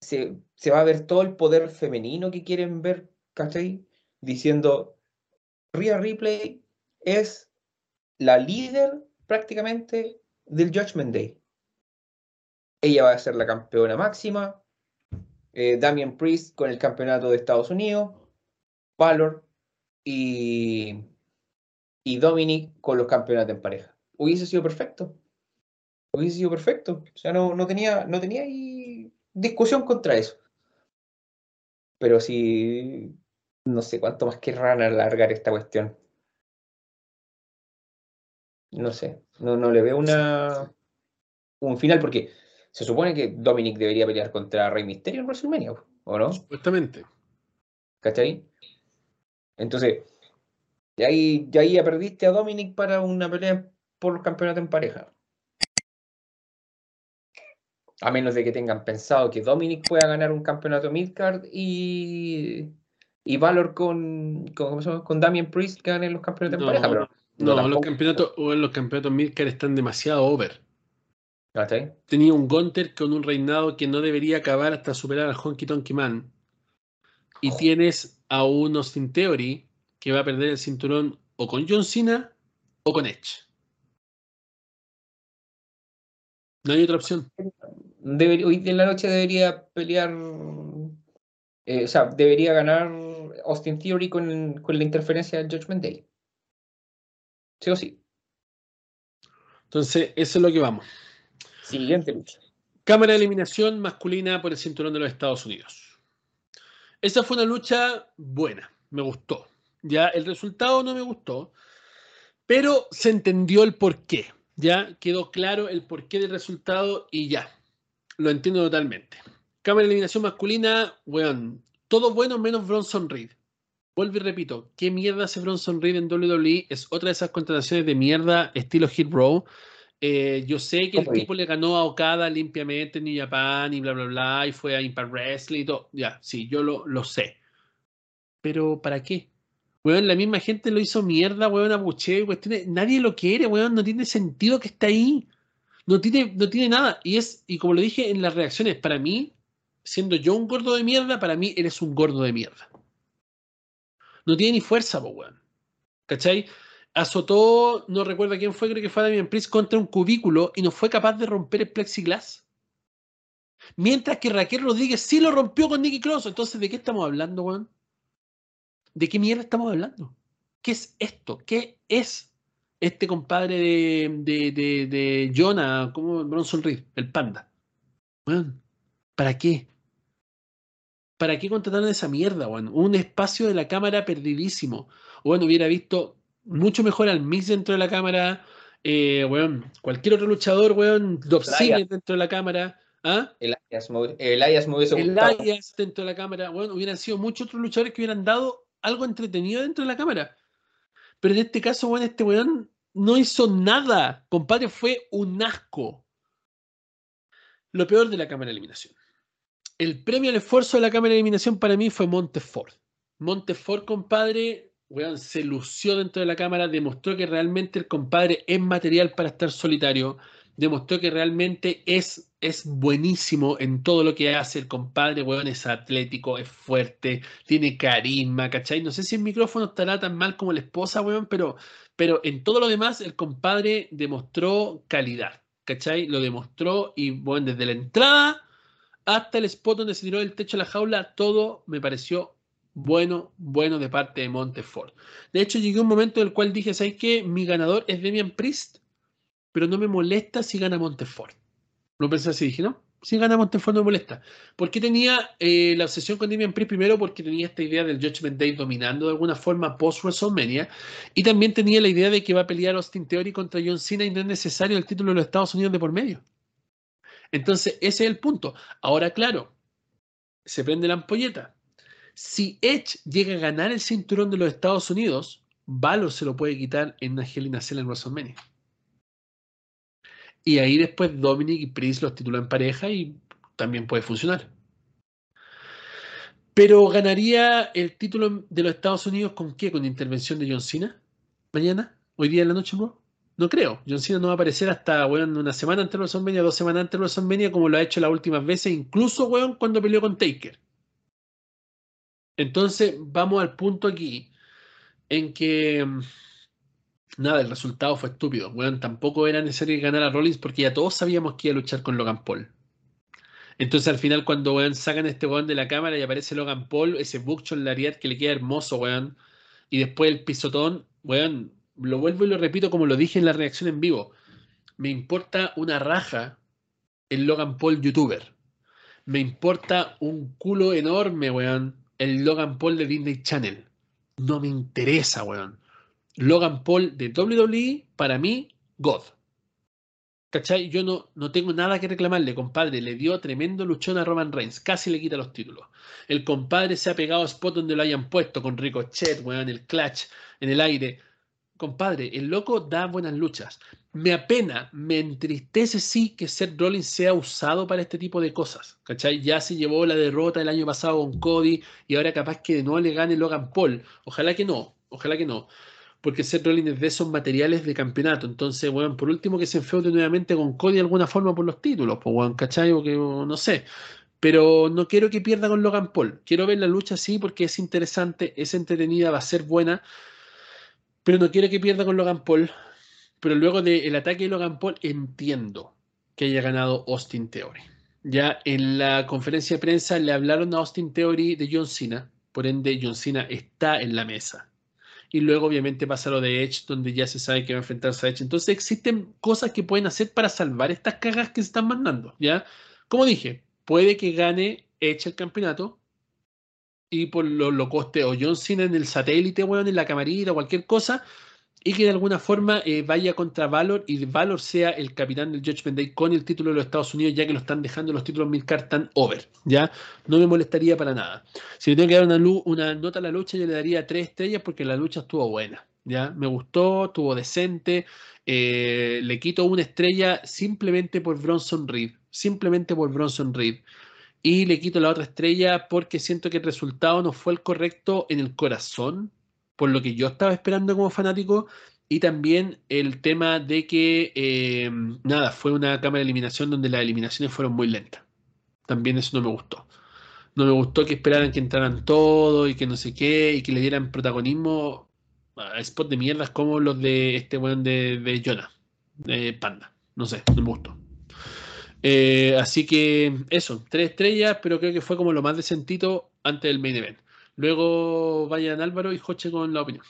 se, se va a ver todo el poder femenino que quieren ver, ¿cachai? Diciendo, Rhea Ripley es la líder prácticamente del Judgment Day. Ella va a ser la campeona máxima. eh, Damian Priest con el campeonato de Estados Unidos. Valor y, y Dominic con los campeonatos en pareja. Hubiese sido perfecto. Hubiese sido perfecto. O sea, no, no tenía, no tenía discusión contra eso. Pero sí, no sé cuánto más querrán alargar esta cuestión. No sé, no, no le veo una un final porque se supone que Dominic debería pelear contra Rey Mysterio en WrestleMania, ¿o no? Supuestamente. ¿Cachai? Entonces, de ahí, de ahí ya perdiste a Dominic para una pelea por los campeonatos en pareja. A menos de que tengan pensado que Dominic pueda ganar un campeonato midcard y, y Valor con, con, con Damian Priest ganen los campeonatos No, en pareja. Pero No, los campeonatos, o los campeonatos Midcar están demasiado over. ¿Cachai? Tenía un Gunter con un reinado que no debería acabar hasta superar al Honky Tonky Man. Y tienes a un Austin Theory que va a perder el cinturón o con John Cena o con Edge. No hay otra opción. Hoy en la noche debería pelear, eh, o sea, debería ganar Austin Theory con, con la interferencia del Judgment Day. Sí o sí. Entonces, eso es lo que vamos. Siguiente lucha. Cámara de eliminación masculina por el cinturón de los Estados Unidos. Esa fue una lucha buena, me gustó. Ya el resultado no me gustó, pero se entendió el porqué. Ya quedó claro el porqué del resultado y ya. Lo entiendo totalmente. Cámara de eliminación masculina, weón, todo bueno menos Bronson Reed. Vuelvo y repito, ¿qué mierda hace Bronson Reed en WWE? Es otra de esas contrataciones de mierda estilo Hit Row. Eh, yo sé que el ¿Cómo tipo le ganó a Okada limpiamente en New Japan y bla, bla, bla, y fue a Impact Wrestling y todo. Ya, sí, yo lo, lo sé. Pero ¿para qué? Weón, la misma gente lo hizo mierda, weón, a Buche, cuestiones. Nadie lo quiere, weón, no tiene sentido que esté ahí. No tiene, no tiene nada. Y es, y como lo dije en las reacciones, para mí, siendo yo un gordo de mierda, para mí eres un gordo de mierda. No tiene ni fuerza, po, weón. ¿Cachai? azotó, no recuerdo quién fue, creo que fue Damian Priest contra un cubículo y no fue capaz de romper el plexiglass. Mientras que Raquel Rodríguez sí lo rompió con Nicky Cross. Entonces, ¿de qué estamos hablando, weón? ¿De qué mierda estamos hablando? ¿Qué es esto? ¿Qué es este compadre de, de, de, de Jonah, como Bronson Reed, el panda? Weón, ¿para qué? ¿Para qué contrataron esa mierda, weón? Un espacio de la cámara perdidísimo. Bueno, hubiera visto mucho mejor al Mix dentro de la cámara. Eh, weón, cualquier otro luchador, weón. Ziggler dentro de la cámara. ¿Ah? Me, Elias me hubiese gustado. Elias dentro de la cámara. Bueno, hubieran sido muchos otros luchadores que hubieran dado algo entretenido dentro de la cámara. Pero en este caso, weón, este weón no hizo nada. Compadre, fue un asco. Lo peor de la cámara de eliminación. El premio al esfuerzo de la cámara de eliminación para mí fue Montefort. Montefort, compadre, weón, se lució dentro de la cámara, demostró que realmente el compadre es material para estar solitario, demostró que realmente es, es buenísimo en todo lo que hace. El compadre, weón, es atlético, es fuerte, tiene carisma, ¿cachai? No sé si el micrófono estará tan mal como la esposa, weón, pero, pero en todo lo demás el compadre demostró calidad, ¿cachai? Lo demostró y, bueno, desde la entrada hasta el spot donde se tiró del techo de la jaula, todo me pareció bueno, bueno de parte de Montefort. De hecho, llegué a un momento en el cual dije, ¿sabes qué? Mi ganador es Demian Priest, pero no me molesta si gana Montefort. Lo pensé así, dije, no, si gana Montefort no me molesta. ¿Por qué tenía eh, la obsesión con Demian Priest? Primero porque tenía esta idea del Judgment Day dominando de alguna forma post-WrestleMania y también tenía la idea de que va a pelear Austin Theory contra John Cena y no es necesario el título de los Estados Unidos de por medio. Entonces, ese es el punto. Ahora, claro, se prende la ampolleta. Si Edge llega a ganar el cinturón de los Estados Unidos, Valor se lo puede quitar en una Cell en WrestleMania. Y ahí después Dominic y Priest los titulan pareja y también puede funcionar. Pero ganaría el título de los Estados Unidos con qué? ¿Con intervención de John Cena? ¿Mañana? ¿Hoy día en la noche, bro? No creo. John Cena no va a aparecer hasta, bueno, una semana antes de WrestleMania, dos semanas antes de WrestleMania, como lo ha hecho las últimas veces, incluso, weón, cuando peleó con Taker. Entonces, vamos al punto aquí en que mm, nada, el resultado fue estúpido. Bueno, tampoco era necesario ganar a Rollins porque ya todos sabíamos que iba a luchar con Logan Paul. Entonces al final cuando weón, sacan este weón de la cámara y aparece Logan Paul, ese Buckshot Lariat que le queda hermoso, weón. Y después el pisotón, weón, lo vuelvo y lo repito como lo dije en la reacción en vivo. Me importa una raja el Logan Paul youtuber. Me importa un culo enorme, weón, el Logan Paul de Disney Channel. No me interesa, weón. Logan Paul de WWE, para mí, God. ¿Cachai? Yo no, no tengo nada que reclamarle, compadre. Le dio tremendo luchón a Roman Reigns. Casi le quita los títulos. El compadre se ha pegado a spot donde lo hayan puesto, con Ricochet, weón, el clutch en el aire. Compadre, el loco da buenas luchas. Me apena, me entristece sí que Seth Rollins sea usado para este tipo de cosas. ¿Cachai? Ya se llevó la derrota el año pasado con Cody y ahora capaz que no le gane Logan Paul. Ojalá que no, ojalá que no porque Seth Rollins es de esos materiales de campeonato. Entonces, bueno, por último que se enfeude nuevamente con Cody de alguna forma por los títulos, pues, bueno, ¿cachai? O que no sé. Pero no quiero que pierda con Logan Paul. Quiero ver la lucha sí porque es interesante, es entretenida, va a ser buena. Pero no quiero que pierda con Logan Paul. Pero luego del ataque de Logan Paul entiendo que haya ganado Austin Theory. Ya en la conferencia de prensa le hablaron a Austin Theory de John Cena. Por ende, John Cena está en la mesa y luego obviamente pasa lo de Edge, donde ya se sabe que va a enfrentarse a Edge. Entonces existen cosas que pueden hacer para salvar estas cagas que se están mandando, ¿ya? Como dije, puede que gane Edge el campeonato y por lo, lo coste o John Cena en el satélite, bueno, en la camarita o cualquier cosa, y que de alguna forma eh, vaya contra Valor y Valor sea el capitán del Judgment Day con el título de los Estados Unidos, ya que lo están dejando los títulos Milcar tan over. ¿ya? No me molestaría para nada. Si le tengo que dar una, una nota a la lucha, yo le daría tres estrellas porque la lucha estuvo buena. ¿ya? Me gustó, estuvo decente. Eh, le quito una estrella simplemente por Bronson Reed. Simplemente por Bronson Reed. Y le quito la otra estrella porque siento que el resultado no fue el correcto en el corazón por lo que yo estaba esperando como fanático y también el tema de que, eh, nada, fue una cámara de eliminación donde las eliminaciones fueron muy lentas. También eso no me gustó. No me gustó que esperaran que entraran todos y que no sé qué y que le dieran protagonismo a spots de mierdas como los de este weón de, de Jonah, de Panda. No sé, no me gustó. Eh, así que eso, tres estrellas, pero creo que fue como lo más decentito antes del main event. Luego vayan Álvaro y Joche con la opinión.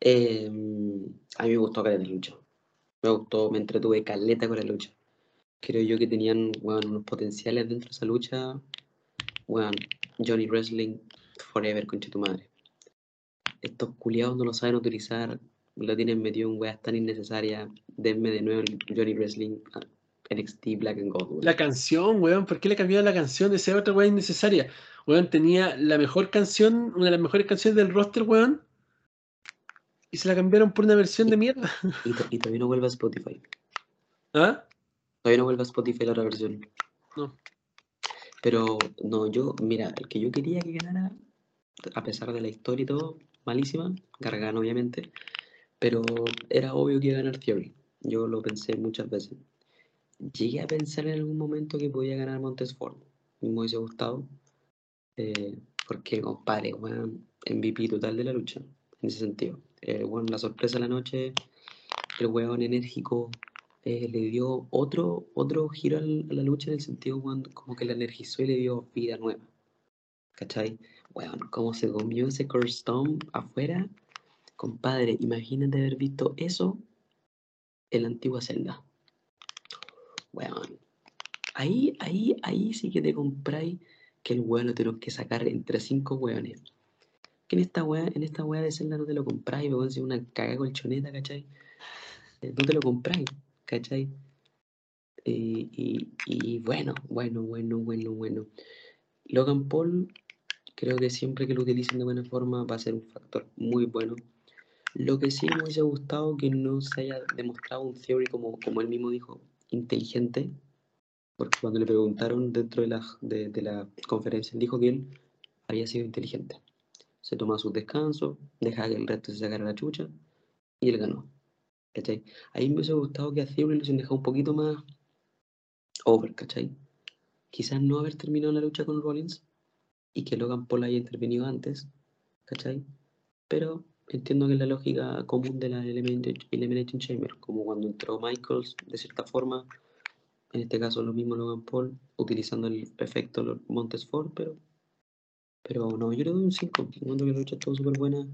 Em, a mí me gustó la lucha. Me gustó, me entretuve caleta con la lucha. Creo yo que tenían unos potenciales dentro de esa lucha. Bueno, Johnny Wrestling Forever, concha tu madre. Estos culiados no lo saben utilizar, lo tienen metido en weas tan innecesarias. Denme de nuevo el Johnny Wrestling NXT Black and Gold. La canción, weón, ¿por qué le cambiaron la canción? Esa otra weón innecesaria. Weón, tenía la mejor canción, una de las mejores canciones del roster, weón. Y se la cambiaron por una versión de mierda. Y, todavía no vuelve a Spotify. ¿Ah? Todavía no vuelve a Spotify la otra versión. No. Pero, no, yo, mira, el que yo quería que ganara, a pesar de la historia y todo, malísima, Gargano obviamente, pero era obvio que iba a ganar Theory. Yo lo pensé muchas veces llegué a pensar en algún momento que podía ganar Montesfort. Me hubiese gustado. Eh, porque, compadre, bueno, MVP total de la lucha. En ese sentido. Eh, bueno, la sorpresa de la noche, el weón enérgico, eh, le dio otro, otro giro a la lucha en el sentido cuando, como que la energizó y le dio vida nueva. ¿Cachai? Bueno, cómo se comió ese Storm afuera. Compadre, imagínate haber visto eso en la antigua celda. Bueno, ahí, ahí, ahí sí que te compráis que el weón lo tenemos que sacar entre cinco weones. Que en esta weá, en esta weá de celda no te lo compráis, weón, si una cagada colchoneta, ¿cachai? Eh, No te lo compráis, ¿cachai? Eh, y, y bueno, bueno, bueno, bueno, bueno. Logan Paul, creo que siempre que lo utilicen de buena forma va a ser un factor muy bueno. Lo que sí me hubiese gustado que no se haya demostrado un theory como, como él mismo dijo, inteligente, porque cuando le preguntaron dentro de la, de, de la conferencia, dijo que él había sido inteligente. Se tomaba sus descansos, dejaba que el resto se sacara la chucha y él ganó. ¿Cachai? Ahí me hubiese gustado que a Theory lo hubiesen dejado un poquito más over, ¿cachai? Quizás no haber terminado la lucha con Rollins y que Logan Paul haya intervenido antes, ¿cachai? Pero entiendo que es la lógica común de la Elimination Chamber, como cuando entró Michaels, de cierta forma, en este caso lo mismo Logan Paul, utilizando el efecto los Montes Ford, pero, pero no, yo le doy un 5, encuentro que la lucha estuvo súper buena,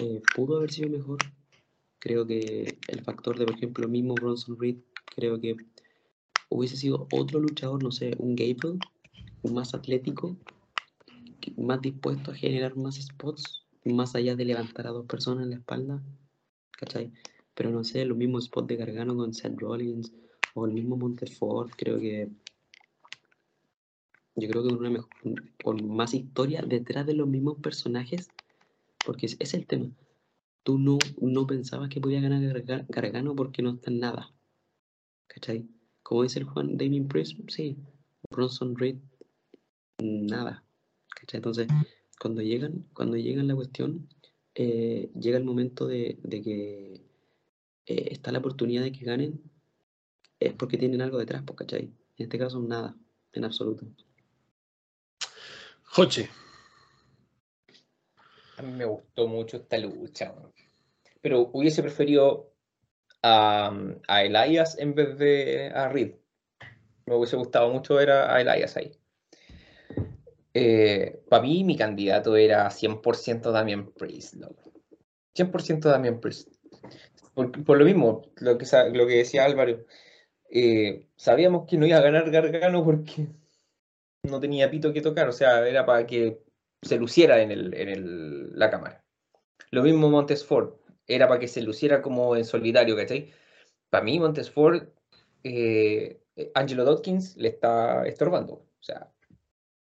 eh, pudo haber sido mejor, creo que el factor de, por ejemplo, mismo Bronson Reed, creo que hubiese sido otro luchador, no sé, un Gable, más atlético, más dispuesto a generar más spots, más allá de levantar a dos personas en la espalda, ¿cachai? Pero no sé, los mismos spots de Gargano con Seth Rollins o el mismo Montefort, creo que yo creo que una mejor, con más historia detrás de los mismos personajes, porque ese es el tema. Tú no, no pensabas que podía ganar Garga- Gargano porque no está en nada, ¿cachai? Como dice el Juan Damien Priest, sí, Bronson Reed, nada, ¿cachai? Entonces, cuando llegan, cuando llegan la cuestión, eh, llega el momento de, de que eh, está la oportunidad de que ganen, es porque tienen algo detrás, pues, ¿cachai? En este caso, nada, en absoluto. Joche, A mí me gustó mucho esta lucha. Pero hubiese preferido a, a Elias en vez de a Reed. Me hubiese gustado mucho ver a, a Elias ahí. Para mí, mi candidato era 100% Damian Priest. loco. 100% Damian Priest. Por, lo mismo, lo que, lo que decía Álvaro. eh, sabíamos que no iba a ganar Gargano porque no tenía pito que tocar. O sea, era para que se luciera en, el, en el- la cámara. Lo mismo Montesford, era para que se luciera como en solitario, ¿cachai? Para mí Montesford, eh, eh, Angelo Dawkins le está estorbando. O sea,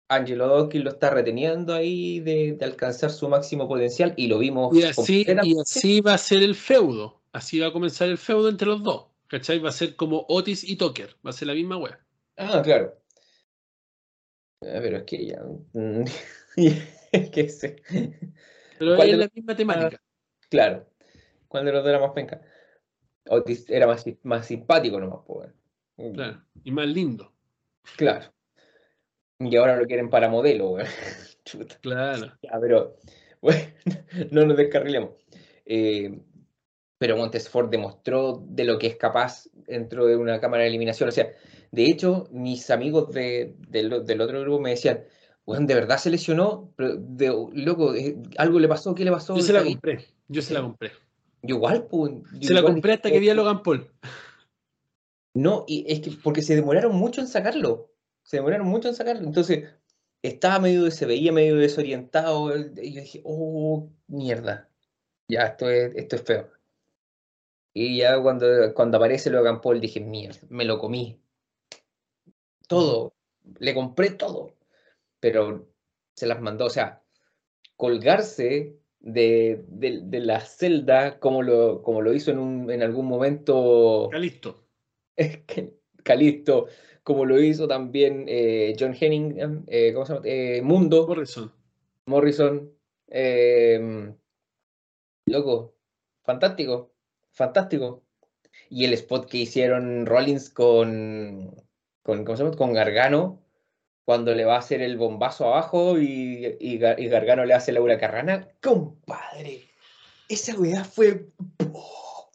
Angelo Dawkins lo está reteniendo ahí de, de alcanzar su máximo potencial y lo vimos y así, y así va a ser el feudo. Así va a comenzar el feudo entre los dos. ¿Cachai? Va a ser como Otis y Tucker. Va a ser la misma wea. Ah, claro. Ah, pero es que ya... mm, es que sí. Pero ¿Cuál es la misma temática. Claro. ¿Cuál de los dos era más penca? Otis era más, más simpático nomás, pues. weón. Claro. Y más lindo. Claro. Y ahora lo quieren para modelo. Chuta. Claro. Ya, pero bueno, no nos descarrilemos. Eh, pero Montesfort demostró de lo que es capaz dentro de una cámara de eliminación. O sea, de hecho, mis amigos de, del, del otro grupo me decían, weón, ¿de verdad se lesionó? Pero, de, loco, eh, ¿algo le pasó? ¿Qué le pasó? Yo se la ¿Está bien?". compré. Yo se la compré. Yo igual, pues. yo Se la compré hasta que vi a Logan Paul. No, y es que porque se demoraron mucho en sacarlo. Se demoraron mucho en sacarlo. Entonces, estaba medio, se veía medio desorientado. Y yo dije, oh, mierda. Ya, esto es, esto es feo. Y ya cuando, cuando aparece Logan Paul dije, mierda, me lo comí. Todo. Le compré todo. Pero se las mandó. O sea, colgarse de, de- de la celda como lo, como lo hizo en, un, en algún momento. Está listo. Es que Calisto, como lo hizo también eh, John Henning, eh, ¿cómo se llama? Eh, Mundo, Morrison. Morrison. loco, fantástico, fantástico. Y el spot que hicieron Rollins con, con, ¿cómo se llama? con Gargano, cuando le va a hacer el bombazo abajo y, y Gargano le hace la huracarrana, compadre. Esa weá fue. ¡oh!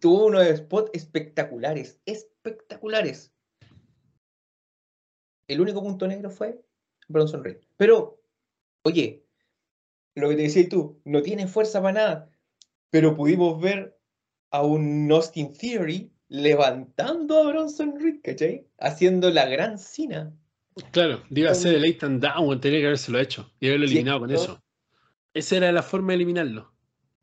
tuvo unos spots espectaculares, espectaculares. El único punto negro fue Bronson Reed. Pero, oye, lo que te decías tú, no tiene fuerza para nada, pero pudimos ver a un Austin Theory levantando a Bronson Reed, ¿cachai? Haciendo la gran cina. Claro, iba a ser el eight and down, tenía que haberse lo hecho y haberlo eliminado con eso. Esa era la forma de eliminarlo.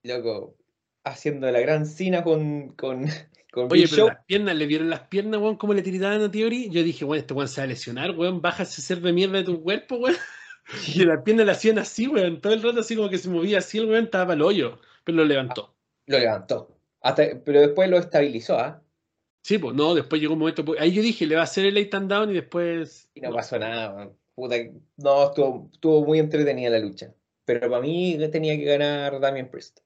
Loco, haciendo la gran cina con, con, con Oye, Big pero Show. las piernas, le vieron las piernas, weón, cómo le tiraban a Theory. Yo dije, weón, este weón se va a lesionar, weón, baja ese ser de mierda de tu cuerpo, weón. Y las piernas le hacían así, weón, todo el rato así como que se movía así, el weón estaba para el hoyo, pero lo levantó. Lo levantó. Hasta, pero después lo estabilizó, ¿ah? Sí, pues no, después llegó un momento, pues, ahí yo dije, le va a hacer el eight and down y después... Y no pasó nada, weón. Puta, no, estuvo, estuvo muy entretenida la lucha. Pero para mí tenía que ganar Damien Priest.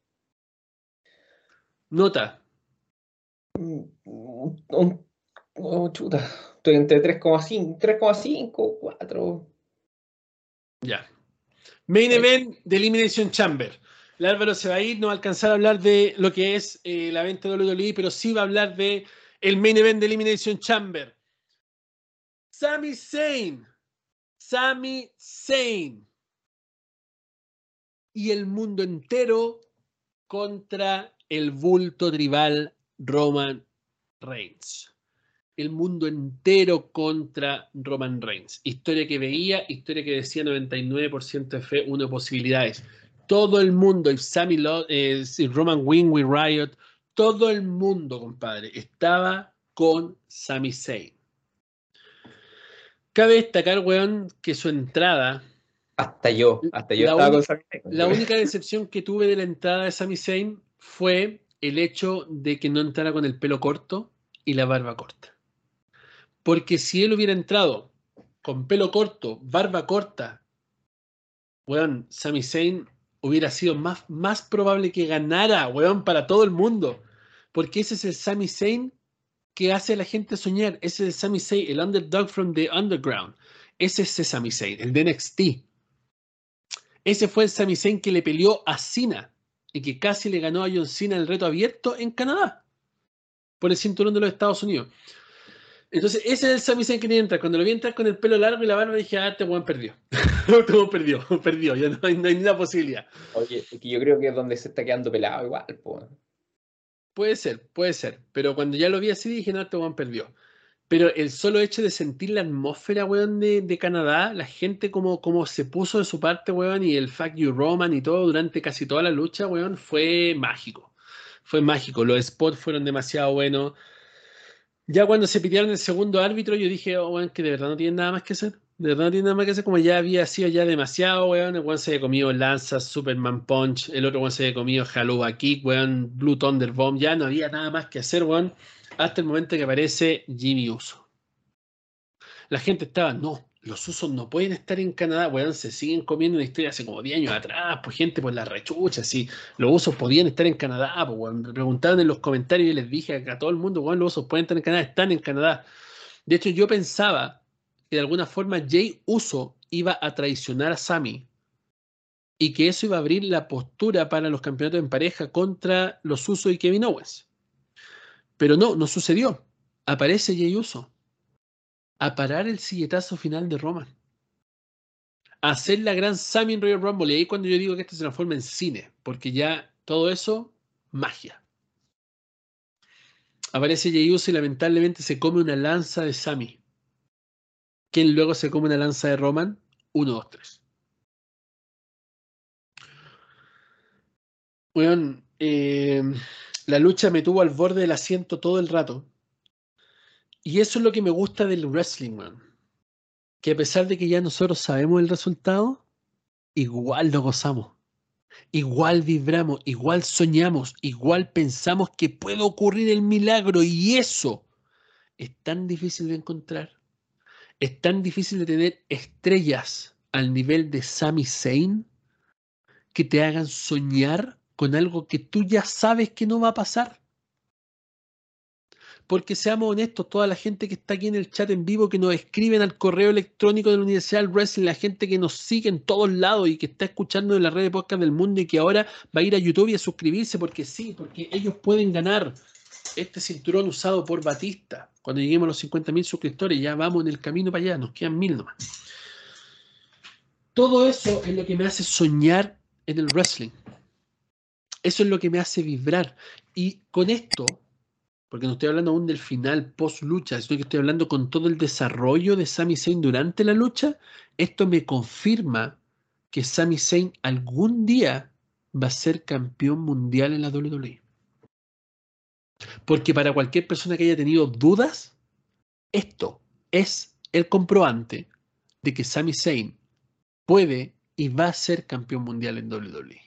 Nota, un- oh, chuta. Estoy entre 3,5, 3,5, 4. Ya. Main event de Elimination Chamber. El Álvaro se va a ir, no va a alcanzar a hablar de lo que es eh, la venta de WWE, pero sí va a hablar de el main event de Elimination Chamber. Sami Zayn. Sami Zayn. Y el mundo entero contra el bulto tribal Roman Reigns el mundo entero contra Roman Reigns. Historia que veía, historia que decía 99% de fe, 1 de posibilidades. Todo el mundo, y Sammy Lo- eh, Roman Riot, todo el mundo, compadre, estaba con Sami Zayn. Cabe destacar, weón, que su entrada, Hasta yo, hasta yo La estaba única- con Sami Zayn. la única decepción que tuve de la entrada de Sami Zayn fue el hecho de que no entrara con el pelo corto y la barba corta. Porque si él hubiera entrado con pelo corto, barba corta, weón, Sami Zayn hubiera sido más, más probable que ganara, weón, para todo el mundo. Porque ese es el Sami Zayn que hace a la gente soñar. Ese es el Sami Zayn, el underdog from the underground. Ese es el Sami Zayn, el de NXT. Ese fue el Sami Zayn que le peleó a Cena y que casi le ganó a John Cena el reto abierto en Canadá por el cinturón de los Estados Unidos. Entonces, ese es el Sami Zayn que tiene que entrar. Cuando lo vi entrar con el pelo largo y la barba, dije, ah, este weón perdió. este weón perdió, perdió, ya no hay, no hay ni la posibilidad. Oye, que yo creo que es donde se está quedando pelado igual, po. Puede ser, puede ser. Pero cuando ya lo vi así, dije, no, este weón perdió. Pero el solo hecho de sentir la atmósfera, weón, de, de Canadá, la gente como, como se puso de su parte, weón, y el Fact You Roman y todo durante casi toda la lucha, weón, fue mágico. Fue mágico. Los spots fueron demasiado buenos. Ya cuando se pidieron el segundo árbitro, yo dije, oh, weón, que de verdad no tienen nada más que hacer. De verdad no tienen nada más que hacer, como ya había sido ya demasiado, weón. El weón se había comido Lanza, Superman Punch, el otro weón se había comido Haluba Kick, weón, Blue Thunder Bomb. Ya no había nada más que hacer, weón, hasta el momento que aparece Jimmy Uso. La gente estaba, no, los usos no pueden estar en Canadá, weón, se siguen comiendo una historia hace como 10 años atrás, pues gente por la rechucha, sí, los usos podían estar en Canadá, pues, me preguntaban en los comentarios y les dije a todo el mundo, weón, los usos pueden estar en Canadá, están en Canadá. De hecho, yo pensaba que de alguna forma Jay Uso iba a traicionar a Sami y que eso iba a abrir la postura para los campeonatos en pareja contra los Usos y Kevin Owens. Pero no, no sucedió. Aparece Jay Uso a parar el silletazo final de Roman. A hacer la gran Sami en Royal Rumble. Y ahí cuando yo digo que esto se transforma en cine, porque ya todo eso, magia. Aparece Jey Uso y lamentablemente se come una lanza de Sami. Quien luego se come una lanza de Roman. 1, 2, 3. Weón, eh, la lucha me tuvo al borde del asiento todo el rato. Y eso es lo que me gusta del wrestling, man. Que a pesar de que ya nosotros sabemos el resultado, igual lo gozamos. Igual vibramos, igual soñamos, igual pensamos que puede ocurrir el milagro. Y eso es tan difícil de encontrar. Es tan difícil de tener estrellas al nivel de Sami Zayn que te hagan soñar con algo que tú ya sabes que no va a pasar. Porque seamos honestos, toda la gente que está aquí en el chat en vivo, que nos escriben al correo electrónico de la Universidad del Wrestling, la gente que nos sigue en todos lados y que está escuchando en la red de podcast del mundo y que ahora va a ir a YouTube y a suscribirse porque sí, porque ellos pueden ganar. este cinturón usado por Batista. Cuando lleguemos a los 50.000 suscriptores, ya vamos en el camino para allá, nos quedan mil nomás. Todo eso es lo que me hace soñar en el wrestling. Eso es lo que me hace vibrar. Y con esto, porque no estoy hablando aún del final post lucha, sino que estoy hablando con todo el desarrollo de Sami Zayn durante la lucha, esto me confirma que Sami Zayn algún día va a ser campeón mundial en la WWE. Porque para cualquier persona que haya tenido dudas, esto es el comprobante de que Sami Zayn puede y va a ser campeón mundial en WWE.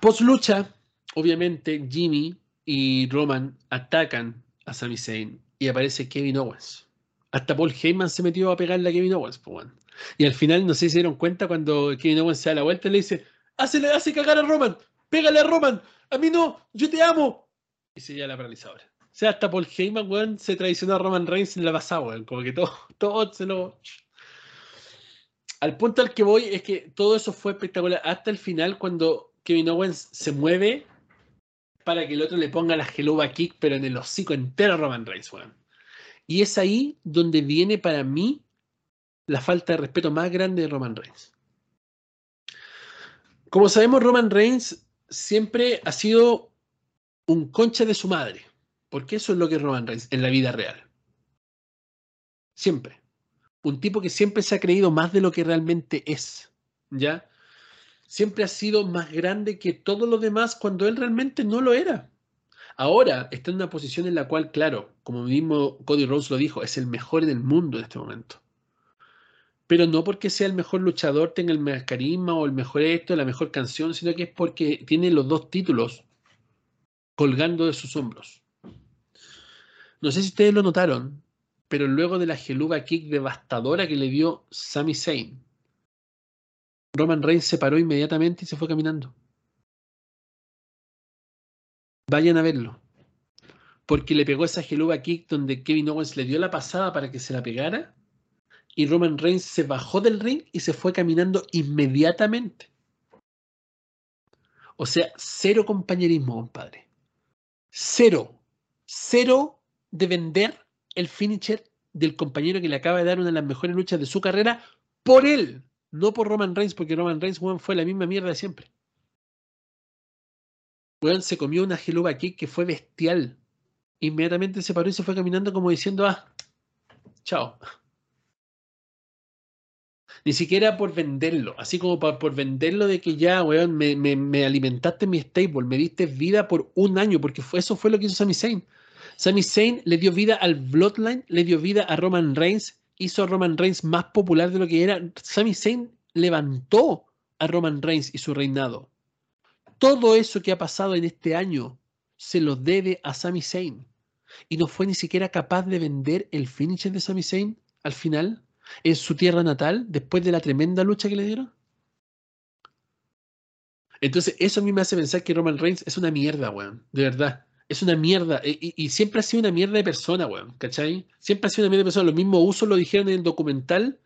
Post lucha, obviamente Jimmy y Roman atacan a Sami Zayn y aparece Kevin Owens. Hasta Paul Heyman se metió a pegarle a Kevin Owens. Pues, Y al final, no sé si se dieron cuenta cuando Kevin Owens se da la vuelta y le dice: Hazle, hace cagar a Roman, pégale a Roman, a mí no, yo te amo. Y se la paralizadora. O sea, hasta Paul Heyman, weón, se traicionó a Roman Reigns en la pasada, weón. Como que todo, todo se lo al punto al que voy es que todo eso fue espectacular hasta el final cuando Kevin Owens se mueve para que el otro le ponga la geloba kick, pero en el hocico entero Roman Reigns, Y es ahí donde viene para mí la falta de respeto más grande de Roman Reigns. Como sabemos, Roman Reigns siempre ha sido un concha de su madre, porque eso es lo que es Roman Reigns en la vida real. Siempre un tipo que siempre se ha creído más de lo que realmente es, ¿ya? Siempre ha sido más grande que todo lo demás cuando él realmente no lo era. Ahora está en una posición en la cual, claro, como mismo Cody Rhodes lo dijo, es el mejor en el mundo en este momento. Pero no porque sea el mejor luchador, tenga el mejor carisma o el mejor esto, la mejor canción, sino que es porque tiene los dos títulos colgando de sus hombros. No sé si ustedes lo notaron, pero luego de la geluga kick devastadora que le dio Sami Zayn, Roman Reigns se paró inmediatamente y se fue caminando. Vayan a verlo. Porque le pegó esa geluga kick donde Kevin Owens le dio la pasada para que se la pegara. Y Roman Reigns se bajó del ring y se fue caminando inmediatamente. O sea, cero compañerismo, compadre. Cero. Cero de vender el finisher del compañero que le acaba de dar una de las mejores luchas de su carrera por él, no por Roman Reigns, porque Roman Reigns fue la misma mierda de siempre. Weón se comió una geluba kick que fue bestial. Inmediatamente se paró y se fue caminando como diciendo, ah, chao. Ni siquiera por venderlo, así como por, venderlo de que ya, weón, me, me, alimentaste en mi stable, me diste vida por un año, porque eso fue lo que hizo Sami Zayn. Sami Zayn le dio vida al Bloodline, le dio vida a Roman Reigns, hizo a Roman Reigns más popular de lo que era. Sami Zayn levantó a Roman Reigns y su reinado. Todo eso que ha pasado en este año se lo debe a Sami Zayn. Y no fue ni siquiera capaz de vender el finisher de Sami Zayn al final, en su tierra natal, después de la tremenda lucha que le dieron. Entonces, eso a mí me hace pensar que Roman Reigns es una mierda, weón. De verdad es una mierda. Y, siempre ha sido una mierda de persona, weón. ¿Cachai? Siempre ha sido una mierda de persona. Lo mismo uso lo dijeron en el documental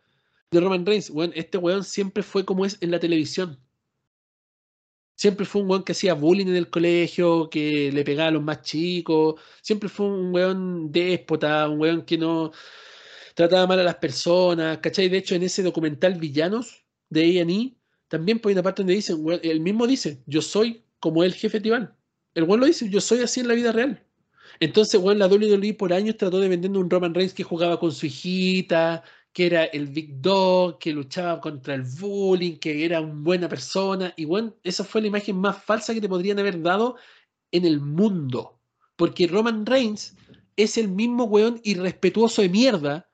de Roman Reigns. Weón, este weón siempre fue como es en la televisión. Siempre fue un weón que hacía bullying en el colegio, que le pegaba a los más chicos. Siempre fue un weón déspota, un weón que no trataba mal a las personas. ¿Cachai? De hecho, en ese documental Villanos de A&E, también por una parte donde dicen, weón, él mismo dice, yo soy como el jefe tribal. El weón lo dice, yo soy así en la vida real. Entonces, weón, la WWE por años trató de vender un Roman Reigns que jugaba con su hijita, que era el Big Dog, que luchaba contra el bullying, que era una buena persona. Y bueno, esa fue la imagen más falsa que te podrían haber dado en el mundo. Porque Roman Reigns es el mismo weón irrespetuoso de mierda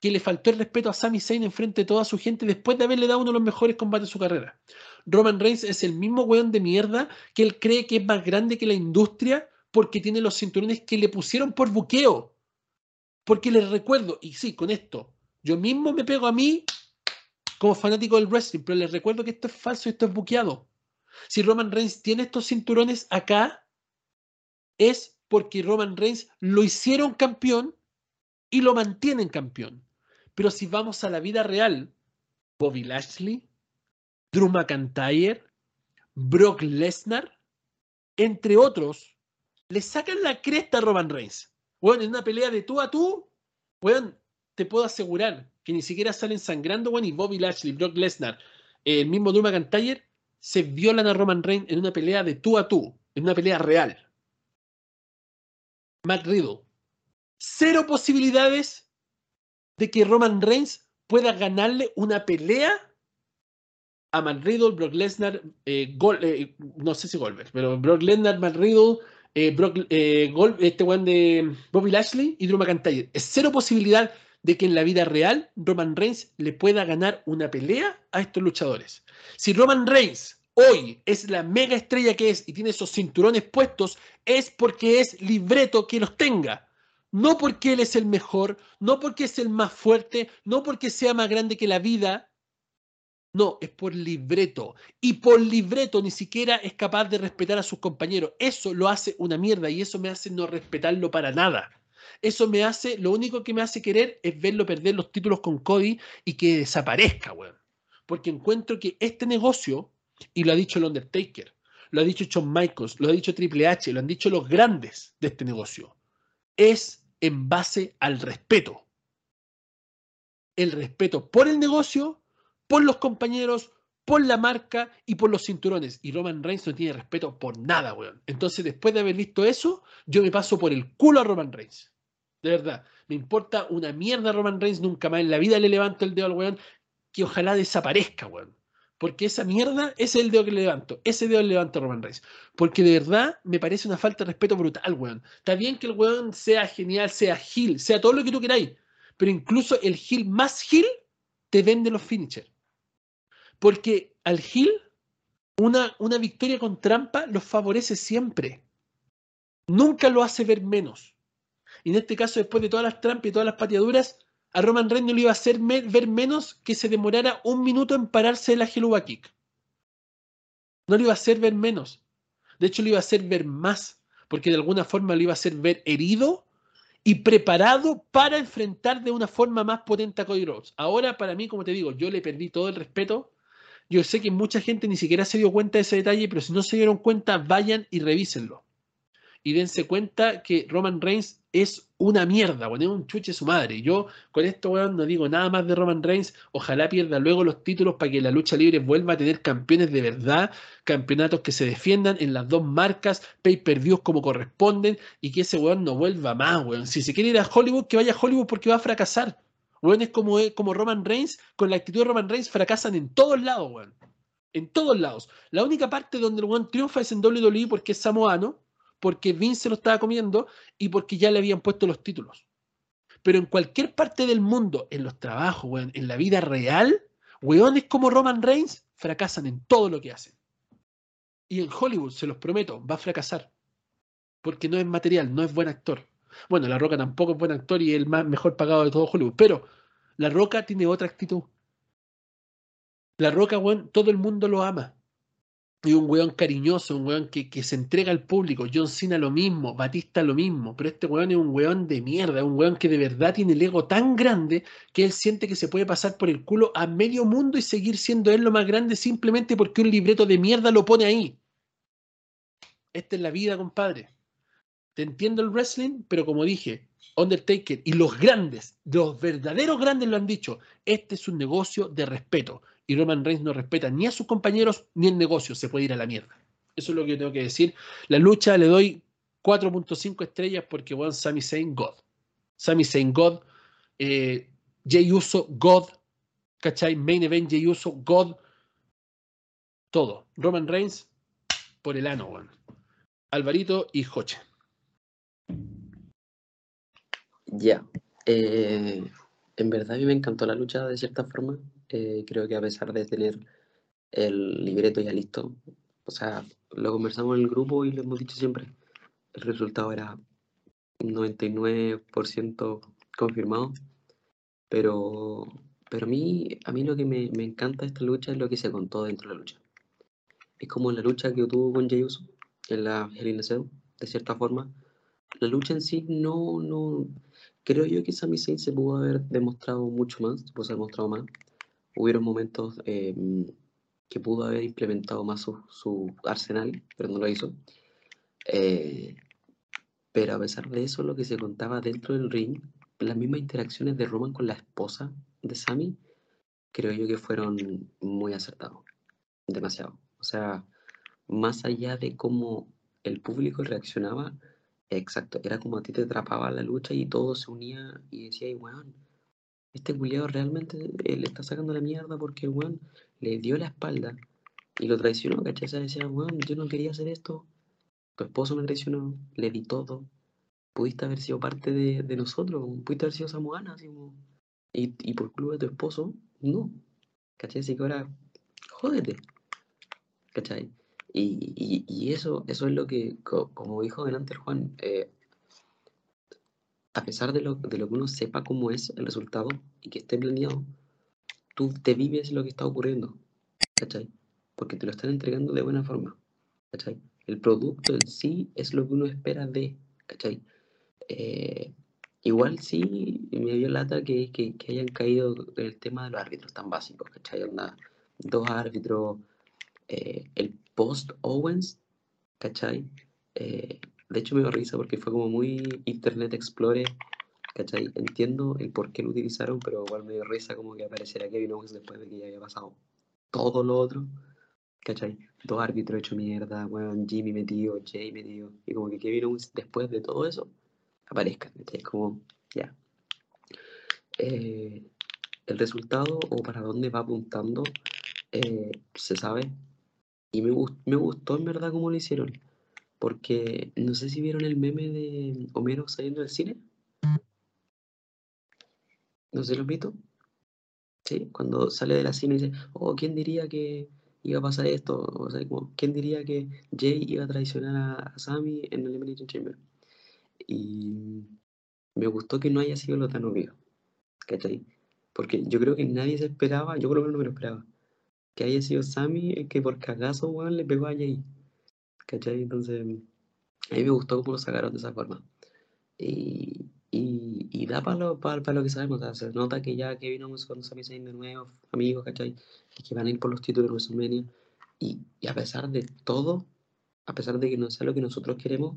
que le faltó el respeto a Sami Zayn en frente de toda su gente después de haberle dado uno de los mejores combates de su carrera. Roman Reigns es el mismo weón de mierda que él cree que es más grande que la industria porque tiene los cinturones que le pusieron por buqueo. Porque les recuerdo, y sí, con esto, yo mismo me pego a mí como fanático del wrestling, pero les recuerdo que esto es falso y esto es buqueado. Si Roman Reigns tiene estos cinturones acá, es porque Roman Reigns lo hicieron campeón y lo mantienen campeón. Pero si vamos a la vida real, Bobby Lashley, Drew McIntyre, Brock Lesnar, entre otros, le sacan la cresta a Roman Reigns. Bueno, en una pelea de tú a tú, bueno, te puedo asegurar que ni siquiera salen sangrando, bueno, y Bobby Lashley, Brock Lesnar, el mismo Drew McIntyre, se violan a Roman Reigns en una pelea de tú a tú, en una pelea real. Matt Riddle. Cero posibilidades de que Roman Reigns pueda ganarle una pelea a Matt Riddle, Brock Lesnar, eh, eh, no sé si Goldberg, pero Brock Lesnar, Matt Riddle, eh, Brock, este one de Bobby Lashley y Drew McIntyre. Es cero posibilidad de que en la vida real Roman Reigns le pueda ganar una pelea a estos luchadores. Si Roman Reigns hoy es la mega estrella que es y tiene esos cinturones puestos, es porque es libreto que los tenga. No porque él es el mejor, no porque es el más fuerte, no porque sea más grande que la vida. No, es por libreto. Y por libreto ni siquiera es capaz de respetar a sus compañeros. Eso lo hace una mierda y eso me hace no respetarlo para nada. Eso me hace, lo único que me hace querer es verlo perder los títulos con Cody y que desaparezca, weón. Porque encuentro que este negocio y lo ha dicho el Undertaker, lo ha dicho Shawn Michaels, lo ha dicho Triple H, lo han dicho los grandes de este negocio. Es en base al respeto. El respeto por el negocio, por los compañeros, por la marca y por los cinturones. Y Roman Reigns no tiene respeto por nada, weón. Entonces, después de haber visto eso, yo me paso por el culo a Roman Reigns. De verdad, me importa una mierda Roman Reigns, nunca más en la vida le levanto el dedo al weón, que ojalá desaparezca, weón. Porque esa mierda es el dedo que le levanto. Ese dedo le levanto a Roman Reigns. Porque de verdad me parece una falta de respeto brutal, weón. Está bien que el weón sea genial, sea Gil, sea todo lo que tú queráis. Pero incluso el Gil más Gil te vende los finishers. Porque al Gil, una, una victoria con trampa los favorece siempre. Nunca lo hace ver menos. Y en este caso, después de todas las trampas y todas las pateaduras, a Roman Reigns no le iba a hacer ver menos que se demorara un minuto en pararse de la Helluva Kick. No le iba a hacer ver menos. De hecho, le iba a hacer ver más, porque de alguna forma le iba a hacer ver herido y preparado para enfrentar de una forma más potente a Cody Rhodes. Ahora, para mí, como te digo, yo le perdí todo el respeto. Yo sé que mucha gente ni siquiera se dio cuenta de ese detalle, pero si no se dieron cuenta, vayan y revísenlo y dense cuenta que Roman Reigns es una mierda, bueno, es un chuche su madre. Yo con esto, no digo nada más de Roman Reigns. Ojalá pierda luego los títulos para que la lucha libre vuelva a tener campeones de verdad, campeonatos que se defiendan en las dos marcas, pay-per-views como corresponden y que ese weón no vuelva más, weón. Si se quiere ir a Hollywood, que vaya a Hollywood porque va a fracasar. Weón, es como, como Roman Reigns, con la actitud de Roman Reigns fracasan en todos lados, weón. En todos lados. La única parte donde el weón triunfa es en WWE porque es samoano porque Vince lo estaba comiendo y porque ya le habían puesto los títulos. Pero en cualquier parte del mundo, en los trabajos, weón, en la vida real, weones como Roman Reigns fracasan en todo lo que hacen. Y en Hollywood, se los prometo, va a fracasar. Porque no es material, no es buen actor. Bueno, La Roca tampoco es buen actor y el más mejor pagado de todo Hollywood. Pero La Roca tiene otra actitud. La Roca, weón, todo el mundo lo ama. Y un weón cariñoso, un weón que, que, se entrega al público. John Cena lo mismo, Batista lo mismo. Pero este weón es un weón de mierda, un weón que de verdad tiene el ego tan grande que él siente que se puede pasar por el culo a medio mundo y seguir siendo él lo más grande simplemente porque un libreto de mierda lo pone ahí. Esta es la vida, compadre. Te entiendo el wrestling, pero como dije, Undertaker y los grandes, los verdaderos grandes lo han dicho, este es un negocio de respeto y Roman Reigns no respeta ni a sus compañeros ni el negocio, se puede ir a la mierda. Eso es lo que yo tengo que decir. La lucha le doy 4.5 estrellas porque, bueno, Sami Zayn, God. Sami Zayn, God. Eh, Jay Uso, God. ¿Cachai? Main Event, Jay Uso, God. Todo. Roman Reigns, por el ano, bueno. Alvarito y Joche. Ya. Eh, en verdad a mí me encantó la lucha de cierta forma. Eh, creo que a pesar de tener el libreto ya listo, o sea, lo conversamos en el grupo y lo hemos dicho siempre, el resultado era 99% confirmado, pero, pero a, mí, a mí lo que me, me, encanta de esta lucha es lo que se contó dentro de la lucha. Es como la lucha que tuvo con Jey Uso en la Hell in de cierta forma. La lucha en sí no, no, creo yo que Sami Zayn se pudo haber demostrado mucho más, se pudo haber demostrado más, hubieron momentos eh, que pudo haber implementado más su, arsenal, pero no lo hizo. Eh, pero a pesar de eso, lo que se contaba dentro del ring, las mismas interacciones de Roman con la esposa de Sami, creo yo que fueron muy acertados. Demasiado. O sea, más allá de cómo el público reaccionaba, exacto, era como a ti te atrapaba la lucha y todo se unía y decía, y weón, este culiado realmente eh, le está sacando la mierda porque el weón le dio la espalda y lo traicionó, ¿cachai? O sea, decía, weón, yo no quería hacer esto, tu esposo me traicionó, le di todo, pudiste haber sido parte de, nosotros, pudiste haber sido samoana, así como, y, y por culpa de tu esposo, no, ¿cachai? Así que ahora, jódete, ¿cachai? Y, y, eso, eso es lo que, co- como dijo delante el Juan, eh, a pesar de lo, de lo que uno sepa cómo es el resultado y que esté planeado, tú te vives lo que está ocurriendo, ¿cachai? Porque te lo están entregando de buena forma, ¿cachai? El producto en sí es lo que uno espera de, ¿cachai? Eh, igual sí me dio lata que, que, que hayan caído en el tema de los árbitros tan básicos, ¿cachai? Dos árbitros, eh, el post Owens, ¿cachai? Eh, de hecho me dio risa porque fue como muy Internet Explorer, ¿cachai? Entiendo el por qué lo utilizaron, pero igual me dio risa como que apareciera Kevin Owens después de que ya había pasado todo lo otro, ¿cachai? Dos árbitros hecho mierda, weón, Jimmy metido, Jay metido, y como que Kevin Owens después de todo eso aparezca, ¿cachai? Como, ya. Eh, el resultado o para dónde va apuntando eh, se sabe, y me, gust- me gustó en verdad cómo lo hicieron. Porque no sé si vieron el meme de Homero saliendo del cine. No sé lo visto. Sí, cuando sale de la cine y dice, oh, ¿quién diría que iba a pasar esto? O sea, como, ¿quién diría que Jay iba a traicionar a, a Sammy en el Elimination Chamber? Y me gustó que no haya sido lo tan obvio. ¿Cachai? Porque yo creo que nadie se esperaba, yo por lo menos no me lo esperaba, que haya sido Sammy el que por cagazo, weón, le pegó a Jay. ¿Cachai? Entonces, a mí me gustó cómo lo sacaron de esa forma. Y, y, y da para lo, pa- pa lo que sabemos. o sea, se nota que ya Kevin Owens con Sami Zayn de nuevo, amigos, ¿cachai? Que van a ir por los títulos de WrestleMania. Y, y a pesar de todo, a pesar de que no sea lo que nosotros queremos,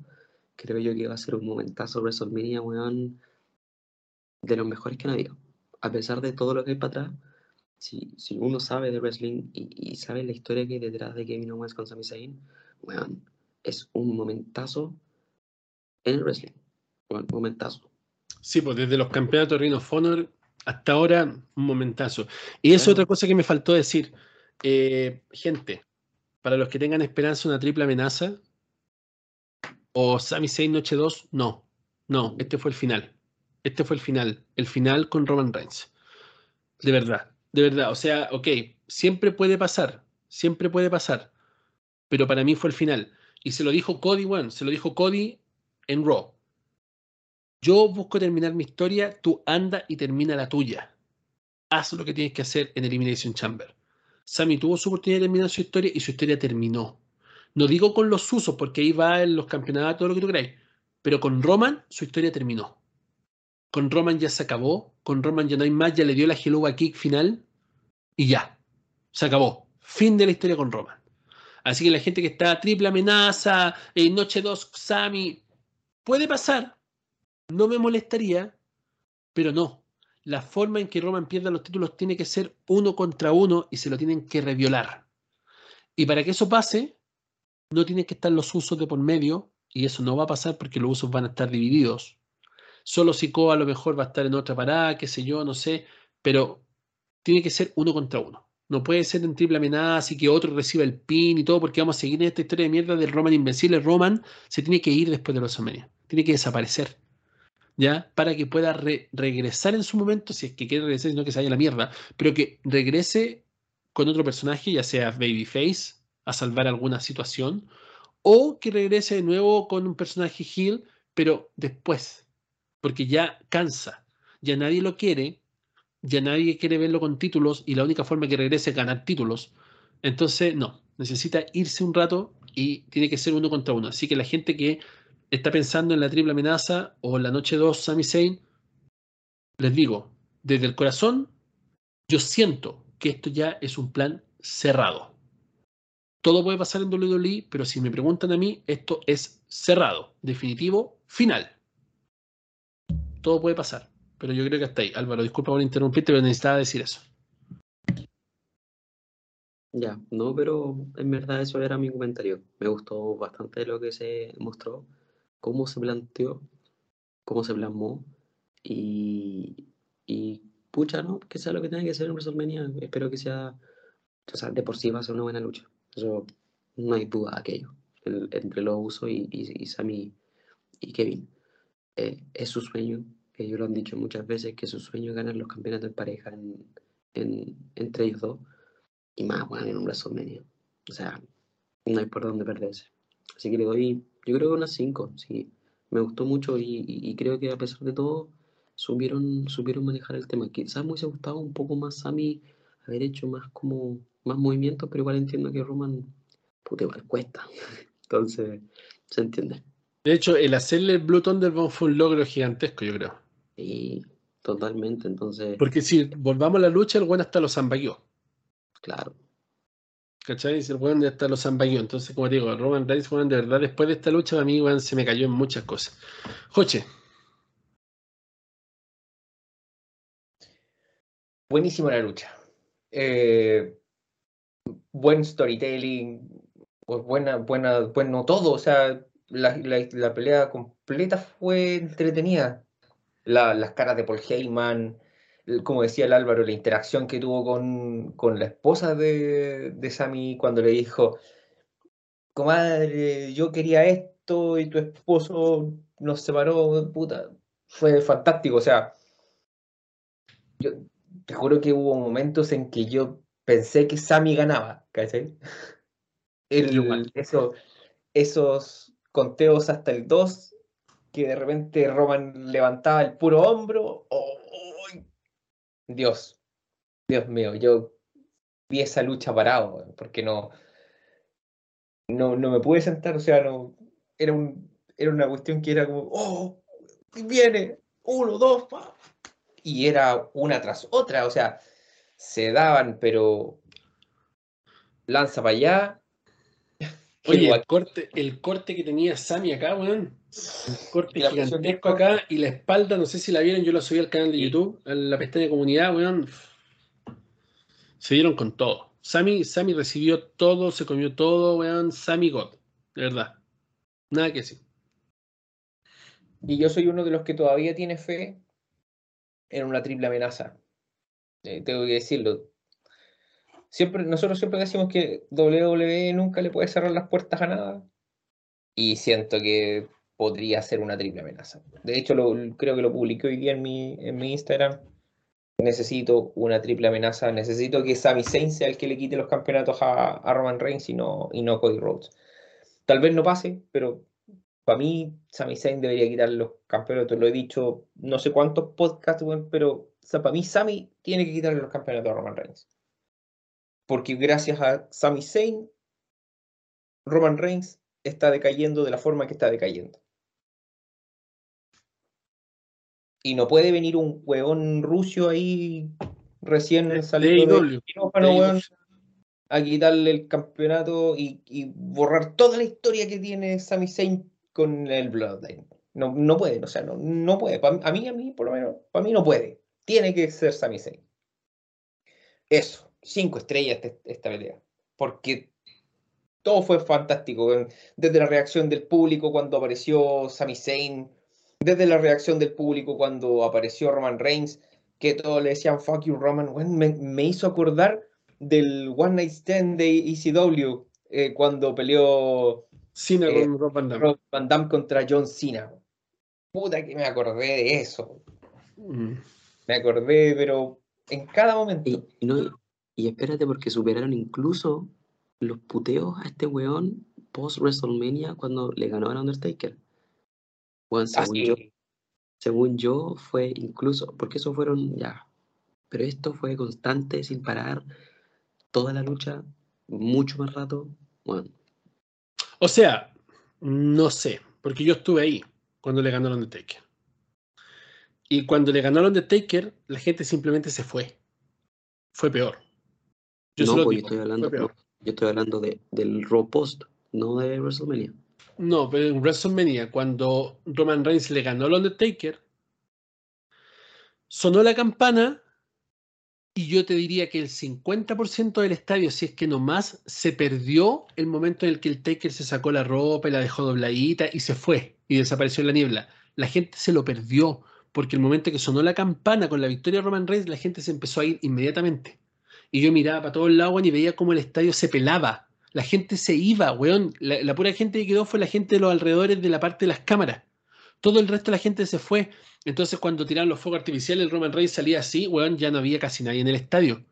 creo yo que va a ser un momentazo WrestleMania, weón, de los mejores que han habido. A pesar de todo lo que hay para atrás, si, si uno sabe de wrestling y, y sabe la historia que hay detrás de Kevin Owens con Sami Zayn, weón, es un momentazo en el wrestling. Weón, momentazo. Sí, pues desde los campeonatos Ring of Honor hasta ahora, un momentazo. Y eso es otra cosa que me faltó decir. Eh, gente, para los que tengan esperanza una triple amenaza, o Sami Zayn Noche 2, no. No, este fue el final. Este fue el final. El final con Roman Reigns. De verdad, de verdad. O sea, ok, siempre puede pasar. Siempre puede pasar. Pero para mí fue el final. Y se lo dijo Cody, bueno, se lo dijo Cody en Raw. Yo busco terminar mi historia, tú anda y termina la tuya. Haz lo que tienes que hacer en Elimination Chamber. Sami tuvo su oportunidad de terminar su historia y su historia terminó. No digo con los usos, porque ahí va en los campeonatos, todo lo que tú queráis. Pero con Roman, su historia terminó. Con Roman ya se acabó. Con Roman ya no hay más, ya le dio la Helluva Kick final. Y ya. Se acabó. Fin de la historia con Roman. Así que la gente que está triple amenaza, eh, noche 2, Sami, puede pasar. No me molestaría, pero no. La forma en que Roman pierda los títulos tiene que ser uno contra uno y se lo tienen que reviolar. Y para que eso pase, no tienen que estar los usos de por medio, y eso no va a pasar porque los usos van a estar divididos. Solo Sikoa a lo mejor va a estar en otra parada, qué sé yo, no sé, pero tiene que ser uno contra uno. No puede ser en triple amenaza y que otro reciba el pin y todo, porque vamos a seguir en esta historia de mierda del Roman Invencible. Roman se tiene que ir después de los WrestleMania. Tiene que desaparecer. ¿Ya? Para que pueda re- regresar en su momento, si es que quiere regresar, sino que se vaya a la mierda, pero que regrese con otro personaje, ya sea Babyface, a salvar alguna situación, o que regrese de nuevo con un personaje heel, pero después, porque ya cansa, ya nadie lo quiere, ya nadie quiere verlo con títulos y la única forma que regrese es ganar títulos. Entonces, no, necesita irse un rato y tiene que ser uno contra uno. Así que la gente que está pensando en la triple amenaza o la noche 2 Sami Zayn, les digo, desde el corazón, yo siento que esto ya es un plan cerrado. Todo puede pasar en WWE, pero si me preguntan a mí, esto es cerrado, definitivo, final. Todo puede pasar, pero yo creo que hasta ahí. Álvaro, disculpa por interrumpirte, pero necesitaba decir eso. Ya, no, pero en verdad eso era mi comentario. Me gustó bastante lo que se mostró, cómo se planteó, cómo se plasmó y, y pucha, ¿no? Que sea lo que tenga que ser en WrestleMania. Espero que sea, o sea, de por sí va a ser una buena lucha. Eso no hay duda aquello. El- entre los usos y, y, y Sami y Kevin. Eh, es su sueño, ellos lo han dicho muchas veces, que su sueño es ganar los campeonatos en pareja en, en- entre ellos dos. Y más, bueno, en un WrestleMania. O sea, no hay por dónde perderse. Así que le doy, yo creo que unas 5, sí. Me gustó mucho y, creo que a pesar de todo, supieron, supieron manejar el tema. Quizás me hubiese gustado un poco más Sami haber hecho más como más movimientos, pero igual entiendo que Roman, puta, igual cuesta. Entonces, se entiende. De hecho, el hacerle el Blue Thunderbomb fue un logro gigantesco, yo creo. Y totalmente, entonces, Porque si volvamos a la lucha, el buen hasta lo zambaguió. claro. ¿Cachai? El weón hasta lo zambaguió. Entonces, como te digo, Roman Reigns, weón, de verdad, después de esta lucha, para mí, weón, se me cayó en muchas cosas. Joche, Buenísima la lucha. Eh, buen storytelling, pues buena, buena, bueno todo. O sea, la, la- la pelea completa fue entretenida. La- las caras de Paul Heyman, como decía el Álvaro, la interacción que tuvo con, con la esposa de, de Sammy cuando le dijo, comadre, yo quería esto y tu esposo nos separó, puta, fue fantástico. O sea, yo te juro que hubo momentos en que yo pensé que Sammy ganaba, ¿cachai? El- eso, esos conteos hasta el 2, que de repente Roman levantaba el puro hombro. ¡oh! Dios, Dios mío, yo vi esa lucha parado, porque no, no, no me pude sentar, o sea, no, era un, era una cuestión que era como, oh, viene, uno, dos, pa", y era una tras otra, o sea, se daban, pero lanza para allá. Oye, el corte, el corte que tenía Sammy acá, weón. El corte gigantesco acá y la espalda, no sé si la vieron, yo la subí al canal de. YouTube, a la pestaña de comunidad, weón. Se dieron con todo. Sammy, Sammy recibió todo, se comió todo, weón. Sammy God, de verdad. Nada que decir. Y yo soy uno de los que todavía tiene fe en una triple amenaza. Eh, tengo que decirlo. Siempre, nosotros siempre decimos que WWE nunca le puede cerrar las puertas a nada. Y siento que podría ser una triple amenaza. De hecho, creo que lo publiqué hoy día en mi, Instagram. Necesito una triple amenaza. Necesito que Sami Zayn sea el que le quite los campeonatos a, Roman Reigns y no, y no Cody Rhodes. Tal vez no pase, pero para mí, Sami Zayn debería quitar los campeonatos. Lo he dicho no sé cuántos podcasts, pero para mí, Sami tiene que quitarle los campeonatos a Roman Reigns. Porque gracias a Sami Zayn, Roman Reigns está decayendo de la forma que está decayendo. Y no puede venir un huevón ruso ahí recién de del quirófano, weón, a quitarle el campeonato y, y borrar toda la historia que tiene Sami Zayn con el Bloodline. No, no puede, o sea, no, no puede. Pa- a mí, a mí, por lo menos, para mí no puede. Tiene que ser Sami Zayn. Eso, cinco estrellas esta pelea. Porque todo fue fantástico. Desde la reacción del público cuando apareció Sami Zayn, desde la reacción del público cuando apareció Roman Reigns, que todos le decían fuck you Roman, me, me hizo acordar del One Night Stand de ECW eh, cuando peleó Cena Eh, con Rob Van Damme. Rob Van Damme contra John Cena. Puta que me acordé de eso. Mm. Me acordé, pero en cada momento. Y, y no, y espérate porque superaron incluso los puteos a este weón post WrestleMania cuando le ganó al Undertaker. Weón, según Así, yo, según yo fue incluso, porque eso fueron ya, pero esto fue constante, sin parar, toda la lucha, mucho más rato. Bueno, O sea, no sé, porque yo estuve ahí cuando le ganó el Undertaker. Y cuando le ganó el Undertaker, la gente simplemente se fue. Fue peor. Yo no, pues yo estoy hablando, no, Yo estoy hablando de, del Raw Post, no de WrestleMania. No, pero en WrestleMania, cuando Roman Reigns le ganó al Undertaker, sonó la campana y yo te diría que el 50% del estadio, si es que no más, se perdió el momento en el que el Taker se sacó la ropa y la dejó dobladita y se fue y desapareció en la niebla. La gente se lo perdió porque el momento que sonó la campana con la victoria de Roman Reigns, la gente se empezó a ir inmediatamente. Y yo miraba para todos lados y veía cómo el estadio se pelaba. La gente se iba, weón. La, la pura gente que quedó fue la gente de los alrededores de la parte de las cámaras. Todo el resto de la gente se fue. Entonces, cuando tiraron los fuegos artificiales, el Roman Reigns salía así, weón, ya no había casi nadie en el estadio.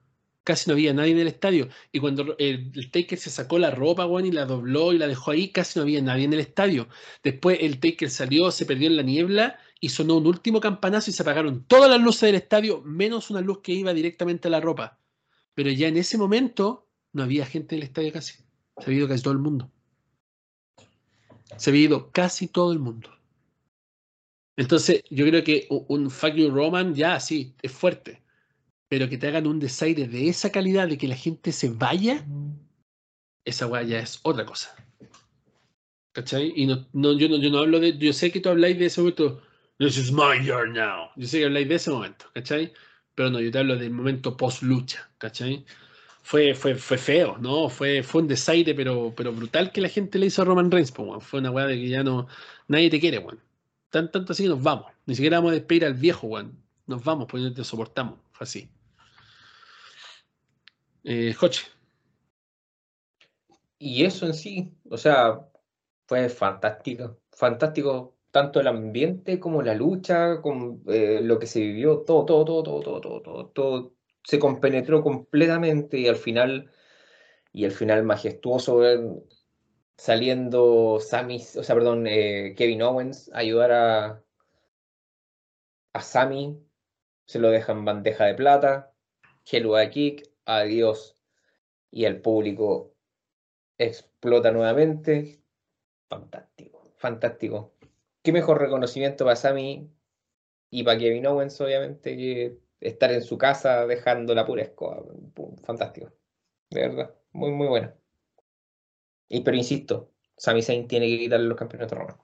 Casi no había nadie en el estadio. Y cuando el, el Taker se sacó la ropa, weón, y la dobló y la dejó ahí, casi no había nadie en el estadio. Después el Taker salió, se perdió en la niebla y sonó un último campanazo y se apagaron todas las luces del estadio, menos una luz que iba directamente a la ropa. Pero ya en ese momento no había gente en el estadio casi. Se había ido casi todo el mundo. Se había ido casi todo el mundo. Entonces, yo creo que un Fuck You Roman, ya sí, es fuerte. Pero que te hagan un desaire de esa calidad, de que la gente se vaya, esa weá ya es otra cosa. ¿Cachai? Y no, no, yo, no, yo no hablo de. Yo sé que tú habláis de ese momento. This is my yard now. Yo sé que habláis de ese momento, ¿cachai? Pero no, yo te hablo del momento post lucha, ¿cachai? Fue, fue, fue feo, ¿no? Fue, fue un desaire, pero, pero brutal que la gente le hizo a Roman Reigns, po, weón. Fue una weá de que ya no. Nadie te quiere, weón. Tan, tanto así que nos vamos. Ni siquiera vamos a despedir al viejo, weón. Nos vamos, porque no te soportamos. Fue así. Eh. Y eso en sí, o sea, fue fantástico. Fantástico tanto el ambiente como la lucha, con eh, lo que se vivió, todo, todo, todo, todo, todo, todo, todo, todo se compenetró completamente y al final, y al final majestuoso ver saliendo Sami, o sea, perdón, eh, Kevin Owens a ayudar a, a Sami, se lo dejan bandeja de plata, Hello a Kick, adiós, y el público explota nuevamente. Fantástico, fantástico. Qué mejor reconocimiento para Sami y para Kevin Owens, obviamente, que estar en su casa dejando la pura Fantástico. De verdad, muy, muy bueno. Y pero insisto, Sami Zayn tiene que quitarle los campeonatos romanos.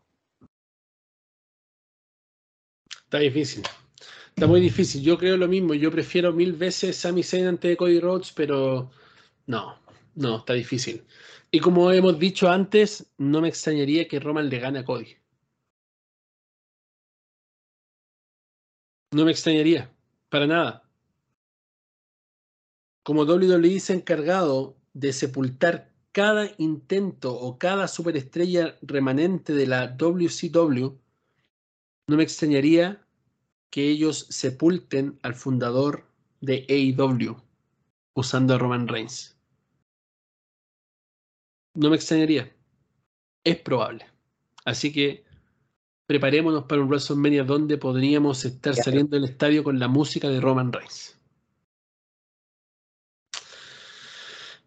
Está difícil. Está muy difícil. Yo creo lo mismo. Yo prefiero mil veces Sami Zayn ante Cody Rhodes, pero no, no, está difícil. Y como hemos dicho antes, no me extrañaría que Roman le gane a Cody. No me extrañaría, para nada. Como WWE se ha encargado de sepultar cada intento o cada superestrella remanente de la WCW, no me extrañaría que ellos sepulten al fundador de AEW usando a Roman Reigns. No me extrañaría. Es probable. Así que preparémonos para un WrestleMania donde podríamos estar saliendo del estadio con la música de Roman Reigns.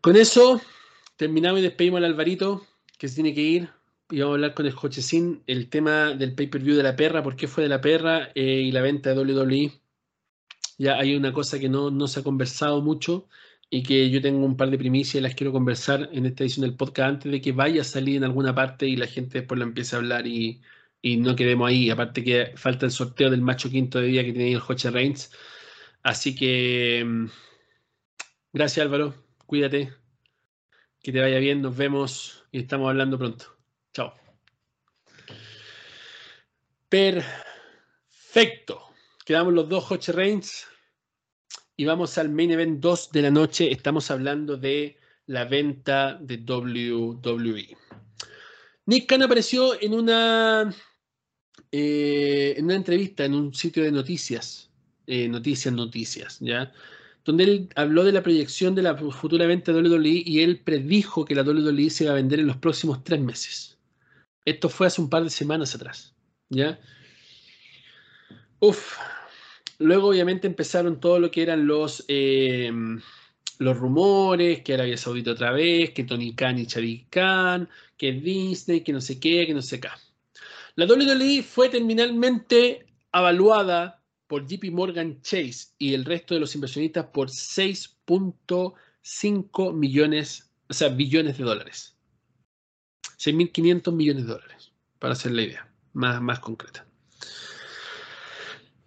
Con eso terminamos y despedimos al Alvarito, que se tiene que ir. Y vamos a hablar con el Jochecín el tema del pay-per-view de la perra, por qué fue de la perra eh, y la venta de WWE. Ya hay una cosa que no, no se ha conversado mucho y que yo tengo un par de primicias y las quiero conversar en esta edición del podcast antes de que vaya a salir en alguna parte y la gente después la empiece a hablar y, y no quedemos ahí. Aparte que falta el sorteo del macho quinto de día que tiene ahí el Joche Reigns. Así que mm, gracias Álvaro, cuídate, que te vaya bien, nos vemos y estamos hablando pronto. Chao. Perfecto. Quedamos los dos Joche Reigns y vamos al main event 2 de la noche. Estamos hablando de la venta de WWE. Nick Khan apareció en una, eh, en una entrevista en un sitio de noticias, eh, noticias, noticias, ¿ya? Donde él habló de la proyección de la futura venta de WWE y él predijo que la WWE se iba a vender en los próximos tres meses. Esto fue hace un par de semanas atrás, ¿ya? Uf. Luego, obviamente, empezaron todo lo que eran los, eh, los rumores, que Arabia Saudita otra vez, que Tony Khan y Shadi Khan, que Disney, que no sé qué, que no sé qué. La WWE fue terminalmente evaluada por JP Morgan Chase y el resto de los inversionistas por 6.5 millones o sea, billones de dólares. 6.500 millones de dólares, para hacer la idea más, más concreta.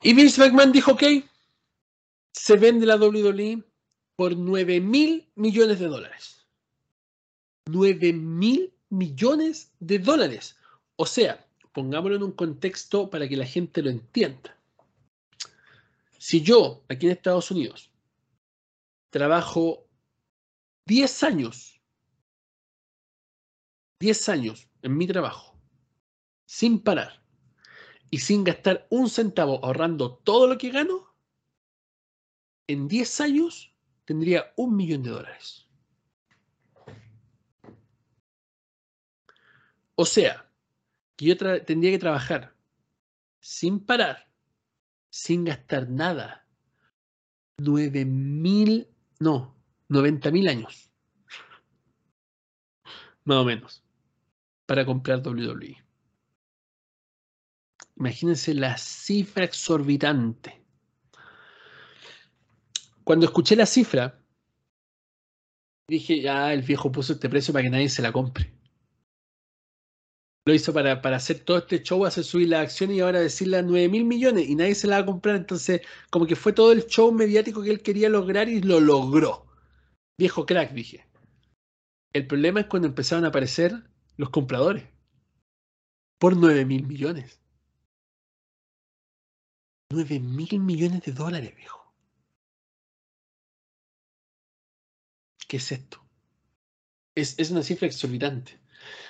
Y Vince McMahon dijo, ok, se vende la WWE por 9 mil millones de dólares. 9 mil millones de dólares. O sea, pongámoslo en un contexto para que la gente lo entienda. Si yo, aquí en Estados Unidos, trabajo 10 años, 10 años en mi trabajo, sin parar y sin gastar un centavo ahorrando todo lo que gano, en 10 años tendría un millón de dólares. O sea, que yo tendría que trabajar sin parar, sin gastar nada, 9 mil, no, 90 mil años, más o menos, para comprar WWE. Imagínense la cifra exorbitante. Cuando escuché la cifra, dije, ya, el viejo puso este precio para que nadie se la compre. Lo hizo para, para hacer todo este show, hacer subir la acción y ahora decirle a 9 mil millones y nadie se la va a comprar. Entonces, como que fue todo el show mediático que él quería lograr y lo logró. Viejo crack, dije. El problema es cuando empezaron a aparecer los compradores. Por 9 mil millones. 9 mil millones de dólares, viejo. ¿Qué es esto? Es, es una cifra exorbitante.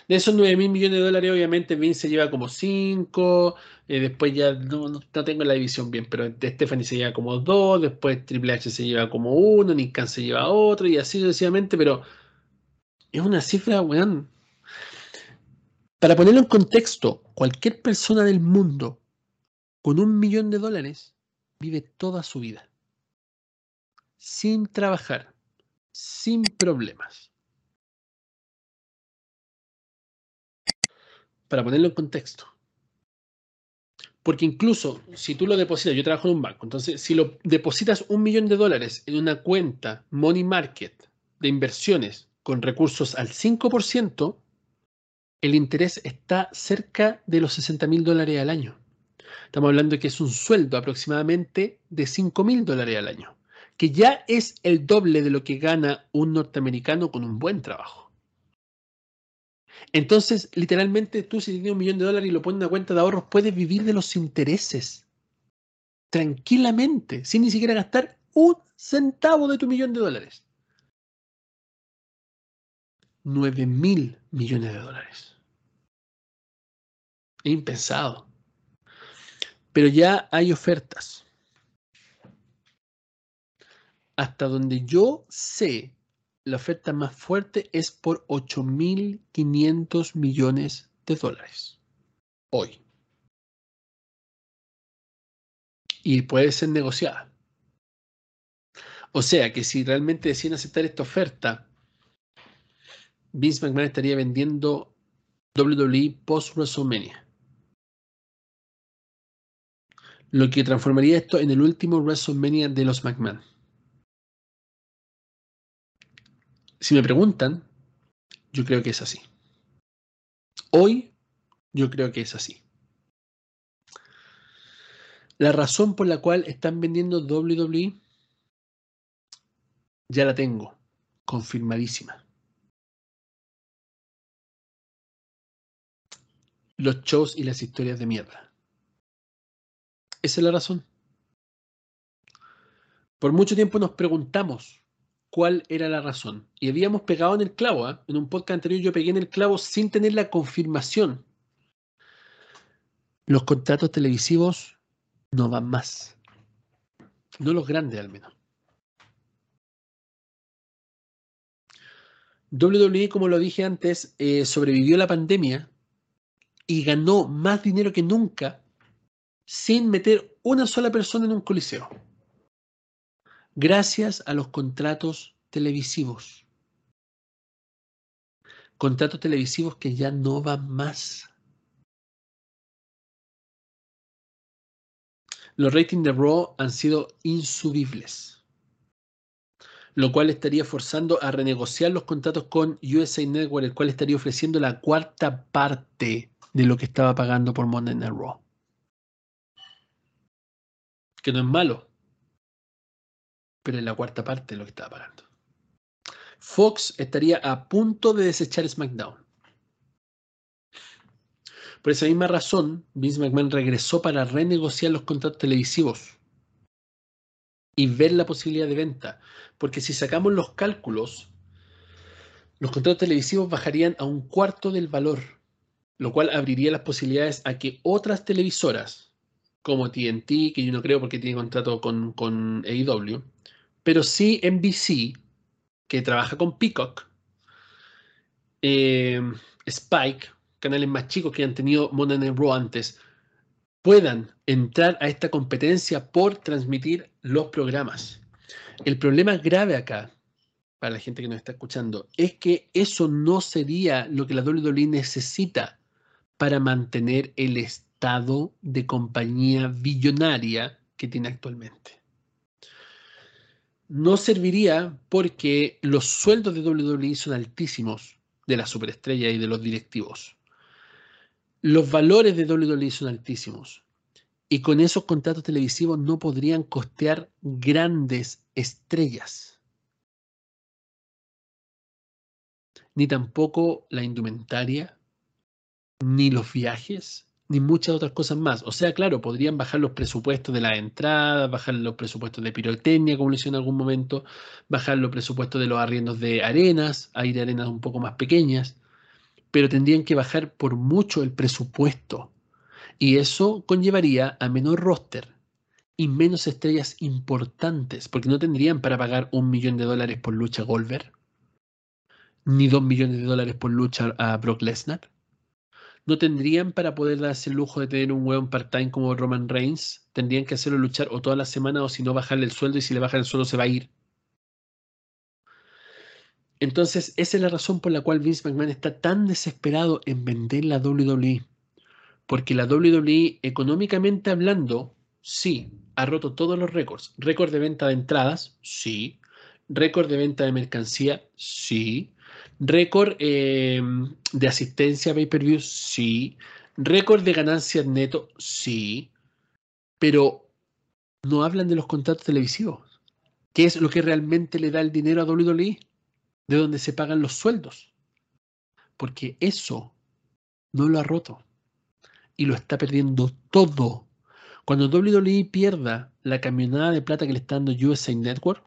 De esos 9 mil millones de dólares, obviamente Vince lleva como 5, eh, después ya no, no, tengo la división bien, pero Stephanie se lleva como 2, después Triple H se lleva como 1, Nick Khan se lleva otro y así sucesivamente, pero es una cifra, weón. Para ponerlo en contexto, cualquier persona del mundo con un millón de dólares vive toda su vida sin trabajar, sin problemas. Para ponerlo en contexto. Porque incluso si tú lo depositas, yo trabajo en un banco, entonces si lo depositas un millón de dólares en una cuenta money market de inversiones con recursos al 5%, el interés está cerca de los 60 mil dólares al año. Estamos hablando de que es un sueldo aproximadamente de 5 mil dólares al año, que ya es el doble de lo que gana un norteamericano con un buen trabajo. Entonces, literalmente, tú si tienes un millón de dólares y lo pones en una cuenta de ahorros, puedes vivir de los intereses tranquilamente, sin ni siquiera gastar un centavo de tu millón de dólares. 9 mil millones de dólares. Impensado pero ya hay ofertas. Hasta donde yo sé, la oferta más fuerte es por 8.500 millones de dólares. Hoy. Y puede ser negociada. O sea que si realmente deciden aceptar esta oferta, Vince McMahon estaría vendiendo WWE post WrestleMania. lo que transformaría esto en el último WrestleMania de los McMahon. Si me preguntan, yo creo que es así. Hoy, yo creo que es así. La razón por la cual están vendiendo WWE ya la tengo, confirmadísima. Los shows y las historias de mierda. Esa es la razón. Por mucho tiempo nos preguntamos cuál era la razón. Y habíamos pegado en el clavo. ¿eh? En un podcast anterior yo pegué en el clavo sin tener la confirmación. Los contratos televisivos no van más. No los grandes al menos. WWE, como lo dije antes, eh, sobrevivió la pandemia y ganó más dinero que nunca sin meter una sola persona en un coliseo. Gracias a los contratos televisivos. Contratos televisivos que ya no van más. Los ratings de Raw han sido insubibles. lo cual estaría forzando a renegociar los contratos con USA Network, el cual estaría ofreciendo la cuarta parte de lo que estaba pagando por Monday Night Raw. Que no es malo, pero es la cuarta parte de lo que estaba pagando. Fox estaría a punto de desechar SmackDown. Por esa misma razón, Vince McMahon regresó para renegociar los contratos televisivos y ver la posibilidad de venta. Porque si sacamos los cálculos, los contratos televisivos bajarían a un cuarto del valor, lo cual abriría las posibilidades a que otras televisoras, como TNT, que yo no creo porque tiene contrato con, con AEW, pero sí NBC, que trabaja con Peacock, eh, Spike, canales más chicos que han tenido Monday Night Raw antes, puedan entrar a esta competencia por transmitir los programas. El problema grave acá, para la gente que nos está escuchando, es que eso no sería lo que la WWE necesita para mantener el estado de compañía billonaria que tiene actualmente. No serviría porque los sueldos de WWE son altísimos de la superestrella y de los directivos. Los valores de WWE son altísimos. Y con esos contratos televisivos no podrían costear grandes estrellas. Ni tampoco la indumentaria, ni los viajes, ni muchas otras cosas más. O sea, claro, podrían bajar los presupuestos de la entrada, bajar los presupuestos de pirotecnia, como lo hicieron en algún momento, bajar los presupuestos de los arriendos de arenas, hay de arenas un poco más pequeñas, pero tendrían que bajar por mucho el presupuesto. Y eso conllevaría a menor roster y menos estrellas importantes, porque no tendrían para pagar un millón de dólares por lucha Goldberg, ni dos millones de dólares por lucha a Brock Lesnar. No tendrían para poder darse el lujo de tener un weón part-time como Roman Reigns. Tendrían que hacerlo luchar o toda la semana o si no bajarle el sueldo y si le bajan el sueldo se va a ir. Entonces, esa es la razón por la cual Vince McMahon está tan desesperado en vender la WWE. Porque la WWE, económicamente hablando, sí, ha roto todos los récords. Récord de venta de entradas, sí. Récord de venta de mercancía, sí. Récord eh, de asistencia a pay-per-view, sí. Récord de ganancias neto, sí. Pero no hablan de los contratos televisivos. ¿Qué es lo que realmente le da el dinero a WWE? de donde se pagan los sueldos. Porque eso no lo ha roto y lo está perdiendo todo. Cuando WWE pierda la camionada de plata que le está dando USA Network,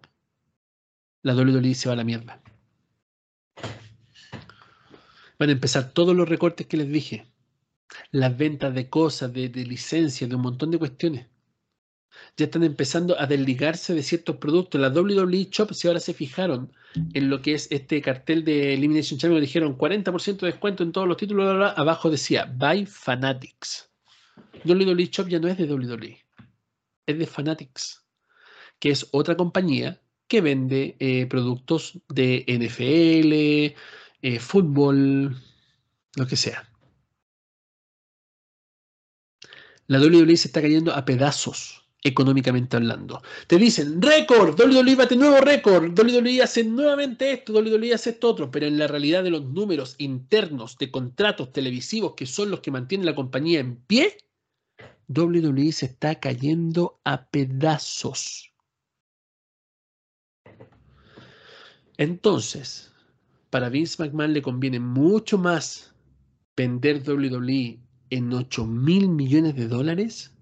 la WWE se va a la mierda. Van a empezar todos los recortes que les dije. Las ventas de cosas, de, de licencias, de un montón de cuestiones ya están empezando a desligarse de ciertos productos. La WWE Shop, si ahora se fijaron en lo que es este cartel de Elimination Chamber, dijeron 40% de descuento en todos los títulos, abajo decía Buy Fanatics. WWE Shop ya no es de WWE, es de Fanatics, que es otra compañía que vende eh, productos de NFL, eh, fútbol, lo que sea. La WWE se está cayendo a pedazos económicamente hablando. Te dicen, récord, WWE bate nuevo récord, WWE hace nuevamente esto, WWE hace esto otro, pero en la realidad de los números internos de contratos televisivos que son los que mantienen la compañía en pie, WWE se está cayendo a pedazos. Entonces, para Vince McMahon le conviene mucho más vender WWE en 8 mil millones de dólares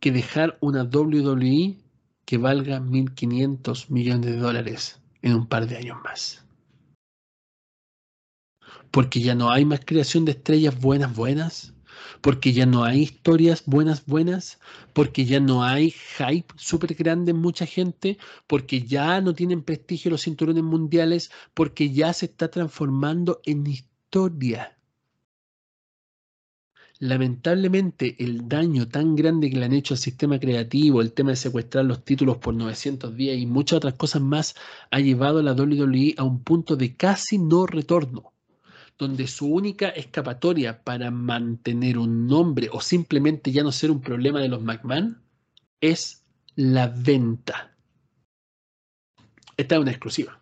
que dejar una WWE que valga 1.500 millones de dólares en un par de años más. Porque ya no hay más creación de estrellas buenas, buenas. Porque ya no hay historias buenas, buenas. Porque ya no hay hype súper grande en mucha gente. Porque ya no tienen prestigio los cinturones mundiales. Porque ya se está transformando en historia lamentablemente el daño tan grande que le han hecho al sistema creativo, el tema de secuestrar los títulos por 900 días y muchas otras cosas más, ha llevado a la WWE a un punto de casi no retorno, donde su única escapatoria para mantener un nombre o simplemente ya no ser un problema de los McMahon es la venta. Esta es una exclusiva.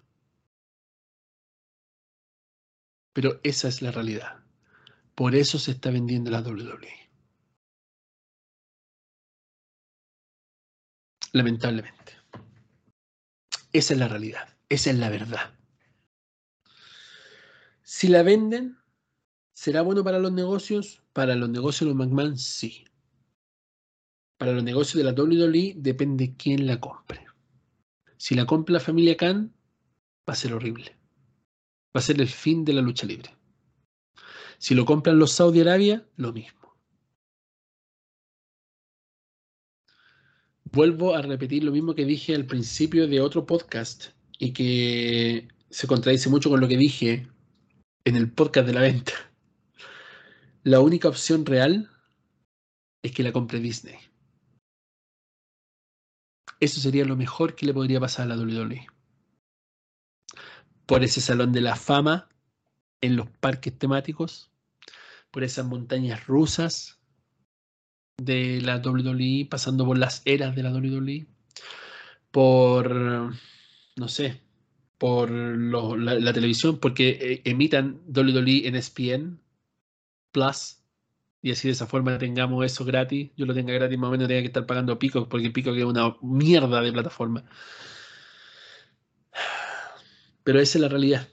Pero esa es la realidad. Por eso se está vendiendo la WWE. Lamentablemente. Esa es la realidad. Esa es la verdad. Si la venden, ¿será bueno para los negocios? Para los negocios de los McMahon, sí. Para los negocios de la WWE depende quién la compre. Si la compra la familia Khan, va a ser horrible. Va a ser el fin de la lucha libre. Si lo compran los Saudi Arabia, lo mismo. Vuelvo a repetir lo mismo que dije al principio de otro podcast y que se contradice mucho con lo que dije en el podcast de la venta. La única opción real es que la compre Disney. Eso sería lo mejor que le podría pasar a la WWE. Por ese salón de la fama en los parques temáticos, por esas montañas rusas de la WWE, pasando por las eras de la WWE, por, no sé, por lo- la, televisión, porque eh, emitan WWE en ESPN Plus, y así de esa forma tengamos eso gratis. Yo lo tenga gratis, más o menos tenga que estar pagando Pico, porque Pico es una mierda de plataforma. Pero esa es la realidad.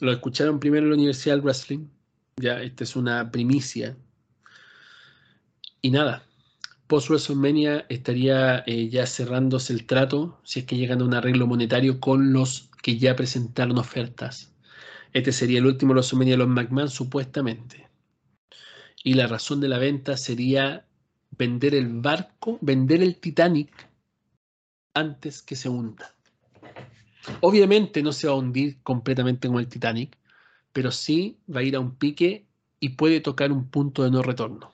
Lo escucharon primero en la Universidad del Wrestling. Ya, esta es una primicia. Y nada, post WrestleMania estaría eh, ya cerrándose el trato, si es que llegan a un arreglo monetario con los que ya presentaron ofertas. Este sería el último WrestleMania de los McMahon, supuestamente. Y la razón de la venta sería vender el barco, vender el Titanic antes que se hunda. Obviamente no se va a hundir completamente como el Titanic, pero sí va a ir a un pique y puede tocar un punto de no retorno.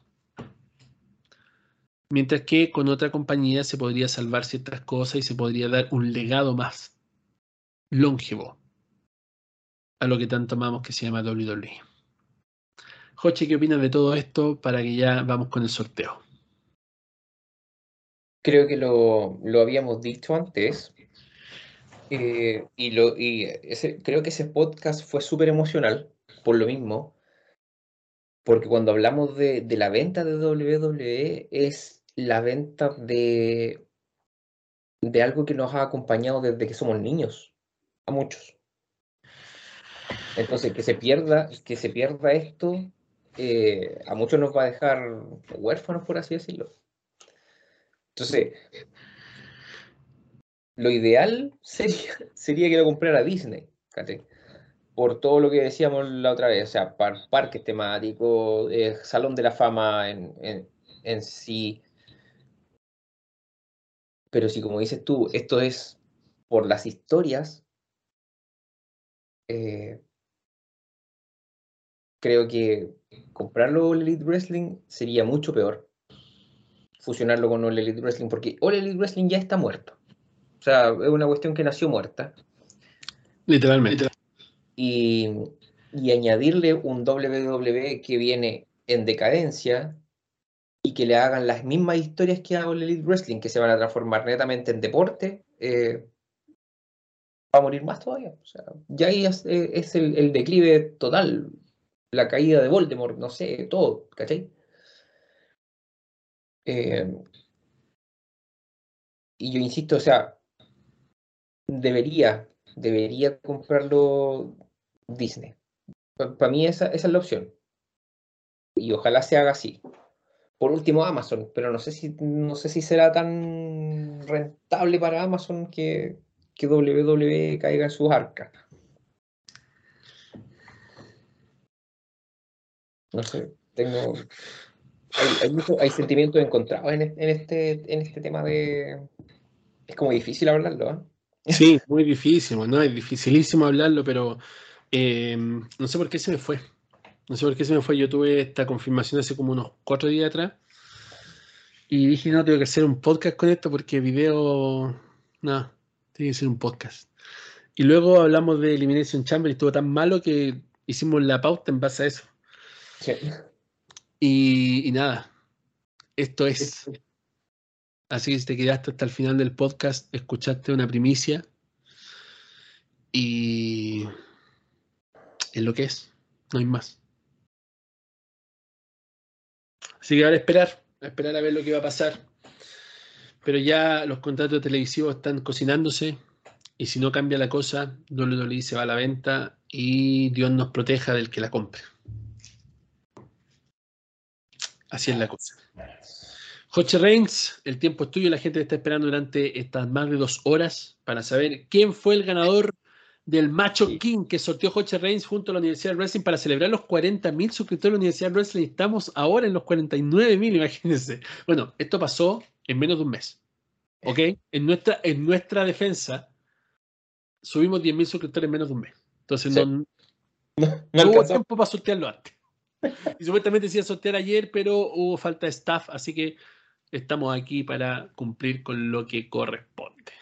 Mientras que con otra compañía se podría salvar ciertas cosas y se podría dar un legado más longevo a lo que tanto amamos que se llama WWE. Joche, ¿qué opinas de todo esto para que ya vamos con el sorteo? Creo que lo, lo habíamos dicho antes. eh, y lo, y ese, creo que ese podcast fue súper emocional, por lo mismo. Porque cuando hablamos de, de la venta de WWE, es la venta de, de algo que nos ha acompañado desde que somos niños, a muchos. Entonces, que se pierda, que se pierda esto, eh, a muchos nos va a dejar huérfanos, por así decirlo. Entonces, lo ideal sería, sería que lo comprara Disney, ¿cachai? Por todo lo que decíamos la otra vez, o sea, par- parques temáticos, eh, Salón de la Fama en, en, en sí. Pero si, como dices tú, esto es por las historias, eh, creo que comprarlo All Elite Wrestling sería mucho peor. Fusionarlo con All Elite Wrestling, porque All Elite Wrestling ya está muerto. O sea, es una cuestión que nació muerta. Literalmente. Y, y añadirle un WWE que viene en decadencia y que le hagan las mismas historias que a All Elite Wrestling, que se van a transformar netamente en deporte, eh, va a morir más todavía. O sea, ya ahí es, eh, el, el declive total, la caída de Voldemort, no sé, todo, ¿cachai? Eh, y yo insisto, o sea, debería, debería comprarlo Disney. Para mí esa es la opción. Y ojalá se haga así. Por último, Amazon, pero no sé si, no sé si será tan rentable para Amazon que, que WWE caiga en sus arcas. No sé, tengo. Hay, hay, sentimientos encontrados en, es- en este, en este tema de. Es como difícil hablarlo, ¿ah? Sí, muy difícil, ¿no? Es dificilísimo hablarlo, pero eh, no sé por qué se me fue. No sé por qué se me fue. Yo tuve esta confirmación hace como unos cuatro días atrás. Y dije, no, tengo que hacer un podcast con esto porque video. No, tiene que ser un podcast. Y luego hablamos de Elimination Chamber y estuvo tan malo que hicimos la pauta en base a eso. Sí. Y, y nada, esto es. Así que si te quedaste hasta el final del podcast, escuchaste una primicia Y es lo que es, no hay más. Así que ahora esperar, a esperar a ver lo que va a pasar. Pero ya los contratos televisivos están cocinándose y si no cambia la cosa, WWE se va a la venta y Dios nos proteja del que la compre. Así es la cosa. Joche Reigns, el tiempo es tuyo, la gente está esperando durante estas más de dos horas para saber quién fue el ganador del Macho King que sorteó Joche Reigns junto a la Universidad de Wrestling para celebrar los 40.000 suscriptores de la Universidad de Wrestling. Estamos ahora en los 49.000, imagínense. Bueno, esto pasó en menos de un mes. ¿Ok? En nuestra, en nuestra defensa, subimos 10.000 suscriptores en menos de un mes. Entonces, Sí. no, No, no hubo tiempo para sortearlo antes. Y supuestamente se iba a sortear ayer, pero hubo falta de staff, así que estamos aquí para cumplir con lo que corresponde.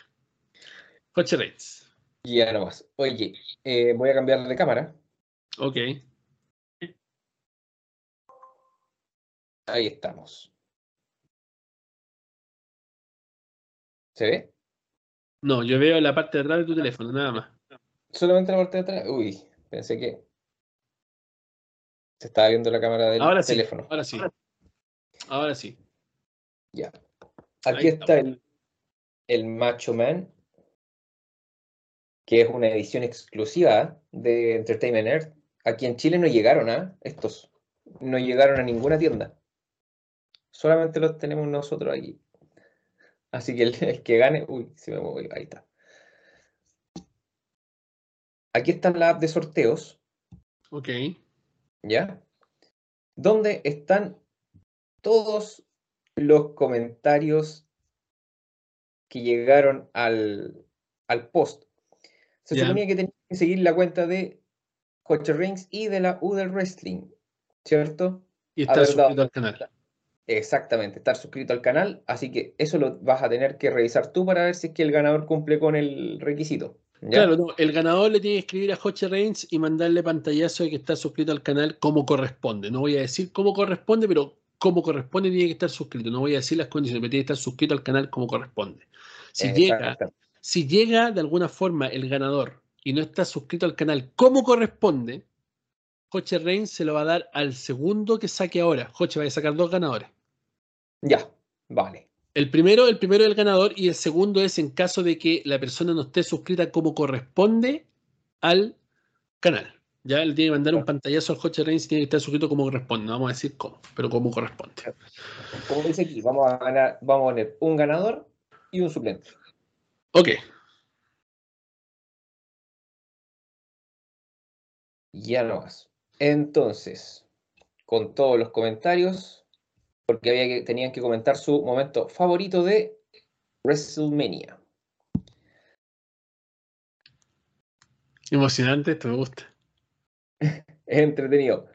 Coche Reigns. Ya nomás. Oye, eh, voy a cambiar de cámara. Ok. Ahí estamos. ¿Se ve? No, yo veo la parte de atrás de tu teléfono, nada más. Solamente la parte de atrás. Uy, pensé que se estaba viendo la cámara del Ahora sí, teléfono. ahora sí. Ahora sí. Ya. Aquí está el, el Macho Man, que es una edición exclusiva de Entertainment Earth. Aquí en Chile no llegaron a estos. No llegaron a ninguna tienda. Solamente los tenemos nosotros aquí. Así que el, el que gane. Uy, se me movió. Ahí está. Aquí está la app de sorteos. Ok. ¿ya? Donde están todos los comentarios que llegaron al, al post. Se Ya. suponía que tenía que seguir la cuenta de Coche Rings y de la U del Wrestling, ¿cierto? Y está Haber suscrito dado- al canal. Exactamente, estar suscrito al canal, así que eso lo vas a tener que revisar tú para ver si es que el ganador cumple con el requisito. ¿ya? Claro, no, el ganador le tiene que escribir a Joche Reigns y mandarle pantallazo de que está suscrito al canal como corresponde. No voy a decir cómo corresponde, pero como corresponde tiene que estar suscrito. No voy a decir las condiciones, pero tiene que estar suscrito al canal como corresponde. Si llega. Si llega de alguna forma el ganador y no está suscrito al canal como corresponde, Joche Reigns se lo va a dar al segundo que saque ahora. Joche va a sacar dos ganadores. Ya, vale. El primero, el primero es el ganador y el segundo es en caso de que la persona no esté suscrita como corresponde al canal. Ya le tiene que mandar un pantallazo al Joche Reigns y tiene que estar suscrito como corresponde. No vamos a decir cómo, pero como corresponde. Como dice aquí, vamos a ganar, vamos a poner un ganador y un suplente. Ok, Ya no más. Entonces, con todos los comentarios, porque había que, tenían que comentar su momento favorito de WrestleMania. emocionante, esto me gusta. Es entretenido.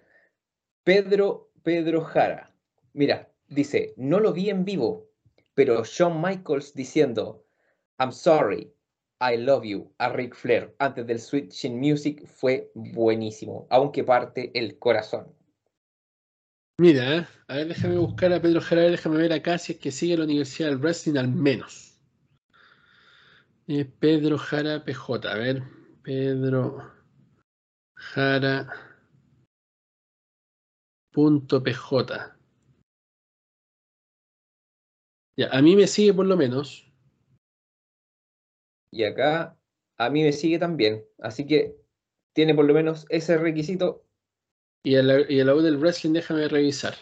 Pedro, Pedro Jara. Mira, dice, no lo vi en vivo, pero Shawn Michaels diciendo, I'm sorry, I love you, a Ric Flair antes del Switching Music fue buenísimo, aunque parte el corazón. Mira, ¿eh? a ver, déjame buscar a Pedro Jara, déjame ver acá si es que sigue la Universidad del Wrestling al menos. Eh, Pedro Jara PJ, a ver, Pedro Jara punto PJ. Ya, a mí me sigue por lo menos. Y acá a mí me sigue también. Así que tiene por lo menos ese requisito. Y a la, y U del wrestling, déjame revisar.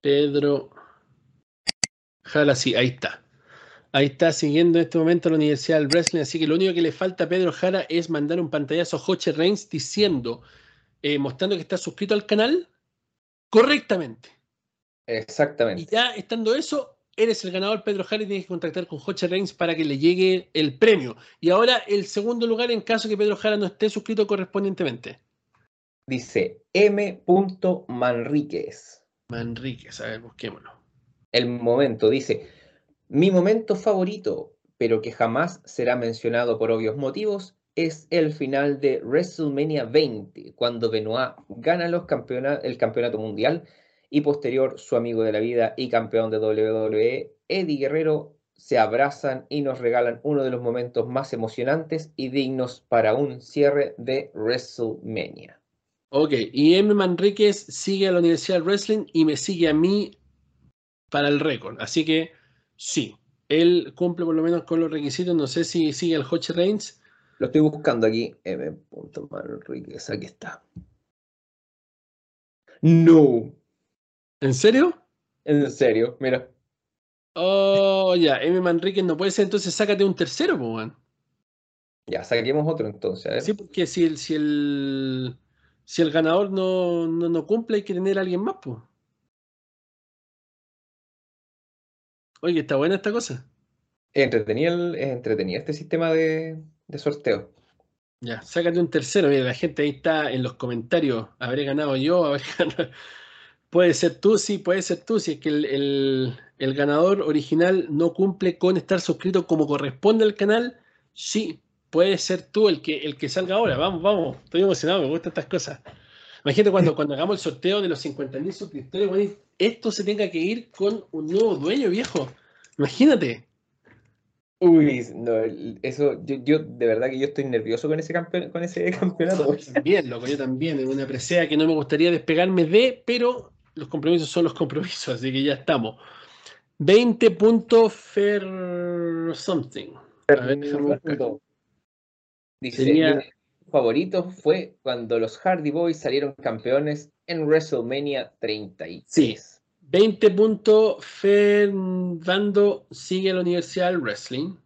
Pedro Jara, sí, ahí está. Ahí está siguiendo en este momento la Universidad del Wrestling, así que lo único que le falta a Pedro Jara es mandar un pantallazo a Joche Reigns diciendo, eh, mostrando que está suscrito al canal correctamente. Y Exactamente. ya estando eso, eres el ganador Pedro Jara y tienes que contactar con Joche Reigns para que le llegue el premio. Y ahora el segundo lugar en caso que Pedro Jara no esté suscrito correspondientemente. Dice M. Manríquez. Manríquez, a ver, busquémoslo. El momento, dice, mi momento favorito, pero que jamás será mencionado por obvios motivos, es el final de WrestleMania 20, cuando Benoit gana los campeona- el campeonato mundial y posterior su amigo de la vida y campeón de WWE, Eddie Guerrero, se abrazan y nos regalan uno de los momentos más emocionantes y dignos para un cierre de WrestleMania. Ok, y M. Manríquez sigue a la Universidad del Wrestling y me sigue a mí para el récord. Así que sí, él cumple por lo menos con los requisitos. No sé si sigue el Hodge Reigns. Lo estoy buscando aquí. M. Manríquez, aquí está. No. ¿En serio? En serio, mira. Oh, ya, M. Manríquez no puede ser, entonces sácate un tercero, pues. Ya, saquemos otro entonces. a ver. Sí, porque si el, si el, si el ganador no, no, no cumple, hay que tener a alguien más, pues. Oye, está buena esta cosa. Es entretenido, el- es entretenido este sistema de, de sorteo. Ya, sácate un tercero. Mira, la gente ahí está en los comentarios. ¿Habré ganado yo? ¿Habré ganado? Puede ser tú, sí, puede ser tú. Si es que el, el- el ganador original no cumple con estar suscrito como corresponde al canal, sí, puede ser tú el que, el que salga ahora. Vamos, vamos. Estoy emocionado, me gustan estas cosas. Imagínate cuando, cuando hagamos el sorteo de los 50.000 suscriptores, bueno, esto se tenga que ir con un nuevo dueño, viejo. Imagínate. Uy, no, eso, yo, yo de verdad que yo estoy nervioso con ese campeón, con ese campeonato. Yo también, loco, yo también. Es una presea que no me gustaría despegarme de, pero los compromisos son los compromisos, así que ya estamos. 20 puntos fer something. A ver, Dice, mi favorito fue cuando los Hardy Boys salieron campeones en WrestleMania 36. Sí. 20 puntos. Fernando sigue a la Universidad del Wrestling.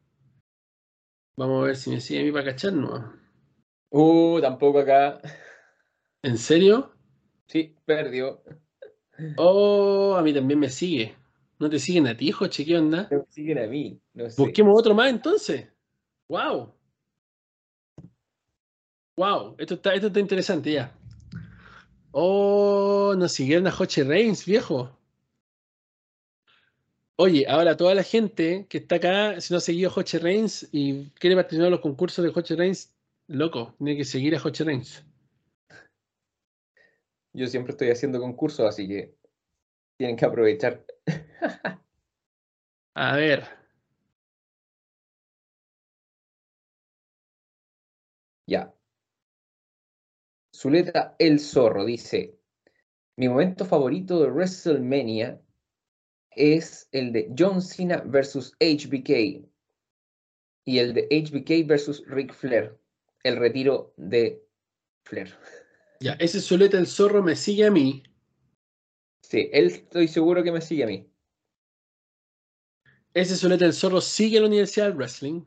Vamos a ver si me sigue a mí para cachar, ¿no? Uh, tampoco acá. ¿En serio? Sí, perdió. Oh, a mí también me sigue. ¿No te siguen a ti, Joche? ¿Qué onda? No me siguen a mí. No sé. Busquemos otro más entonces. Wow. Wow, esto está, esto está interesante ya. Oh, nos siguieron a Joche Reigns, viejo. Oye, ahora toda la gente que está acá, si no ha seguido a Joche Reigns y quiere participar en los concursos de Joche Reigns, loco, tiene que seguir a Joche Reigns. Yo siempre estoy haciendo concursos, así que tienen que aprovechar. A ver. Ya. Zuleta El Zorro dice: Mi momento favorito de WrestleMania es el de John Cena versus HBK y el de HBK versus Ric Flair, el retiro de Flair. Ya, ese Zuleta el zorro me sigue a mí. Sí, él estoy seguro que me sigue a mí. Ese Zuleta el zorro sigue a la Universidad del Wrestling.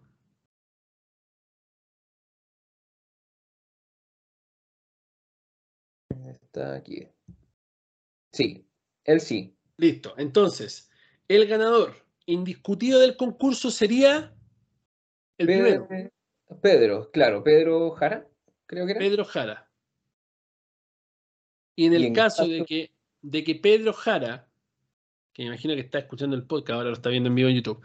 Está aquí. Sí, él sí. Listo. Entonces, el ganador indiscutido del concurso sería el primero, Pedro, Pedro, claro, Pedro Jara, creo que era. Pedro Jara. Y en el Y en caso de caso- que, de que Pedro Jara, que me imagino que está escuchando el podcast, ahora lo está viendo en vivo en YouTube,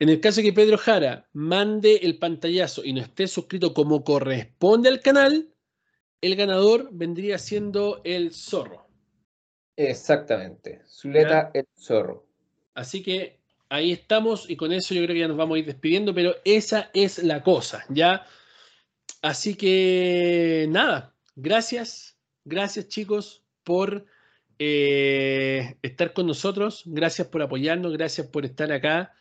en el caso de que Pedro Jara mande el pantallazo y no esté suscrito como corresponde al canal, el ganador vendría siendo el zorro. Exactamente. Zuleta el Zorro. Así que ahí estamos y con eso yo creo que ya nos vamos a ir despidiendo, pero esa es la cosa, ¿ya? Así que nada, gracias, gracias chicos por eh, estar con nosotros, gracias por apoyarnos, gracias por estar acá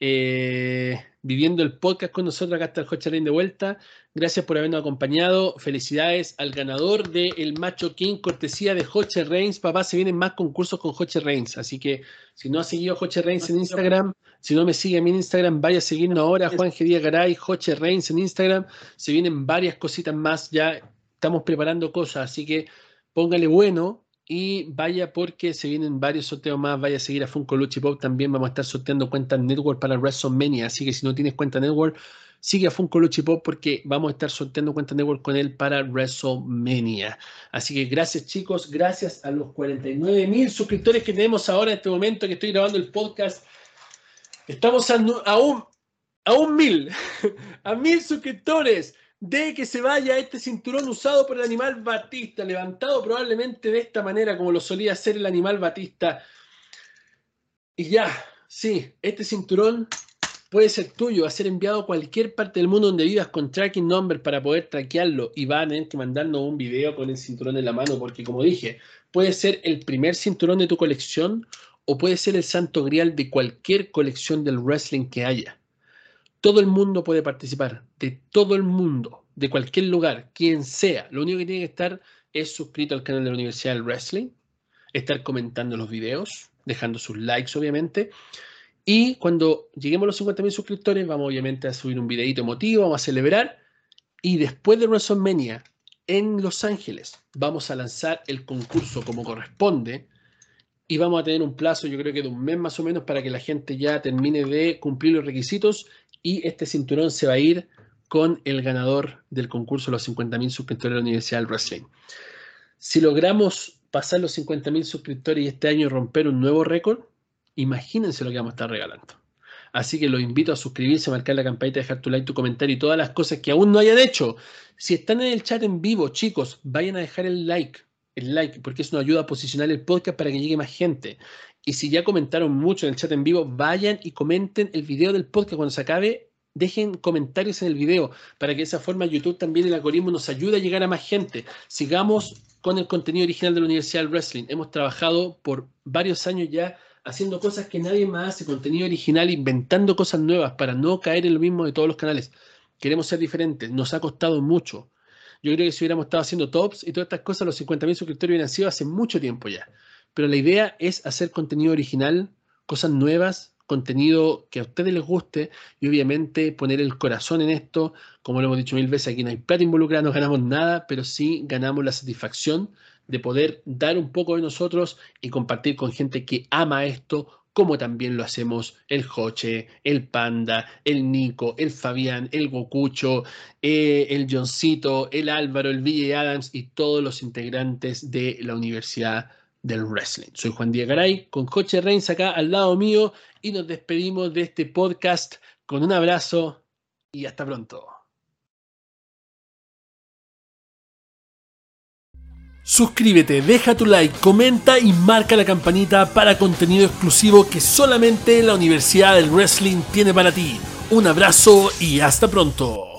eh, viviendo el podcast con nosotros, acá está el Joche Rain de vuelta, gracias por habernos acompañado, felicidades al ganador del Macho King, cortesía de Joche Reigns, papá, se vienen más concursos con Joche Reigns, así que si no ha seguido a Joche Reigns en Instagram, si no me sigue a mí en Instagram, vaya a seguirnos ahora, Juan G. Díaz Garay, Joche Reigns en Instagram. Se vienen varias cositas más, ya estamos preparando cosas, así que póngale bueno y vaya porque se vienen varios sorteos más. Vaya a seguir a Funko Luchi Pop también. Vamos a estar sorteando cuentas Network para WrestleMania, así que si no tienes cuenta Network, sigue a Funko Luchi Pop porque vamos a estar sorteando cuentas Network con él para WrestleMania. Así que gracias chicos, gracias a los 49 mil suscriptores que tenemos ahora en este momento que estoy grabando el podcast. Estamos a, a un, a un mil, a mil suscriptores de que se vaya este cinturón usado por el animal Batista, levantado probablemente de esta manera como lo solía hacer el animal Batista. Y ya, sí, este cinturón puede ser tuyo, va a ser enviado a cualquier parte del mundo donde vivas con tracking number para poder traquearlo y van a tener que mandarnos un video con el cinturón en la mano porque como dije, puede ser el primer cinturón de tu colección o puede ser el santo grial de cualquier colección del wrestling que haya. Todo el mundo puede participar, de todo el mundo, de cualquier lugar, quien sea. Lo único que tiene que estar es suscrito al canal de la Universidad del Wrestling, estar comentando los videos, dejando sus likes obviamente. Y cuando lleguemos a los 50.000 suscriptores, vamos obviamente a subir un videito emotivo, vamos a celebrar. Y después de WrestleMania en Los Ángeles, vamos a lanzar el concurso como corresponde. Y vamos a tener un plazo, yo creo que de un mes más o menos, para que la gente ya termine de cumplir los requisitos. Y este cinturón se va a ir con el ganador del concurso los 50.000 suscriptores de la Universidad del Wrestling. Si logramos pasar los 50.000 suscriptores y este año romper un nuevo récord, imagínense lo que vamos a estar regalando. Así que los invito a suscribirse, a marcar la campanita, dejar tu like, tu comentario y todas las cosas que aún no hayan hecho. Si están en el chat en vivo, chicos, vayan a dejar el like, el like, porque eso nos ayuda a posicionar el podcast para que llegue más gente. Y si ya comentaron mucho en el chat en vivo, vayan y comenten el video del podcast cuando se acabe dejen comentarios en el video para que de esa forma YouTube también el algoritmo nos ayude a llegar a más gente. Sigamos con el contenido original de la Universidad del Wrestling. Hemos trabajado por varios años ya haciendo cosas que nadie más hace, contenido original, inventando cosas nuevas para no caer en lo mismo de todos los canales. Queremos ser diferentes, nos ha costado mucho. Yo creo que si hubiéramos estado haciendo tops y todas estas cosas, los 50.000 suscriptores hubieran sido hace mucho tiempo ya. Pero la idea es hacer contenido original, cosas nuevas, contenido que a ustedes les guste y obviamente poner el corazón en esto. Como lo hemos dicho mil veces, aquí no hay plata involucrada, no ganamos nada, pero sí ganamos la satisfacción de poder dar un poco de nosotros y compartir con gente que ama esto, como también lo hacemos el Joche, el Panda, el Nico, el Fabián, el Gokucho, eh, el Johncito, el Álvaro, el Ville Adams y todos los integrantes de la Universidad del Wrestling. Soy Juan Díaz Garay, con Coche Reigns acá al lado mío y nos despedimos de este podcast con un abrazo y hasta pronto. Suscríbete, deja tu like, comenta y marca la campanita para contenido exclusivo que solamente la Universidad del Wrestling tiene para ti. Un abrazo y hasta pronto.